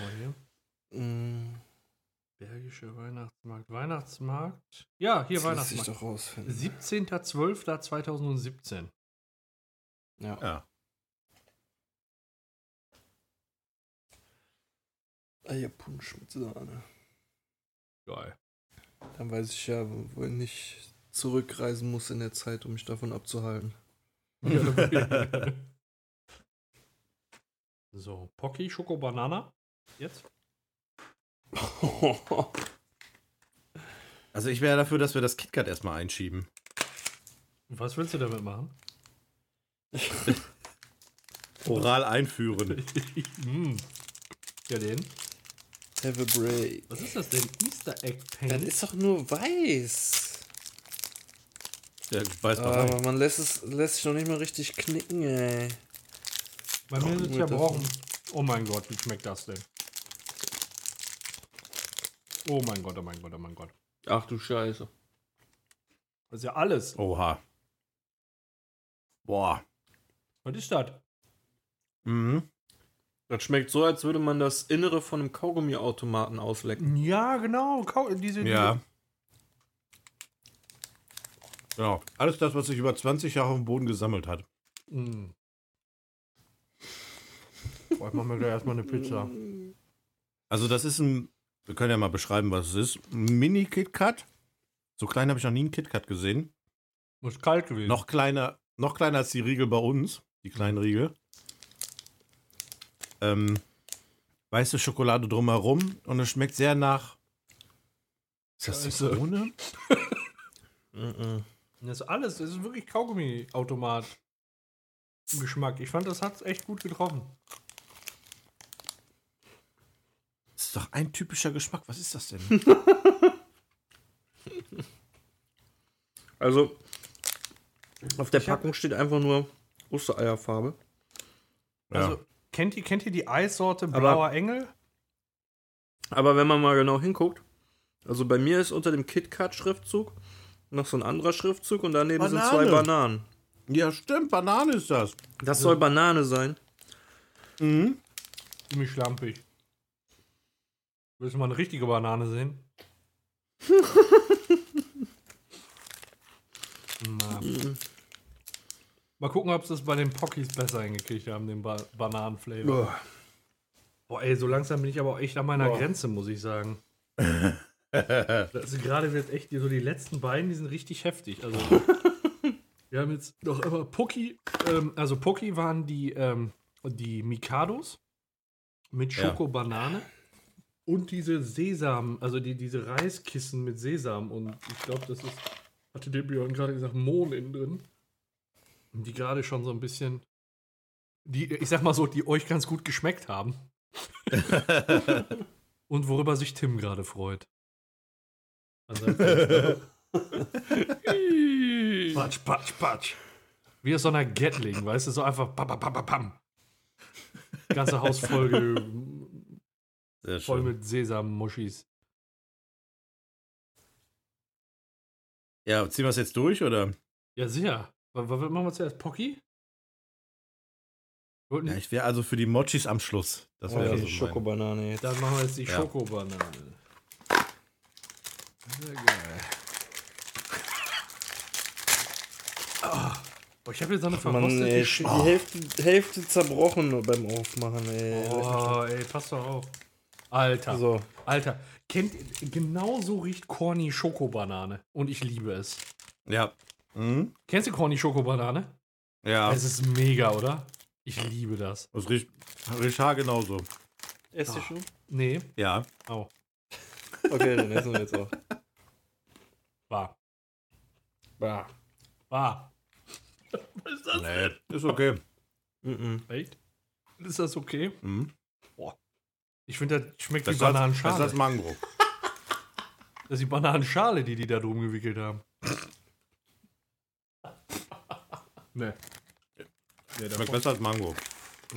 Speaker 1: mal hier.
Speaker 2: Mm,
Speaker 1: Bergische Weihnachtsmarkt. Weihnachtsmarkt. Ja, hier
Speaker 2: das
Speaker 1: Weihnachtsmarkt.
Speaker 2: doch rausfinden.
Speaker 1: 17.12.2017.
Speaker 2: Ja.
Speaker 3: Ja.
Speaker 2: Eierpunsch mit Sahne.
Speaker 1: Geil.
Speaker 2: Dann weiß ich ja, wo ich nicht zurückreisen muss in der Zeit, um mich davon abzuhalten. [laughs]
Speaker 1: so, Pocky, Schoko, Banana. Jetzt? [laughs]
Speaker 3: Also ich wäre dafür, dass wir das KitKat erstmal einschieben.
Speaker 1: Was willst du damit machen? [laughs]
Speaker 3: Oral einführen. [laughs]
Speaker 1: mm. Ja, den.
Speaker 2: Have a break.
Speaker 1: Was ist das denn? Easter Egg
Speaker 2: Das
Speaker 1: Paint?
Speaker 2: ist doch nur weiß.
Speaker 3: Ja, weiß mal
Speaker 2: Aber
Speaker 3: rein.
Speaker 2: man lässt es lässt sich noch nicht mal richtig knicken, ey.
Speaker 1: Bei mir ist es ja brauchen. Oh mein Gott, wie schmeckt das denn? Oh mein Gott, oh mein Gott, oh mein Gott.
Speaker 2: Ach du Scheiße.
Speaker 1: Das ist ja alles.
Speaker 3: Oha. Boah.
Speaker 1: Was ist das?
Speaker 3: Mhm.
Speaker 2: Das schmeckt so, als würde man das Innere von einem Kaugummiautomaten auslecken.
Speaker 1: Ja, genau. Kau diese,
Speaker 3: Ja. Genau. Alles das, was sich über 20 Jahre auf dem Boden gesammelt hat.
Speaker 1: Mm. Boah, ich mach mir gleich erstmal eine Pizza.
Speaker 3: Also das ist ein, wir können ja mal beschreiben, was es ist. Ein Mini-KitKat. So klein habe ich noch nie einen KitKat gesehen.
Speaker 1: Muss kalt gewesen.
Speaker 3: Noch kleiner, noch kleiner als die Riegel bei uns. Die kleinen Riegel. Ähm, weiße Schokolade drumherum und es schmeckt sehr nach. Ist das
Speaker 1: Scheiße.
Speaker 3: Zitrone? [laughs]
Speaker 1: Das ist alles. Das ist wirklich Kaugummi-Automat. Geschmack. Ich fand, das hat's echt gut getroffen.
Speaker 3: Das ist doch ein typischer Geschmack. Was ist das denn? [laughs]
Speaker 2: Also, auf der Packung steht einfach nur Ostereierfarbe.
Speaker 1: Also, kennt ihr, kennt ihr die Eissorte Blauer Engel?
Speaker 2: Aber wenn man mal genau hinguckt, also bei mir ist unter dem KitKat-Schriftzug noch so ein anderer Schriftzug und daneben sind zwei
Speaker 3: Banane.
Speaker 2: Bananen.
Speaker 3: ja, stimmt. Banane ist das.
Speaker 2: Das soll Banane sein.
Speaker 3: Mhm.
Speaker 1: Ziemlich schlampig. Willst du mal eine richtige Banane sehen? [laughs] Na. Mal gucken, ob sie es bei den Pockies besser hingekriegt haben, den ba Bananenflavor. Boah, ey, so langsam bin ich aber auch echt an meiner
Speaker 2: Boah.
Speaker 1: Grenze, muss ich sagen. [laughs] Also gerade wird echt so die letzten beiden, die sind richtig heftig. Also [laughs] wir haben jetzt noch immer Pocky, ähm, also Pocky waren die, ähm, die Mikados mit
Speaker 3: Ja.
Speaker 1: Schokobanane und diese Sesam, also die, diese Reiskissen mit Sesam und ich glaube, das ist, hatte der Björn gerade gesagt, Mohn innen drin. Die gerade schon so ein bisschen, die, ich sag mal so, die euch ganz gut geschmeckt haben. [laughs] [laughs] und worüber sich Tim gerade freut. Also, [laughs] patsch, patsch, patsch. Wie aus so einer Gatling, weißt du, so einfach pam, pam, pam, pam, pam. Ganze Haus voll, voll
Speaker 3: schön.
Speaker 1: mit Sesammuschis.
Speaker 3: Ja, ziehen wir es jetzt durch oder?
Speaker 1: Ja, sicher. Was, was machen wir zuerst? Pocky?
Speaker 3: Ja, ich wäre also für die Mochis am Schluss. Das wäre
Speaker 2: Okay,
Speaker 3: also
Speaker 2: Schokobanane jetzt.
Speaker 1: Dann machen wir jetzt die
Speaker 3: Ja.
Speaker 1: Schokobanane. Sehr geil. Ah, boah, ich habe jetzt so eine
Speaker 2: Mann,
Speaker 1: verrostete
Speaker 2: ey,
Speaker 1: Sch-
Speaker 2: die Hälfte, Hälfte zerbrochen nur beim Aufmachen, ey.
Speaker 1: Oh, ey, pass doch auf. Alter,
Speaker 2: So.
Speaker 1: Alter, kennt genau so riecht Corny Schokobanane und ich liebe es.
Speaker 3: Ja. Mhm.
Speaker 1: Kennst du Corny Schokobanane?
Speaker 3: Ja.
Speaker 1: Es ist mega, oder? Ich liebe das.
Speaker 3: Das riecht, riecht haar genauso.
Speaker 2: Esst ihr schon?
Speaker 1: Nee,
Speaker 3: Ja.
Speaker 1: au, [laughs]
Speaker 2: Okay, dann essen wir jetzt auch.
Speaker 1: war,
Speaker 2: Bah.
Speaker 1: war. Was ist das?
Speaker 3: Nee, ist okay.
Speaker 2: Mhm.
Speaker 1: Echt? Ist das okay?
Speaker 3: Mhm.
Speaker 1: Ich finde, das schmeckt wie
Speaker 3: Das ist das, das
Speaker 1: Bananenschale.
Speaker 3: ist das Mango. [laughs]
Speaker 1: Das ist die Bananenschale, die die da drum gewickelt haben. Nee. Nee,
Speaker 3: Schmeckt besser als Mango.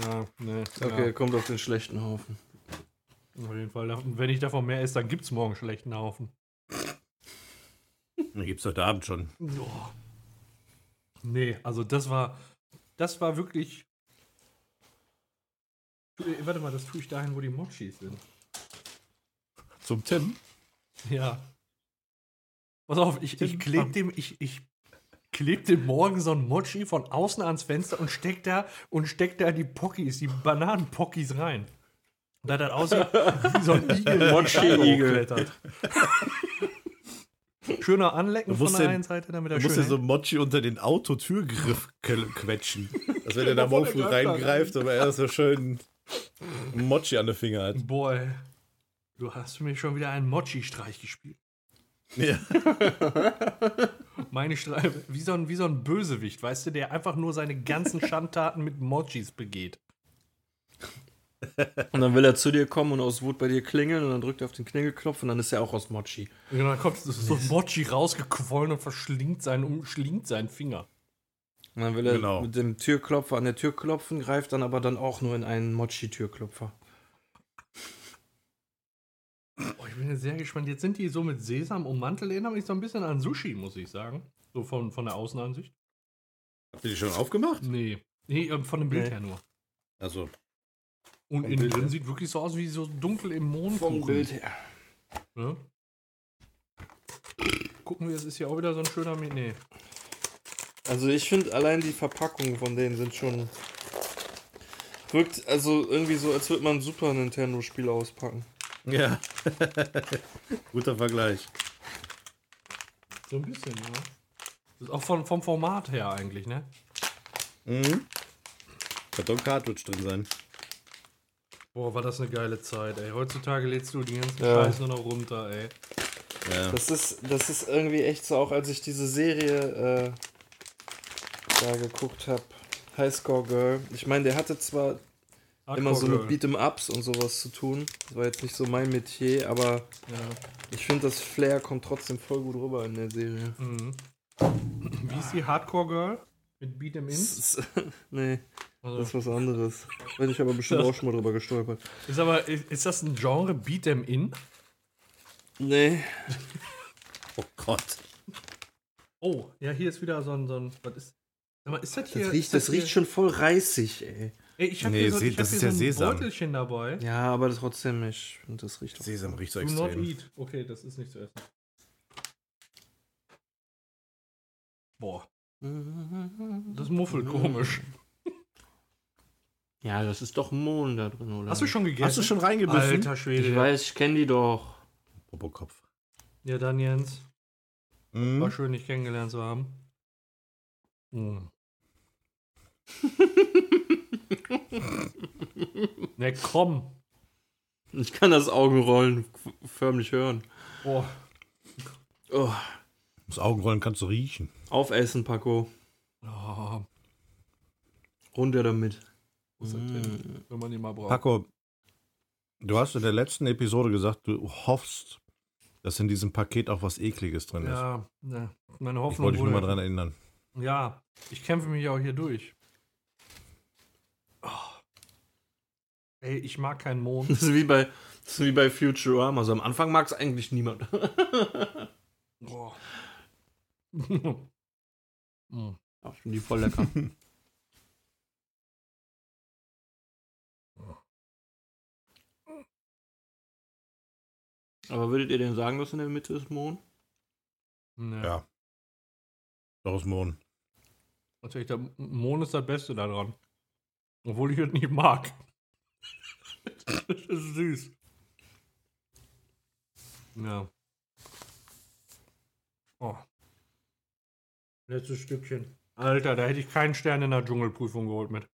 Speaker 1: Ja, nee.
Speaker 2: Okay, kommt auf den schlechten Haufen.
Speaker 1: Ja, auf jeden Fall. Und wenn ich davon mehr esse, dann gibt es morgen schlechten Haufen.
Speaker 3: Den gibt's heute Abend schon.
Speaker 1: Boah. Nee, also das war. Das war wirklich. Äh, Warte mal, das tue ich dahin, wo die Mochis sind.
Speaker 3: Zum Tim?
Speaker 1: Ja. Pass auf, ich, ich kleb dem, ich, ich kleb dem morgen so ein Mochi von außen ans Fenster und steck da und steck da die Pockys, die Bananenpockys rein. Und da das aussieht wie so ein [laughs] Igel,
Speaker 2: Mochi-Igel. [laughs]
Speaker 1: Schöner Anlecken von der einen Seite, damit er
Speaker 3: Du musst
Speaker 1: schön
Speaker 3: dir so. Mochi unter den Autotürgriff que- quetschen. [laughs] Dass wenn der da morgen früh reingreift, aber er so schön Mochi an den Finger hat.
Speaker 1: Boy, du hast mir schon wieder einen Mochi-Streich gespielt.
Speaker 3: Ja.
Speaker 1: Meine Streich, wie so, ein, wie so ein Bösewicht, weißt du, der einfach nur seine ganzen [laughs] Schandtaten mit Mochis begeht.
Speaker 2: Und dann will er zu dir kommen und aus Wut bei dir klingeln und dann drückt er auf den Klingelknopf und dann ist er auch aus Mochi.
Speaker 1: Und dann kommt so so ein Mochi rausgequollen und verschlingt seinen, umschlingt seinen Finger.
Speaker 2: Und dann will er
Speaker 3: Genau.
Speaker 2: mit dem Türklopfer an der Tür klopfen, greift dann aber dann auch nur in einen Mochi-Türklopfer.
Speaker 1: Oh, ich bin jetzt sehr gespannt. Jetzt sind die so mit Sesam ummantelt. Erinnert mich so ein bisschen an Sushi, muss ich sagen. So von, von der Außenansicht.
Speaker 3: Habt ihr die schon aufgemacht?
Speaker 1: Nee. Nee, ähm, von dem Bild
Speaker 2: Nee.
Speaker 1: her nur.
Speaker 3: Also,
Speaker 1: Und
Speaker 3: Vom
Speaker 1: innen
Speaker 3: Bild
Speaker 1: drin sieht wirklich so aus wie so dunkel im Mond.
Speaker 2: her.
Speaker 1: Ne? Gucken wir, es ist ja auch wieder so ein schöner. Mi- Nee.
Speaker 2: Also ich finde allein die Verpackungen von denen sind schon. Wirkt also irgendwie so, als würde man ein Super Nintendo-Spiel auspacken.
Speaker 3: Ja. [laughs] Guter Vergleich.
Speaker 1: So ein bisschen, ja. Das ist auch von, vom Format her eigentlich, ne?
Speaker 3: Mhm. Könnte auch ein Cartridge drin sein.
Speaker 1: Boah, war das eine geile Zeit, ey. Heutzutage lädst du die ganzen
Speaker 2: Ja.
Speaker 1: Scheiß nur noch runter, ey.
Speaker 3: Ja.
Speaker 2: Das ist, das ist irgendwie echt so, auch als ich diese Serie äh, da geguckt habe, Highscore Girl. Ich meine, der hatte zwar immer so mit
Speaker 1: Hardcore
Speaker 2: Beat'em-Ups und sowas zu tun. Das war jetzt nicht so mein Metier, aber.
Speaker 1: Ja.
Speaker 2: ich finde, das Flair kommt trotzdem voll gut rüber in der Serie.
Speaker 1: Mhm. Wie ist die Hardcore Girl? Mit Beat 'em
Speaker 2: Das
Speaker 1: Ins? [laughs]
Speaker 2: nee,
Speaker 1: Also,
Speaker 2: das ist was anderes. Bin ich aber bestimmt
Speaker 1: Das- [laughs]
Speaker 2: auch schon mal drüber gestolpert.
Speaker 1: ist aber, ist, das ein Genre Beat 'em In?
Speaker 2: Nee, [laughs]
Speaker 3: Oh Gott.
Speaker 1: Oh, ja, hier ist wieder so ein, so ein was ist, sag mal, ist das hier?
Speaker 2: das riecht, das
Speaker 1: hier-
Speaker 2: riecht schon voll reißig, ey.
Speaker 1: Ich hab
Speaker 3: Nee,
Speaker 1: hier so, ich hab
Speaker 3: das
Speaker 1: hier
Speaker 3: ist
Speaker 1: so
Speaker 3: ja
Speaker 1: ein
Speaker 3: Sesam.
Speaker 1: Beutelchen dabei.
Speaker 2: Ja, aber das trotzdem, ich finde, das riecht auch.
Speaker 3: Sesam riecht so
Speaker 1: Do not
Speaker 3: extrem.
Speaker 1: eat. Okay, das ist nicht zu essen. Boah, das muffelt komisch.
Speaker 2: Ja, das ist doch Mohn da drin, oder?
Speaker 1: Hast du schon gegessen?
Speaker 3: Hast du schon reingebissen?
Speaker 1: Alter Schwede.
Speaker 2: Ich weiß, ich kenne die doch.
Speaker 3: Popokopf.
Speaker 1: Ja, dann Jens.
Speaker 3: Mhm.
Speaker 1: War schön, dich kennengelernt zu haben. [laughs] Mm. ne, komm.
Speaker 2: Ich kann das Augenrollen förmlich hören.
Speaker 1: Oh,
Speaker 2: Oh,
Speaker 3: Das Augenrollen kannst du riechen.
Speaker 2: aufessen, Paco.
Speaker 1: oh.
Speaker 2: Runter damit.
Speaker 1: Denn? Wenn man ihn mal braucht.
Speaker 3: Paco, du hast in der letzten Episode gesagt, du hoffst, dass in diesem Paket auch was Ekliges drin ist.
Speaker 1: Ja, ne, meine
Speaker 3: Ich
Speaker 1: Hoffnung
Speaker 3: wollte dich nur mal
Speaker 1: wurde-
Speaker 3: dran erinnern.
Speaker 1: Ja, ich kämpfe mich auch hier durch. Ey, ich mag keinen [laughs] Mond.
Speaker 2: Das ist wie bei, das ist wie bei Futurama. Also am Anfang mag es eigentlich niemand. [laughs]
Speaker 1: Boah. [laughs] Mm.
Speaker 2: Ach, ich finde die voll lecker. Aber würdet ihr denn sagen, dass in der Mitte ist Mohn?
Speaker 1: Ne.
Speaker 3: Ja. Daraus Mohn.
Speaker 1: Natürlich, der Mond ist das Beste daran. Obwohl ich es nicht mag. Das ist süß. Ja. Oh. Letztes Stückchen. Alter, da hätte ich keinen Stern in der Dschungelprüfung geholt mit.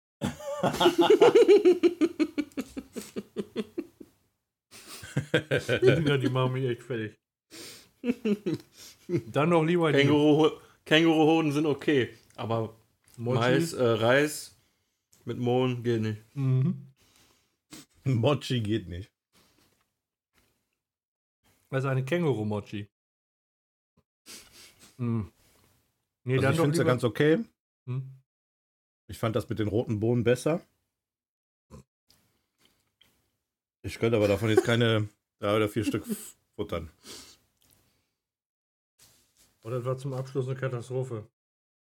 Speaker 1: die Dinger, die machen mich echt fertig. Dann noch lieber die
Speaker 2: Känguru, Känguruhoden sind okay. Aber
Speaker 1: Mochi.
Speaker 2: Mais, äh, Reis mit Mohn geht nicht.
Speaker 1: Mhm.
Speaker 3: Mochi geht nicht.
Speaker 1: Also eine Känguru-Mochi. Hm. Nee,
Speaker 3: Also ich finde es ja ganz okay.
Speaker 1: Hm?
Speaker 3: Ich fand das mit den roten Bohnen besser. Ich könnte aber davon jetzt keine [laughs] drei oder vier Stück futtern.
Speaker 1: Oh, das war zum Abschluss eine Katastrophe.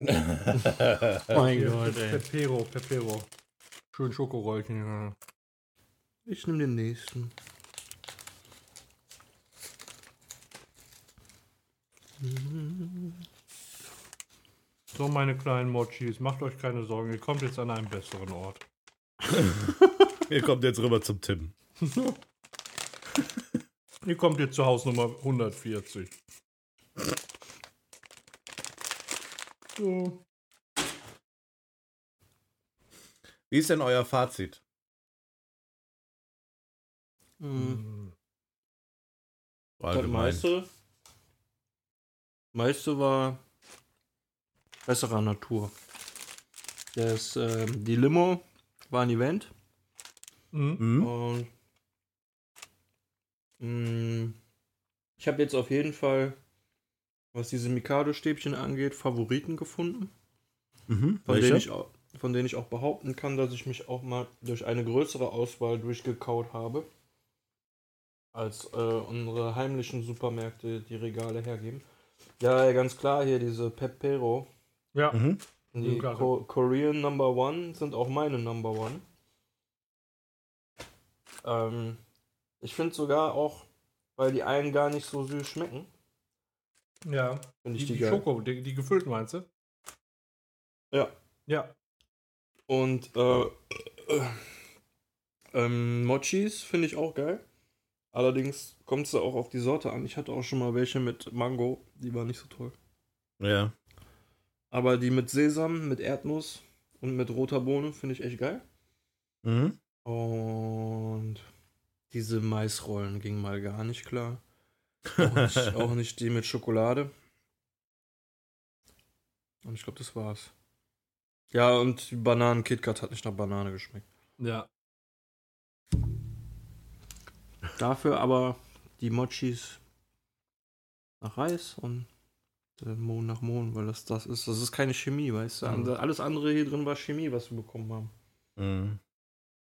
Speaker 1: [laughs]
Speaker 2: Mein Gott, ey.
Speaker 1: Pepero, Pepero. Schön Schokorollchen. Ja.
Speaker 2: Ich nehme den nächsten.
Speaker 1: So, meine kleinen Mochis, macht euch keine Sorgen. Ihr kommt jetzt an einen besseren Ort. [laughs]
Speaker 3: Ihr kommt jetzt rüber zum Tim. [laughs]
Speaker 1: Ihr kommt jetzt zu Hausnummer 140. So.
Speaker 3: Wie ist denn euer Fazit?
Speaker 2: Mhm.
Speaker 1: Hm.
Speaker 2: Das meiste, meiste war besserer Natur. Das, ähm, die Limo war ein Event
Speaker 1: Hm.
Speaker 3: Hm?
Speaker 2: und mh, ich habe jetzt auf jeden Fall, was diese Mikado-Stäbchen angeht, Favoriten gefunden.
Speaker 3: Mhm.
Speaker 2: von denen, ich von denen ich auch behaupten kann, dass ich mich auch mal durch eine größere Auswahl durchgekaut habe, als äh, unsere heimlichen Supermärkte die Regale hergeben. Ja, ganz klar, hier diese Pepero,
Speaker 1: Ja.
Speaker 3: Mhm.
Speaker 2: die
Speaker 1: Klar.
Speaker 2: Ko Korean Number One sind auch meine Number One. Ähm, ich finde sogar auch, weil die einen gar nicht so süß schmecken,
Speaker 1: Ja.
Speaker 2: finde
Speaker 1: Die,
Speaker 2: ich die,
Speaker 1: die
Speaker 2: geil.
Speaker 1: Schoko, die, die gefüllten meinst du?
Speaker 2: Ja.
Speaker 1: Ja.
Speaker 2: Und äh, äh, ähm, Mochis finde ich auch geil. Allerdings kommt es da auch auf die Sorte an. Ich hatte auch schon mal welche mit Mango, die waren nicht so toll.
Speaker 3: Ja.
Speaker 2: Aber die mit Sesam, mit Erdnuss und mit roter Bohne finde ich echt geil.
Speaker 3: Mhm.
Speaker 2: Und diese Maisrollen gingen mal gar nicht klar. [laughs] Auch nicht, auch nicht die mit Schokolade. Und ich glaube, das war's. Ja, und die Bananen-KitKat hat nicht nach Banane geschmeckt.
Speaker 1: Ja.
Speaker 2: Dafür aber die Mochis nach Reis und der Mohn nach Mohn, weil das das ist. Das ist keine Chemie, weißt du.
Speaker 1: Mhm.
Speaker 2: Alles andere hier drin war Chemie, was wir bekommen haben.
Speaker 3: Mhm.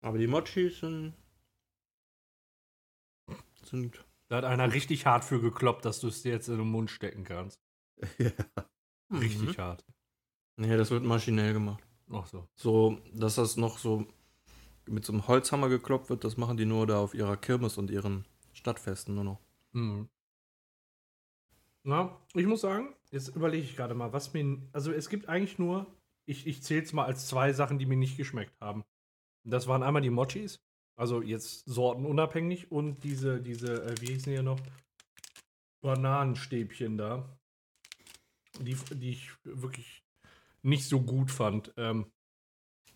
Speaker 2: Aber die Mochis sind. sind.
Speaker 1: Da hat einer richtig hart für gekloppt, dass du es dir jetzt in den Mund stecken kannst. [laughs]
Speaker 3: ja.
Speaker 1: Richtig
Speaker 2: Mhm.
Speaker 1: hart.
Speaker 2: Nee, das wird maschinell gemacht.
Speaker 1: Ach so.
Speaker 2: So, dass das noch so mit so einem Holzhammer gekloppt wird, das machen die nur da auf ihrer Kirmes und ihren Stadtfesten nur noch.
Speaker 1: Mhm. Na, ich muss sagen, jetzt überlege ich gerade mal, was mir. Also es gibt eigentlich nur, ich, ich zähle es mal als zwei Sachen, die mir nicht geschmeckt haben. Das waren einmal die Mochis, also jetzt sortenunabhängig und diese, diese, äh, wie hießen hier noch? Bananenstäbchen da. Die, die ich wirklich nicht so gut fand. Ähm,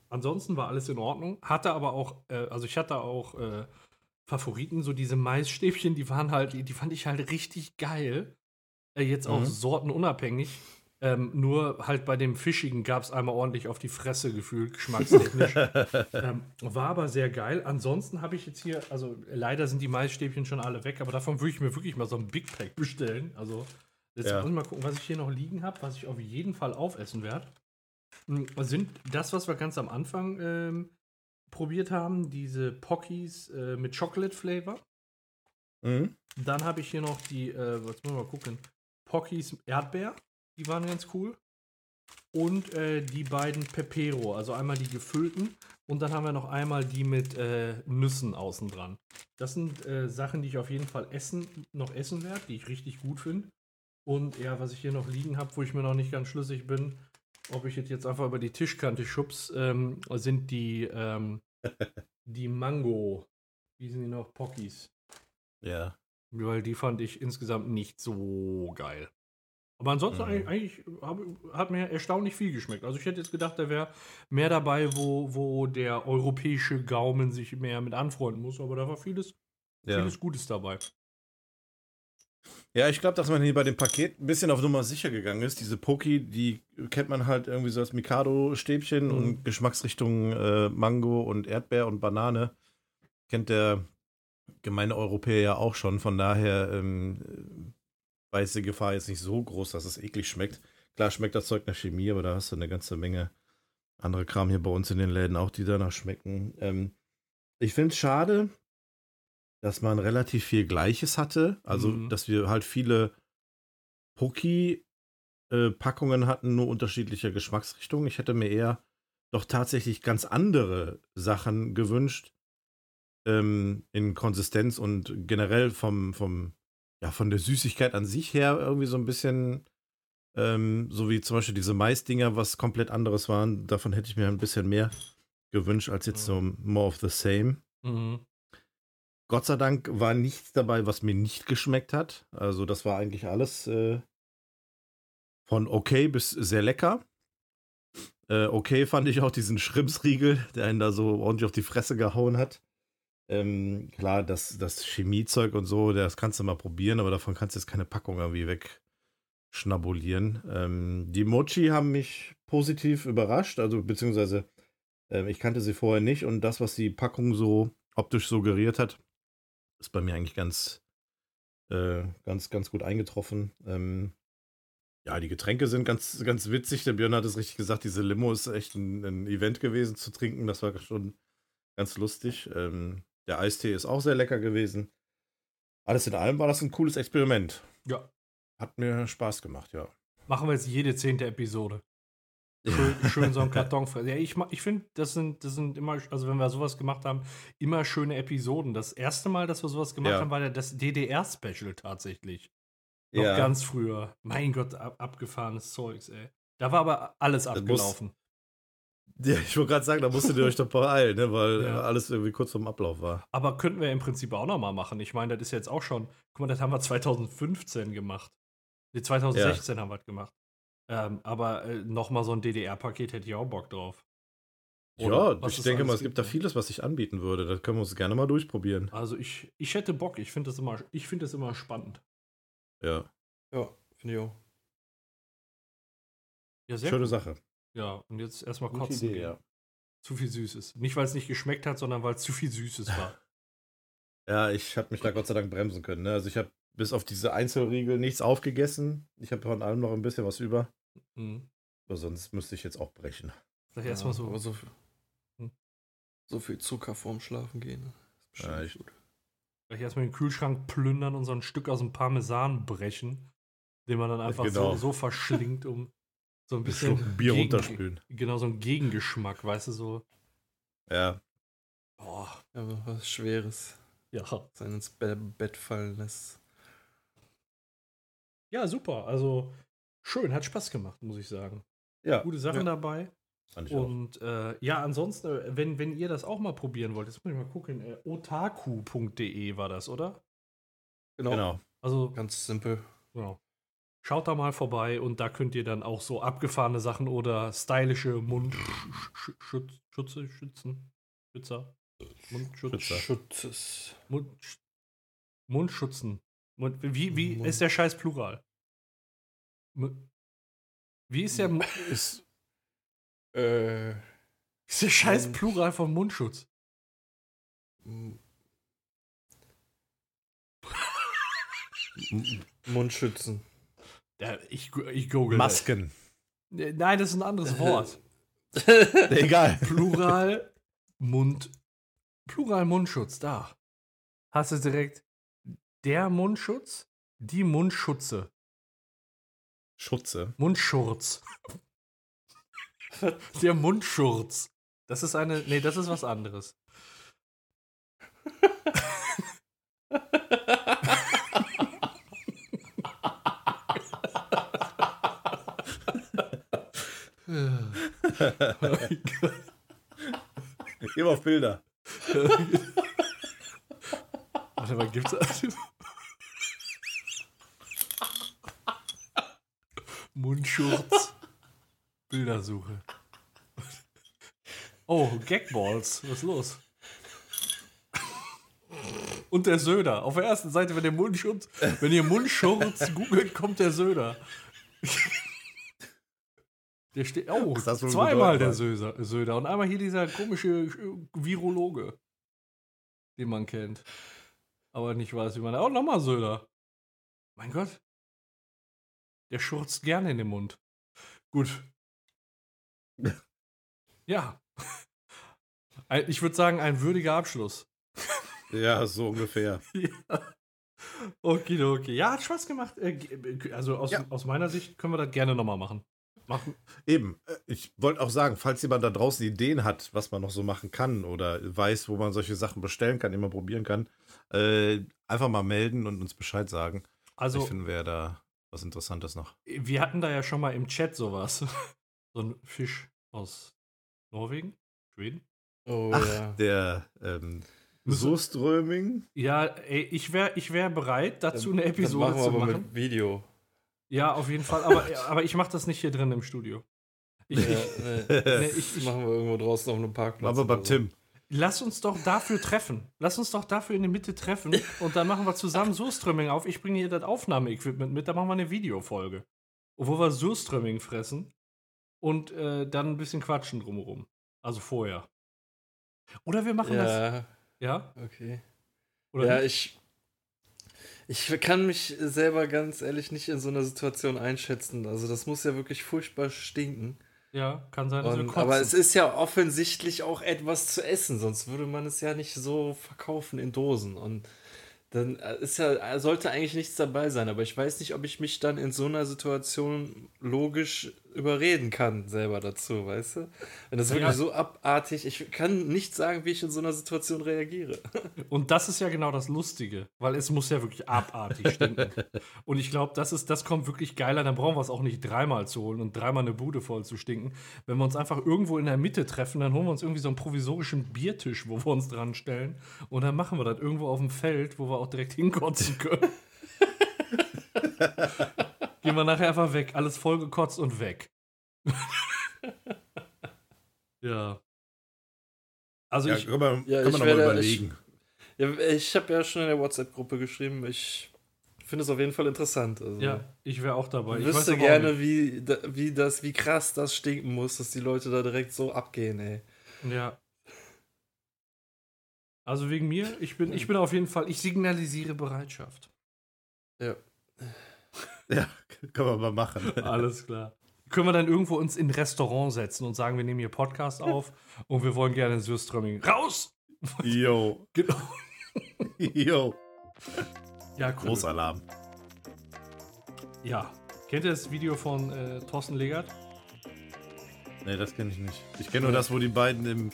Speaker 1: ansonsten war alles in Ordnung. Hatte aber auch, äh, also ich hatte auch äh, Favoriten, so diese Maisstäbchen, die waren halt, die fand ich halt richtig geil. Äh, jetzt auch
Speaker 3: Mhm.
Speaker 1: sortenunabhängig. Ähm, nur halt bei dem Fischigen gab es einmal ordentlich auf die Fresse gefühlt, geschmackstechnisch. [laughs] ähm, war aber sehr geil. Ansonsten habe ich jetzt hier, also leider sind die Maisstäbchen schon alle weg, aber davon würde ich mir wirklich mal so ein Big Pack bestellen. Also jetzt
Speaker 3: Ja.
Speaker 1: muss ich mal gucken, was ich hier noch liegen habe, was ich auf jeden Fall aufessen werde. Hm, Sind das, was wir ganz am Anfang ähm, probiert haben, diese Pockies äh, mit Chocolate Flavor.
Speaker 3: Mhm.
Speaker 1: Dann habe ich hier noch die, äh, was müssen wir mal gucken, Pockies Erdbeer. Die waren ganz cool. Und äh, die beiden Pepero, also einmal die gefüllten und dann haben wir noch einmal die mit äh, Nüssen außen dran. Das sind äh, Sachen, die ich auf jeden Fall essen, noch essen werde, die ich richtig gut finde. Und ja, was ich hier noch liegen habe, wo ich mir noch nicht ganz schlüssig bin, ob ich jetzt jetzt einfach über die Tischkante schubs, ähm, sind die, ähm, [laughs] die Mango, wie sind die noch, Pockies.
Speaker 3: Ja.
Speaker 1: Weil die fand ich insgesamt nicht so geil. Aber ansonsten
Speaker 3: Mhm.
Speaker 1: eigentlich, eigentlich hab, hat mir erstaunlich viel geschmeckt. Also ich hätte jetzt gedacht, da wäre mehr dabei, wo, wo der europäische Gaumen sich mehr mit anfreunden muss. Aber da war vieles,
Speaker 3: Ja.
Speaker 1: vieles Gutes dabei.
Speaker 3: Ja, ich glaube, dass man hier bei dem Paket ein bisschen auf Nummer sicher gegangen ist. Diese Poki, die kennt man halt irgendwie so als Mikado-Stäbchen
Speaker 1: Mhm.
Speaker 3: und Geschmacksrichtungen äh, Mango und Erdbeer und Banane. Kennt der gemeine Europäer ja auch schon. Von daher ähm, jetzt die Gefahr jetzt nicht so groß, dass es eklig schmeckt. Klar schmeckt das Zeug nach Chemie, aber da hast du eine ganze Menge andere Kram hier bei uns in den Läden auch, die danach schmecken. Ähm, ich finde es schade, dass man relativ viel Gleiches hatte. Also,
Speaker 1: Mhm.
Speaker 3: dass wir halt viele Poki-Packungen hatten, nur unterschiedlicher Geschmacksrichtungen. Ich hätte mir eher doch tatsächlich ganz andere Sachen gewünscht. Ähm, in Konsistenz und generell vom, vom, ja, von der Süßigkeit an sich her irgendwie so ein bisschen, ähm, so wie zum Beispiel diese Maisdinger, was komplett anderes waren. Davon hätte ich mir ein bisschen mehr gewünscht, als jetzt so more of the same.
Speaker 1: Mhm.
Speaker 3: Gott sei Dank war nichts dabei, was mir nicht geschmeckt hat. Also das war eigentlich alles äh, von okay bis sehr lecker. Äh, okay fand ich auch diesen Schrimpsriegel, der einen da so ordentlich auf die Fresse gehauen hat. Ähm, klar, das, das Chemiezeug und so, das kannst du mal probieren, aber davon kannst du jetzt keine Packung irgendwie wegschnabulieren. Ähm, die Mochi haben mich positiv überrascht, also beziehungsweise ähm, ich kannte sie vorher nicht und das, was die Packung so optisch suggeriert hat, ist bei mir eigentlich ganz, äh, ganz, ganz gut eingetroffen. Ähm, Ja, die Getränke sind ganz, ganz witzig. Der Björn hat es richtig gesagt, diese Limo ist echt ein, ein Event gewesen zu trinken. Das war schon ganz lustig. Ähm, der Eistee ist auch sehr lecker gewesen. Alles in allem war das ein cooles Experiment.
Speaker 1: Ja.
Speaker 3: Hat mir Spaß gemacht, ja.
Speaker 1: Machen wir jetzt jede zehnte Episode. Schön, [laughs] schön so einen Karton. Ja, ich, ich finde, das sind, das sind immer, also wenn wir sowas gemacht haben, immer schöne Episoden. Das erste Mal, dass wir sowas gemacht
Speaker 3: Ja.
Speaker 1: haben, war ja das DDR-Special tatsächlich. Noch ganz früher. Mein Gott, ab, abgefahrenes Zeugs, ey. Da war aber alles abgelaufen.
Speaker 3: Ja, ich wollte gerade sagen, da musstet ihr euch doch beeilen, ne, weil
Speaker 1: Ja.
Speaker 3: alles irgendwie kurz vorm Ablauf war.
Speaker 1: Aber könnten wir im Prinzip auch noch mal machen. Ich meine, das ist jetzt auch schon, guck mal, das haben wir 2015 gemacht. Nee, 2016 haben wir das gemacht. Ähm, aber äh, noch mal so ein DDR-Paket hätte ich auch Bock drauf. Oder
Speaker 3: ja, ich denke mal, es gibt da
Speaker 1: ne?
Speaker 3: vieles, was sich anbieten würde. Das können wir uns gerne mal durchprobieren.
Speaker 1: Also ich, ich hätte Bock. Ich finde das immer, ich finde das immer spannend.
Speaker 3: Ja,
Speaker 2: Ja, finde ich auch.
Speaker 1: Ja, sehr
Speaker 3: schöne
Speaker 1: gut.
Speaker 3: Sache.
Speaker 1: Ja, und jetzt erstmal kotzen.
Speaker 3: Idee,
Speaker 1: gehen.
Speaker 3: ja.
Speaker 1: Zu viel Süßes. Nicht, weil es nicht geschmeckt hat, sondern weil es zu viel Süßes war. [laughs]
Speaker 3: Ja, ich habe mich da Gott sei Dank bremsen können. Ne? Also ich habe bis auf diese Einzelriegel nichts aufgegessen. Ich habe von allem noch ein bisschen was über.
Speaker 1: Mhm.
Speaker 3: Aber sonst müsste ich jetzt auch brechen.
Speaker 1: Sag erstmal so.
Speaker 2: Aber so, viel-
Speaker 1: Hm.
Speaker 2: so viel Zucker vorm Schlafen gehen. Ist bestimmt
Speaker 3: Ja, ich-
Speaker 2: gut.
Speaker 1: Gleich erstmal den Kühlschrank plündern und so ein Stück aus dem Parmesan brechen, den man dann einfach
Speaker 3: Genau.
Speaker 1: so, so verschlingt, um so ein
Speaker 3: Ein
Speaker 1: bisschen
Speaker 3: Schluck Bier
Speaker 1: gegen-
Speaker 3: runterspülen.
Speaker 1: Genau, so ein Gegengeschmack, weißt du, so.
Speaker 3: Ja,
Speaker 1: Oh,
Speaker 2: Aber was Schweres
Speaker 1: ja.
Speaker 2: sein ins Be Bett fallen lässt.
Speaker 1: Ja, super. Also schön, hat Spaß gemacht, muss ich sagen.
Speaker 3: ja,
Speaker 1: Gute Sachen
Speaker 2: Ja.
Speaker 1: dabei.
Speaker 3: fand ich auch.
Speaker 1: Und äh, ja, ansonsten, äh, wenn, wenn ihr das auch mal probieren wollt, jetzt muss ich mal gucken, äh, otaku.de war das, oder?
Speaker 2: Genau.
Speaker 3: Genau.
Speaker 1: Also,
Speaker 2: Ganz simpel.
Speaker 1: genau. Schaut da mal vorbei und da könnt ihr dann auch so abgefahrene Sachen oder stylische Mundschutze, Schützen, Schützer, Mundschutz,
Speaker 3: Schützer.
Speaker 2: Schutzes.
Speaker 1: Mund, Mundschutzen. Mund, wie wie
Speaker 2: Mund-
Speaker 1: ist der Scheiß Plural? Wie ist der, [laughs]
Speaker 3: Ist,
Speaker 2: Äh,
Speaker 1: ist der Scheiß Plural vom Mundschutz?
Speaker 2: Mundschützen.
Speaker 1: Ja, ich, ich google.
Speaker 3: Masken.
Speaker 1: das. Nein, das ist ein anderes [laughs] Wort. [laughs]
Speaker 3: Egal.
Speaker 1: Plural Mund. Plural Mundschutz, da. Hast du direkt der Mundschutz, die Mundschutze.
Speaker 3: Schutze.
Speaker 1: Mundschurz. [laughs] der Mundschurz. Das ist eine. Nee, das ist was anderes.
Speaker 3: Geh mal auf Bilder.
Speaker 1: Warte mal, gibt's. [laughs] Mundschurz. [laughs] Bildersuche. Oh, Gagballs. Was ist los? Und der Söder. Auf der ersten Seite, wenn der Mundschutz, wenn ihr Mundschurz [laughs] googelt, kommt der Söder. Der steht. Oh, zweimal der Söder, Söder. Und einmal hier dieser komische äh, Virologe, den man kennt. Aber nicht weiß, wie man. Oh, nochmal Söder. Mein Gott. Der schurzt gerne in den Mund. Gut. Ja. [laughs] Ich würde sagen, ein würdiger Abschluss.
Speaker 3: Ja, so ungefähr. [laughs]
Speaker 1: Ja. Okay, okay. Ja, hat Spaß gemacht. Äh, ge- Also aus,
Speaker 3: Ja.
Speaker 1: aus meiner Sicht können wir das gerne nochmal machen. machen.
Speaker 3: Eben, äh, ich wollte auch sagen, falls jemand da draußen Ideen hat, was man noch so machen kann oder weiß, wo man solche Sachen bestellen kann, immer probieren kann, äh, einfach mal melden und uns Bescheid sagen.
Speaker 1: Also,
Speaker 3: ich finde, wäre da was Interessantes noch.
Speaker 1: wir hatten da ja schon mal im Chat sowas. [laughs] so ein Fisch aus Norwegen? Schweden?
Speaker 2: Oh
Speaker 3: Ach,
Speaker 2: ja.
Speaker 3: der ähm, Soströming.
Speaker 1: Ja, ey, ich wäre ich wär bereit, dazu eine
Speaker 2: Das
Speaker 1: Episode
Speaker 2: machen wir
Speaker 1: zu
Speaker 2: aber
Speaker 1: machen.
Speaker 2: mit Video.
Speaker 1: Ja, auf jeden Fall. Aber, [laughs] aber ich mache das nicht hier drin im Studio. Ich,
Speaker 2: Ja,
Speaker 1: ich,
Speaker 2: nee.
Speaker 1: nee, ich, ich,
Speaker 2: machen wir irgendwo draußen auf einem Parkplatz.
Speaker 3: Aber beim
Speaker 2: so.
Speaker 3: Tim.
Speaker 1: Lass uns doch dafür treffen. Lass uns doch dafür in der Mitte treffen. Und dann machen wir zusammen [laughs] Surströmming auf. Ich bringe hier das Aufnahmeequipment mit. Dann machen wir eine Videofolge. Wo wir Surströmming fressen. Und äh, dann ein bisschen quatschen drumherum. Also vorher. Oder wir machen das.
Speaker 2: Ja,
Speaker 1: Ja?
Speaker 2: okay.
Speaker 1: Oder
Speaker 2: ja,
Speaker 1: nicht?
Speaker 2: ich. Ich kann mich selber ganz ehrlich nicht in so einer Situation einschätzen. Also das muss ja wirklich furchtbar stinken.
Speaker 1: Ja, kann sein, dass wir
Speaker 2: Und,
Speaker 1: kotzen.
Speaker 2: aber es ist ja offensichtlich auch etwas zu essen, sonst würde man es ja nicht so verkaufen in Dosen. Und dann äh, ist ja, sollte eigentlich nichts dabei sein, aber ich weiß nicht, ob ich mich dann in so einer Situation logisch überreden kann, selber dazu, weißt du? Wenn das
Speaker 1: Ja.
Speaker 2: wirklich so abartig, ich kann nicht sagen, wie ich in so einer Situation reagiere. [laughs]
Speaker 1: Und das ist ja genau das Lustige, weil es muss ja wirklich abartig stinken. [laughs] und ich glaube, das ist, das kommt wirklich geiler. Dann brauchen wir es auch nicht dreimal zu holen und dreimal eine Bude voll zu stinken. Wenn wir uns einfach irgendwo in der Mitte treffen, dann holen wir uns irgendwie so einen provisorischen Biertisch, wo wir uns dran stellen. Und dann machen wir das irgendwo auf dem Feld, wo wir auch direkt hinkotzen können. [laughs] Gehen wir nachher einfach weg. Alles vollgekotzt und weg. [laughs] ja. Also
Speaker 3: Ja,
Speaker 1: ich,
Speaker 3: kann man,
Speaker 2: Ja,
Speaker 3: kann
Speaker 2: ich
Speaker 3: man noch mal
Speaker 2: werde-
Speaker 3: überlegen.
Speaker 2: Ja, ich habe ja schon in der WhatsApp-Gruppe geschrieben, ich finde es auf jeden Fall interessant. Also.
Speaker 1: Ja, ich wäre auch dabei.
Speaker 2: Ich
Speaker 1: Ich
Speaker 2: wüsste gerne, wie, wie das, wie krass das stinken muss, dass die Leute da direkt so abgehen, ey.
Speaker 1: Ja. Also wegen mir, ich bin, ich bin auf jeden Fall, ich signalisiere Bereitschaft.
Speaker 2: Ja.
Speaker 3: Ja, [laughs] kann man mal machen.
Speaker 1: Alles klar. Können wir dann irgendwo uns in ein Restaurant setzen und sagen, wir nehmen hier Podcast auf und wir wollen gerne Sürströmming. Raus!
Speaker 3: Yo, [laughs]
Speaker 1: Genau.
Speaker 3: yo.
Speaker 1: Ja, cool.
Speaker 3: Großalarm.
Speaker 1: Ja. Kennt ihr das Video von äh, Thorsten Legert?
Speaker 3: Nee, das kenne ich nicht. Ich kenne nur das, wo die beiden im,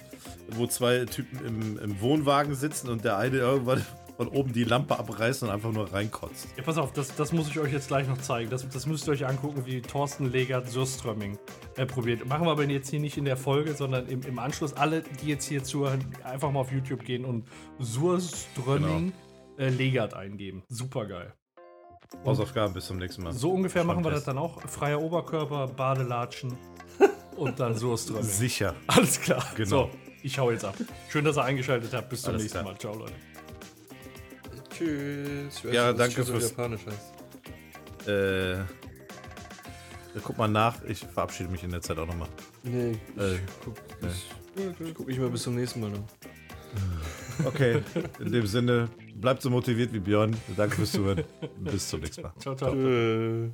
Speaker 3: wo zwei Typen im, im Wohnwagen sitzen und der eine irgendwann von oben die Lampe abreißt und einfach nur reinkotzt.
Speaker 1: Ja, pass auf, das, das muss ich euch jetzt gleich noch zeigen. Das, das müsst ihr euch angucken, wie Thorsten Legert Surströmming äh, probiert. Machen wir aber jetzt hier nicht in der Folge, sondern im, im Anschluss. Alle, die jetzt hier zuhören, einfach mal auf YouTube gehen und Surströmming äh, Legert eingeben. Super geil.
Speaker 3: Hausaufgaben bis zum nächsten Mal.
Speaker 1: So ungefähr machen wir das dann auch. Freier Oberkörper, Badelatschen [laughs] und dann Surströmming.
Speaker 3: Sicher.
Speaker 1: Alles klar.
Speaker 3: Genau.
Speaker 1: So, ich hau jetzt ab. Schön, dass ihr eingeschaltet habt. Bis zum
Speaker 3: Alles
Speaker 1: nächsten
Speaker 3: klar.
Speaker 1: Mal. Ciao, Leute.
Speaker 2: Tschüss. Ich weiß
Speaker 3: Ja,
Speaker 2: was
Speaker 3: danke fürs-
Speaker 2: Japanisch heißt.
Speaker 3: Äh, guck mal nach. Ich verabschiede mich in der Zeit auch nochmal.
Speaker 2: Nee,
Speaker 3: Äh,
Speaker 2: guck,
Speaker 3: nee.
Speaker 2: ich, guck mich mal bis zum nächsten Mal noch. [laughs]
Speaker 3: Okay, in dem Sinne, bleibt so motiviert wie Björn. Danke fürs Zuhören. Bis zum nächsten Mal.
Speaker 1: Ciao, ciao.
Speaker 2: Äh.